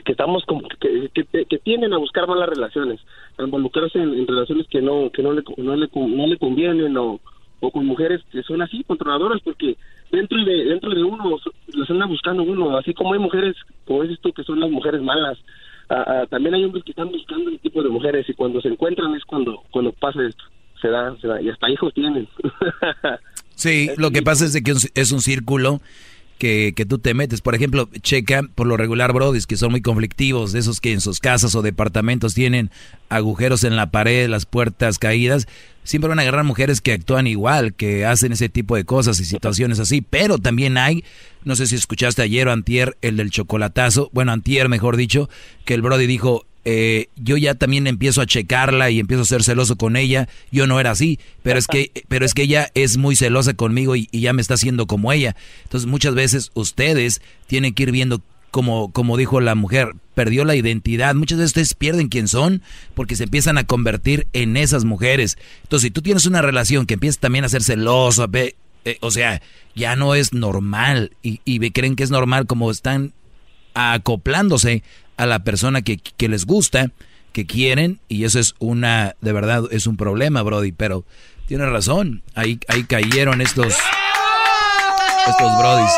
que estamos como que, que, tienden a buscar malas relaciones, a involucrarse en, relaciones que no que no le no le, no le convienen o, o con mujeres que son así controladoras porque dentro de dentro de uno las anda buscando uno, así como hay mujeres como dices tú que son las mujeres malas. Ah, también hay hombres que están buscando el tipo de mujeres y cuando se encuentran es cuando cuando pasa esto. Se da, se da. Y hasta hijos tienen.
Sí, lo que pasa es de que es un círculo que, que tú te metes. Por ejemplo, checa por lo regular brodis que son muy conflictivos, de esos que en sus casas o departamentos tienen agujeros en la pared, las puertas caídas. Siempre van a agarrar mujeres que actúan igual, que hacen ese tipo de cosas y situaciones así. Pero también hay, no sé si escuchaste ayer o antier, el del chocolatazo, bueno, antier mejor dicho, que el brody dijo, eh, yo ya también empiezo a checarla y empiezo a ser celoso con ella. Yo no era así, pero es que, pero es que ella es muy celosa conmigo y, y ya me está haciendo como ella. Entonces muchas veces ustedes tienen que ir viendo como, como dijo la mujer, perdió la identidad. Muchas veces ustedes pierden quién son porque se empiezan a convertir en esas mujeres. Entonces si tú tienes una relación que empieza también a ser celoso, eh, o sea, ya no es normal y, y creen que es normal como están acoplándose a la persona que, que les gusta, que quieren, y eso es una, de verdad, es un problema, Brody, pero tienes razón, ahí, ahí cayeron estos, estos Brodis.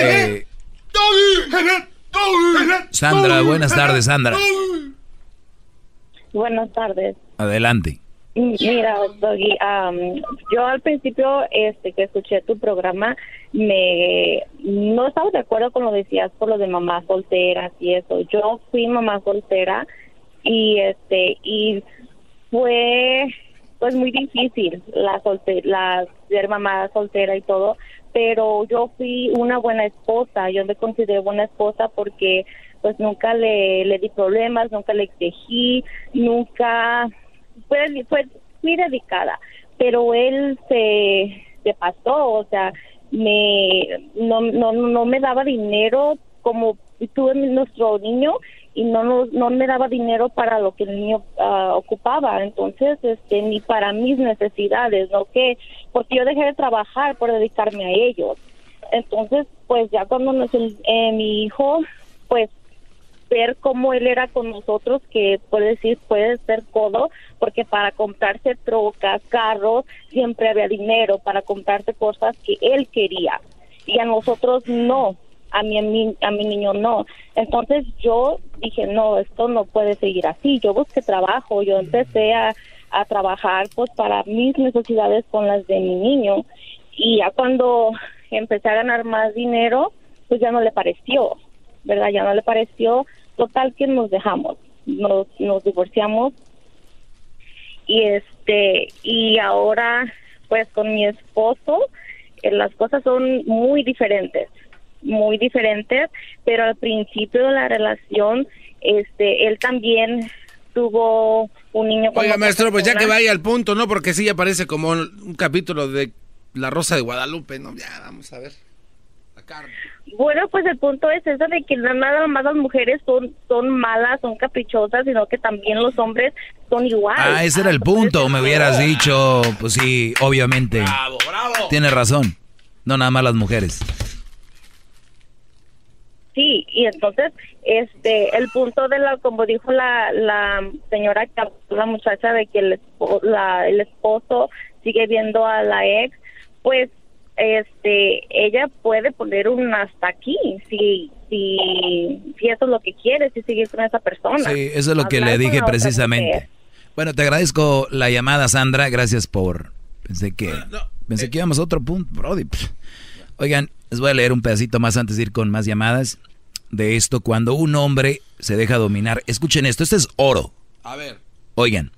Eh, Sandra, buenas tardes, Sandra.
Buenas tardes.
Adelante.
Mira, Doggy, am, yo al principio este que escuché tu programa me no estaba de acuerdo con lo que decías por lo de mamás solteras y eso. Yo fui mamá soltera y este y fue pues muy difícil la solte la ser mamá soltera y todo, pero yo fui una buena esposa, yo me consideré buena esposa porque pues nunca le, le di problemas, nunca le exigí, nunca fue, fue
fui dedicada, pero él se, se pasó, o sea, me no, no, no me daba dinero como tuve nuestro niño y no, no no me daba dinero para lo que el niño ah, ocupaba. Entonces este ni para mis necesidades no que porque yo dejé de trabajar por dedicarme a ellos. Entonces pues ya cuando el- eh, mi hijo pues ver cómo él era con nosotros, que puede decir, puede ser codo, porque para comprarse trocas, carros, siempre había dinero para comprarse cosas que él quería. Y a nosotros no, a mi, a mi, a mi niño no. Entonces yo dije, no, esto no puede seguir así. Yo busqué trabajo, yo empecé a, a trabajar pues para mis necesidades con las de mi niño. Y ya cuando empecé a ganar más dinero, pues ya no le pareció. ¿Verdad? Ya no le pareció, total que nos dejamos, nos, nos divorciamos y este y ahora pues con mi esposo eh, las cosas son muy diferentes, muy diferentes, pero al principio de la relación este él también tuvo un niño con
Oiga, maestro, pues ya que vaya al punto, ¿no? Porque sí ya parece como un capítulo de La Rosa de Guadalupe, ¿no? Ya, vamos a ver.
Bueno, pues el punto es eso de que no nada más las mujeres son son malas, son caprichosas, sino que también los hombres son igual.
Ah, ese era el punto. Me hubieras dicho, pues sí, obviamente. Bravo, bravo. Tienes razón. No nada más las mujeres.
Sí, y entonces este el punto de la como dijo la la señora la muchacha de que el espo- la, el esposo sigue viendo a la ex, pues este ella puede poner un hasta aquí si si si eso es lo que quiere, si sigue con esa persona.
Sí, eso es lo que
Hablar
le dije precisamente. Bueno, te agradezco la llamada, Sandra. Gracias por... Pensé que... Pensé que íbamos a otro punto, Brody. Oigan, les voy a leer un pedacito más antes de ir con más llamadas de esto. Cuando un hombre se deja dominar... Escuchen esto, este es oro.
A ver.
Oigan,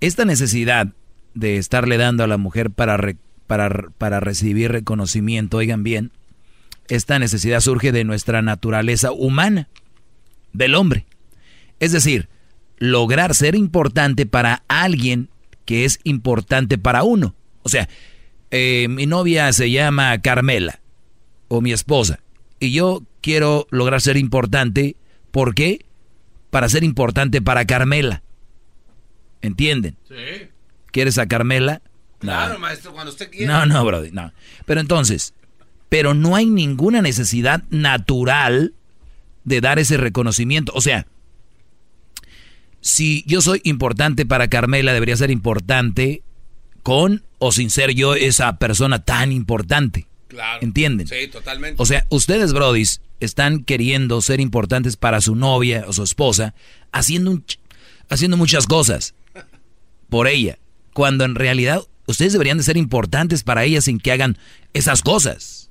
esta necesidad de estarle dando a la mujer para, para, para recibir reconocimiento, oigan bien, esta necesidad surge de nuestra naturaleza humana, del hombre. Es decir, lograr ser importante para alguien que es importante para uno. O sea, eh, mi novia se llama Carmela, o mi esposa, y yo quiero lograr ser importante, ¿por qué? Para ser importante para Carmela. ¿Entienden?
Sí.
¿Quieres a Carmela? No.
Claro, maestro, cuando usted quiera.
No, no, Brody, no. Pero entonces, pero no hay ninguna necesidad natural de dar ese reconocimiento. O sea, si yo soy importante para Carmela, debería ser importante con o sin ser yo esa persona tan importante.
Claro.
¿Entienden?
Sí, totalmente.
O sea, ustedes, brodis, están queriendo ser importantes para su novia o su esposa, haciendo, un haciendo muchas cosas por ella, cuando en realidad ustedes deberían de ser importantes para ella sin que hagan esas cosas.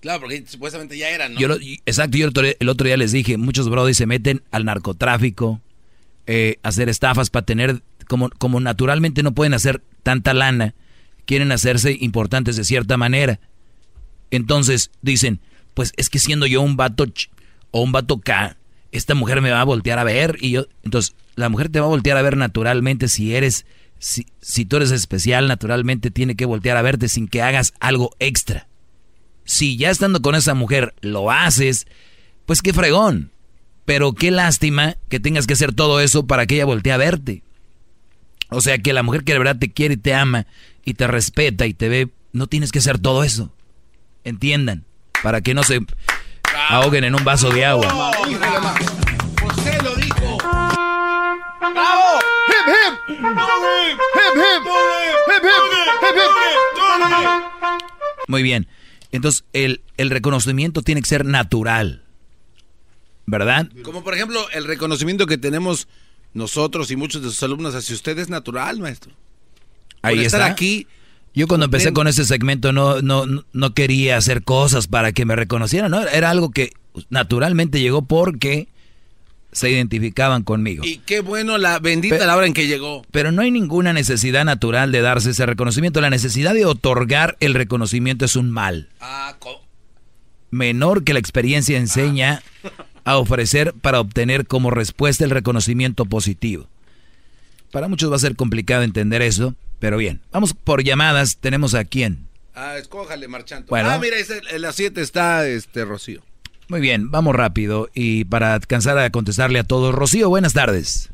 Claro, porque supuestamente ya eran, ¿no?
Yo lo- exacto, yo el otro, día les dije, muchos brodis se meten al narcotráfico, eh, hacer estafas para tener, como, como naturalmente no pueden hacer tanta lana, quieren hacerse importantes de cierta manera. Entonces dicen, pues es que siendo yo un vato ch- o un vato K, esta mujer me va a voltear a ver y yo, entonces la mujer te va a voltear a ver naturalmente si eres, si, si tú eres especial, naturalmente tiene que voltear a verte sin que hagas algo extra. Si ya estando con esa mujer lo haces, pues qué fregón. Pero qué lástima que tengas que hacer todo eso para que ella voltee a verte. O sea, que la mujer que de verdad te quiere y te ama y te respeta y te ve, no tienes que hacer todo eso. Entiendan, para que no se ahoguen en un vaso de agua.
José lo dijo.
¡Bravo! ¡Hip, hip! ¡Hip, hip! ¡Hip, hip! ¡Hip, hip!
Muy bien. Entonces, el, el reconocimiento tiene que ser natural. ¿Verdad?
Como por ejemplo el reconocimiento que tenemos nosotros y muchos de sus alumnos hacia usted es natural, maestro.
Ahí
Por estar
está.
aquí.
Yo cuando empecé con ese segmento no, no, no quería hacer cosas para que me reconocieran, ¿no? Era algo que naturalmente llegó porque se identificaban conmigo.
Y qué bueno la bendita la hora en que llegó.
Pero no hay ninguna necesidad natural de darse ese reconocimiento. La necesidad de otorgar el reconocimiento es un mal.
Ah,
Menor que la experiencia enseña a ofrecer para obtener como respuesta el reconocimiento positivo. Para muchos va a ser complicado entender eso, pero bien. Vamos por llamadas. Tenemos a quién.
Ah, escójale, marchando.
Bueno.
Ah, mira, en las 7 está este Rocío.
Muy bien, vamos rápido. Y para alcanzar a contestarle a todos, Rocío, buenas tardes.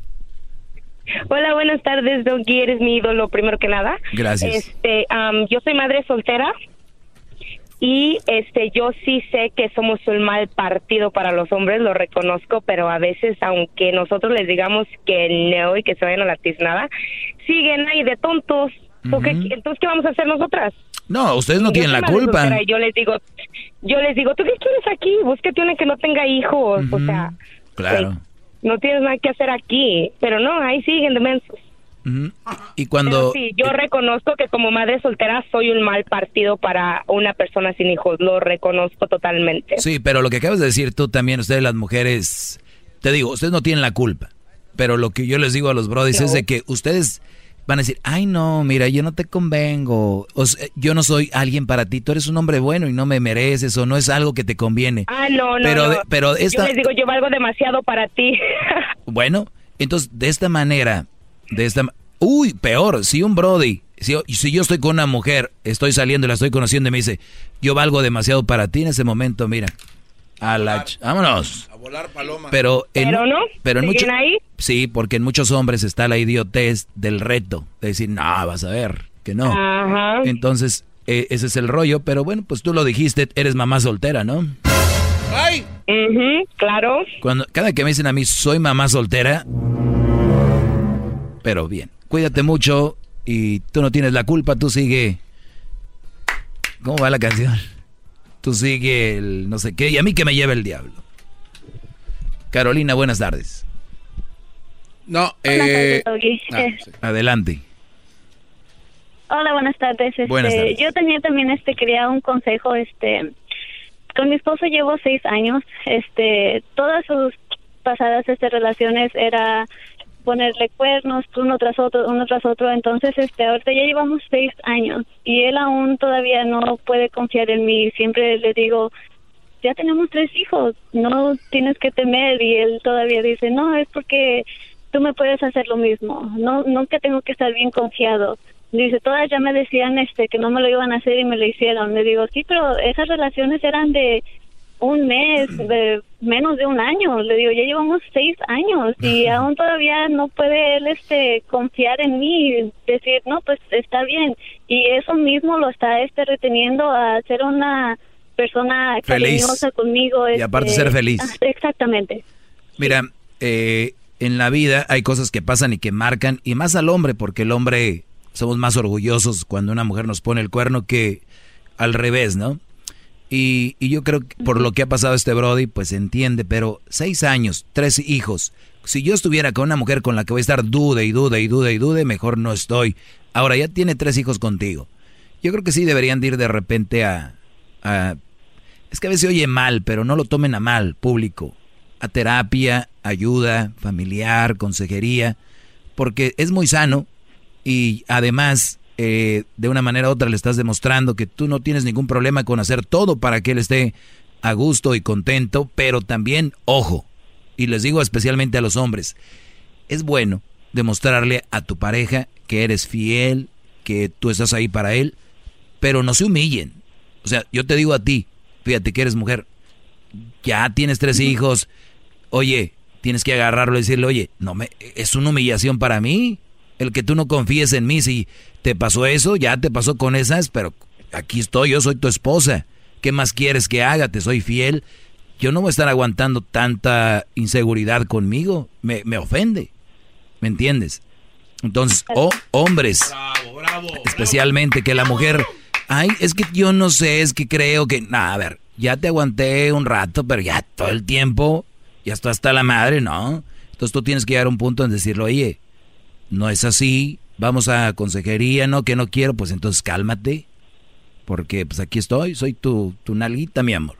Hola, buenas tardes, Doggy. Eres mi ídolo, primero que nada.
Gracias.
Este, yo soy madre soltera y este, yo sí sé que somos un mal partido para los hombres, lo reconozco, pero a veces, aunque nosotros les digamos que no y que se vayan a la tiznada, siguen ahí de tontos. ¿Tú qué- Entonces, ¿qué vamos a hacer nosotras?
No, ustedes no tienen la culpa.
Yo les digo, yo les digo, ¿tú qué quieres aquí? Búscate una que no tenga hijos, o sea,
Claro.
no tienes nada que hacer aquí, pero no, ahí siguen de mensos.
Y cuando...
Sí, yo reconozco que como madre soltera soy un mal partido para una persona sin hijos, lo reconozco totalmente.
Sí, pero lo que acabas de decir tú también, ustedes las mujeres, te digo, ustedes no tienen la culpa. Pero lo que yo les digo a los brodis es de que ustedes van a decir, ay no, mira, yo no te convengo, o sea, yo no soy alguien para ti, tú eres un hombre bueno y no me mereces o no es algo que te conviene.
Ah, no, no,
pero,
no.
pero esta,
Yo les digo, yo valgo demasiado para ti.
bueno, entonces de esta manera, de esta, uy, peor, si un brody, si, si yo estoy con una mujer, estoy saliendo y la estoy conociendo y me dice, yo valgo demasiado para ti en ese momento, mira, a la, ch- vámonos.
A volar paloma.
Pero en,
Pero no,
pero en
¿siguen
mucho-
ahí?
Sí, porque en muchos hombres está la idiotez del reto, de decir, no, vas a ver, que no.
Ajá.
Entonces, eh, ese es el rollo, pero bueno, pues tú lo dijiste, eres mamá soltera, ¿no?
¡Ay!
Ujú, claro.
Cuando, cada que me dicen a mí, soy mamá soltera, pero bien, cuídate mucho y tú no tienes la culpa, tú sigue... ¿Cómo va la canción? Tú sigue el no sé qué y a mí que me lleve el diablo. Carolina, buenas tardes.
No, eh...
Doggy.
ah,
Adelante.
Hola, buenas tardes. Este,
Buenas tardes.
Yo tenía también, este, quería un consejo, este, con mi esposo llevo seis años, este, todas sus pasadas, este, relaciones era ponerle cuernos uno tras otro, uno tras otro, entonces, este, ahorita ya llevamos seis años y él aún todavía no puede confiar en mí, siempre le digo, ya tenemos tres hijos, no tienes que temer y él todavía dice, no, es porque tú me puedes hacer lo mismo, no, nunca tengo que estar bien confiado. Dice, todas ya me decían este que no me lo iban a hacer y me lo hicieron. Le digo, sí, pero esas relaciones eran de un mes, de menos de un año. Le digo, ya llevamos seis años y aún todavía no puede él este confiar en mí decir, no, pues está bien. Y eso mismo lo está este reteniendo a ser una persona
Feliz.
cariñosa conmigo.
Y aparte
este,
ser feliz.
ah, Exactamente.
Mira, eh, en la vida hay cosas que pasan y que marcan, y más al hombre, porque el hombre somos más orgullosos cuando una mujer nos pone el cuerno que al revés, ¿no? Y, y yo creo que por lo que ha pasado este Brody, pues entiende, pero seis años, tres hijos. Si yo estuviera con una mujer con la que voy a estar dude y dude y dude y dude, mejor no estoy. Ahora ya tiene tres hijos contigo. Yo creo que sí deberían de ir de repente a, a es que a veces oye mal, pero no lo tomen a mal, público. A terapia, ayuda, familiar, consejería, porque es muy sano y además eh, de una manera u otra le estás demostrando que tú no tienes ningún problema con hacer todo para que él esté a gusto y contento, pero también, ojo, y les digo especialmente a los hombres, es bueno demostrarle a tu pareja que eres fiel, que tú estás ahí para él, pero no se humillen. O sea, yo te digo a ti, fíjate que eres mujer, ya tienes tres hijos, oye, tienes que agarrarlo y decirle, oye, no me, es una humillación para mí, el que tú no confíes en mí, si te pasó eso, ya te pasó con esas, pero aquí estoy, yo soy tu esposa, ¿qué más quieres que haga? Te soy fiel, yo no voy a estar aguantando tanta inseguridad conmigo, me, me ofende, ¿me entiendes? Entonces, oh, hombres, especialmente que la mujer, ay, es que yo no sé, es que creo que, nah, a ver, ya te aguanté un rato, pero ya todo el tiempo, ya está hasta la madre, ¿no? Entonces tú tienes que llegar a un punto en decirlo, oye, no es así, vamos a consejería, no, que no quiero, pues entonces cálmate, porque pues aquí estoy, soy tu, tu nalguita, mi amor.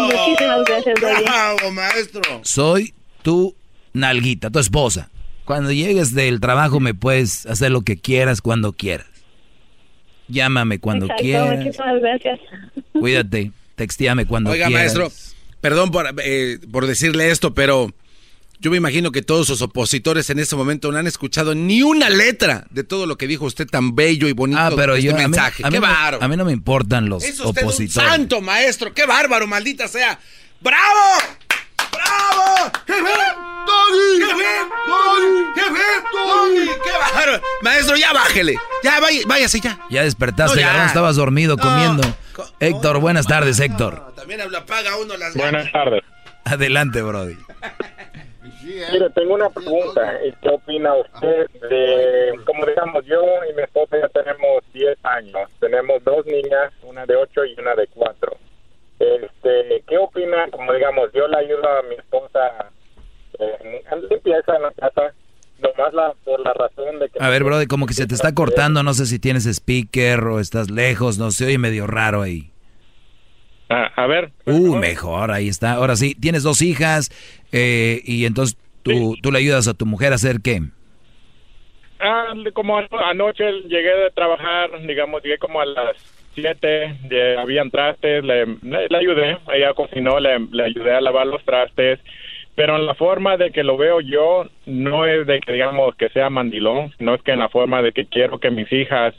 Muchísimas gracias, Doggy.
¡Bravo, maestro!
Soy tu nalguita, tu esposa. Cuando llegues del trabajo me puedes hacer lo que quieras cuando quieras. Llámame cuando
Exacto,
quieras.
muchísimas gracias.
Cuídate, texteame cuando
Oiga,
quieras.
maestro, perdón por, eh, por decirle esto, pero Yo me imagino que todos sus opositores en este momento no han escuchado ni una letra de todo lo que dijo usted tan bello y bonito.
Ah, pero
este
yo, a mí,
mensaje.
a mí
¡Qué
no-
bárbaro!
a mí no me importan los
Es usted un
opositores.
santo, maestro. ¡Qué bárbaro, maldita sea! ¡Bravo! ¡Bravo! ¡Qué bien! ¡Doggy! ¡Qué bien! ¡Doggy! ¡Qué bien! ¡Doggy! ¡Qué bárbaro! Maestro, ya bájele. Ya, vaya- váyase ya.
Ya despertaste,
No, ya.
Garbanzo, estabas dormido
No.
comiendo. Héctor, buenas tardes, Héctor.
También habla, paga uno las
Buenas tardes.
Adelante, Brody.
Mire, tengo una pregunta. ¿Y ¿Qué opina usted de, como digamos, yo y mi esposa ya tenemos 10 años, tenemos dos niñas, una de 8 y una de 4. Este, ¿Qué opina, como digamos, yo le ayudo a mi esposa eh, limpieza en la casa, nomás la, por la razón de que...
A ver, Brody, como que se te está cortando, no sé si tienes speaker o estás lejos, no sé, oye medio raro ahí.
Ah, a ver.
Uh, mejor, ahí está. Ahora sí, tienes dos hijas eh, y entonces tú, tú le ayudas a tu mujer a hacer qué?
Ah, como ano- anoche llegué de trabajar, digamos, llegué como a las 7, de- habían trastes, le, le, le ayudé, ella cocinó, le, le ayudé a lavar los trastes, pero en la forma de que lo veo yo, no es de que, digamos, que sea mandilón, no es que en la forma de que quiero que mis hijas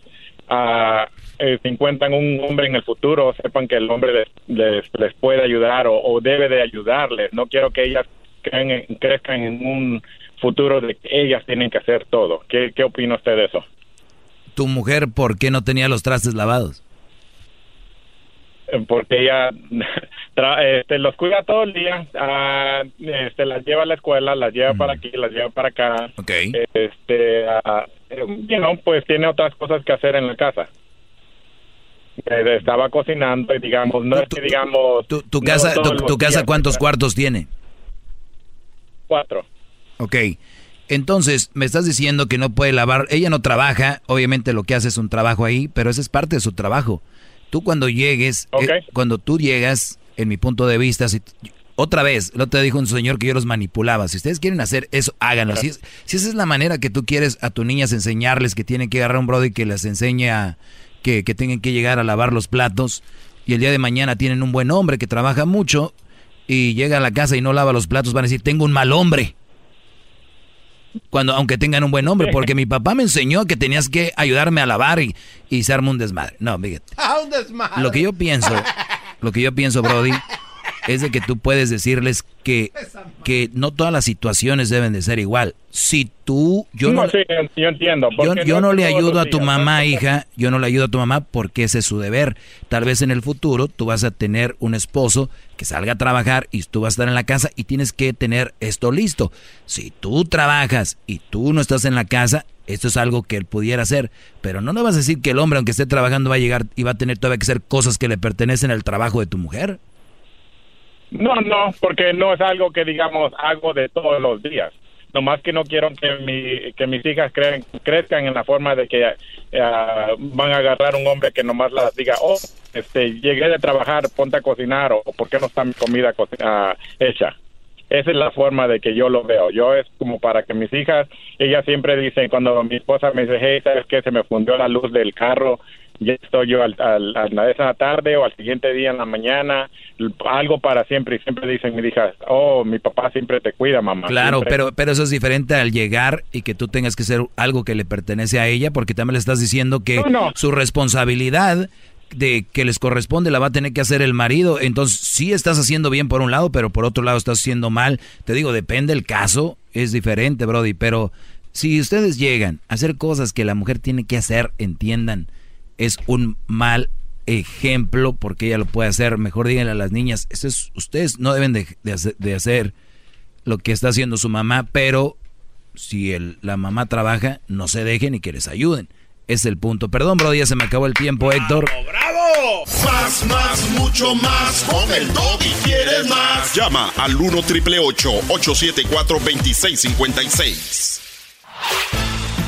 ah, eh, se encuentran un hombre en el futuro, sepan que el hombre les, les, les puede ayudar o, o debe de ayudarles, no quiero que ellas creen en- crezcan en un futuro de que ellas tienen que hacer todo. ¿Qué, qué opina usted de eso?
¿Tu mujer por qué no tenía los trastes lavados?
Eh, Porque ella tra- este, los cuida todo el día, ah, este, las lleva a la escuela, las lleva para aquí, las lleva para acá. Este, eh, you know, pues tiene otras cosas que hacer en la casa. Eh, estaba cocinando y digamos, no es que digamos...
¿Tu casa, tu, casa cuántos cuartos tiene?
Cuatro.
Ok. Entonces, me estás diciendo que no puede lavar. Ella no trabaja, obviamente lo que hace es un trabajo ahí, pero ese es parte de su trabajo. Tú cuando llegues, eh, cuando tú llegas, en mi punto de vista, si, otra vez, lo te dijo un señor que yo los manipulaba. Si ustedes quieren hacer eso, háganlo. Si, es- si esa es la manera que tú quieres a tus niñas enseñarles que tienen que agarrar un brody que les enseñe a que, que tengan que llegar a lavar los platos y el día de mañana tienen un buen hombre que trabaja mucho y llega a la casa y no lava los platos, van a decir, tengo un mal hombre. Cuando, aunque tengan un buen hombre, porque mi papá me enseñó que tenías que ayudarme a lavar y, y se arma un desmadre. No, fíjate.
¡Ah, un desmadre!
Lo que yo pienso, lo que yo pienso, Brody, es de que tú puedes decirles que, que no todas las situaciones deben de ser igual. Si tú, yo no,
No, sí, yo entiendo.
yo, yo no le ayudo a tu
días, ¿no?
mamá, hija, yo no le ayudo a tu mamá porque ese es su deber. Tal vez en el futuro tú vas a tener un esposo que salga a trabajar y tú vas a estar en la casa y tienes que tener esto listo. Si tú trabajas y tú no estás en la casa, esto es algo que él pudiera hacer, pero no le vas a decir que el hombre, aunque esté trabajando, va a llegar y va a tener todavía que hacer cosas que le pertenecen al trabajo de tu mujer.
No, no, porque no es algo que, digamos, hago de todos los días. Nomás que no quiero que, mi, que mis hijas creen- crezcan en la forma de que ah, van a agarrar un hombre que nomás las diga, oh, este, llegué de trabajar, ponte a cocinar, o ¿por qué no está mi comida co- ah, hecha? Esa es la forma de que yo lo veo. Yo es como para que mis hijas, ellas siempre dicen, cuando mi esposa me dice, hey, ¿sabes qué? Se me fundió la luz del carro, ya estoy yo al, al- a esa tarde o al siguiente día en la mañana, algo para siempre. Y siempre dicen mis hijas, oh, mi papá siempre te cuida, mamá.
Claro,
Siempre.
pero, pero eso es diferente al llegar y que tú tengas que ser algo que le pertenece a ella, porque también le estás diciendo que
No, no.
su responsabilidad de que les corresponde la va a tener que hacer el marido. Entonces, sí estás haciendo bien por un lado, pero por otro lado estás haciendo mal. Te digo, depende el caso, es diferente, Brody, pero si ustedes llegan a hacer cosas que la mujer tiene que hacer, entiendan, es un mal ejemplo porque ella lo puede hacer. Mejor díganle a las niñas, eso es, ustedes no deben de, de hacer, de hacer lo que está haciendo su mamá, pero si el, la mamá trabaja, no se dejen y que les ayuden. Es el punto. Perdón, Brody, ya se me acabó el tiempo, Héctor.
¡Bravo! Más, más, mucho más. Con el y quieres más.
Llama al 1 triple 874 2656.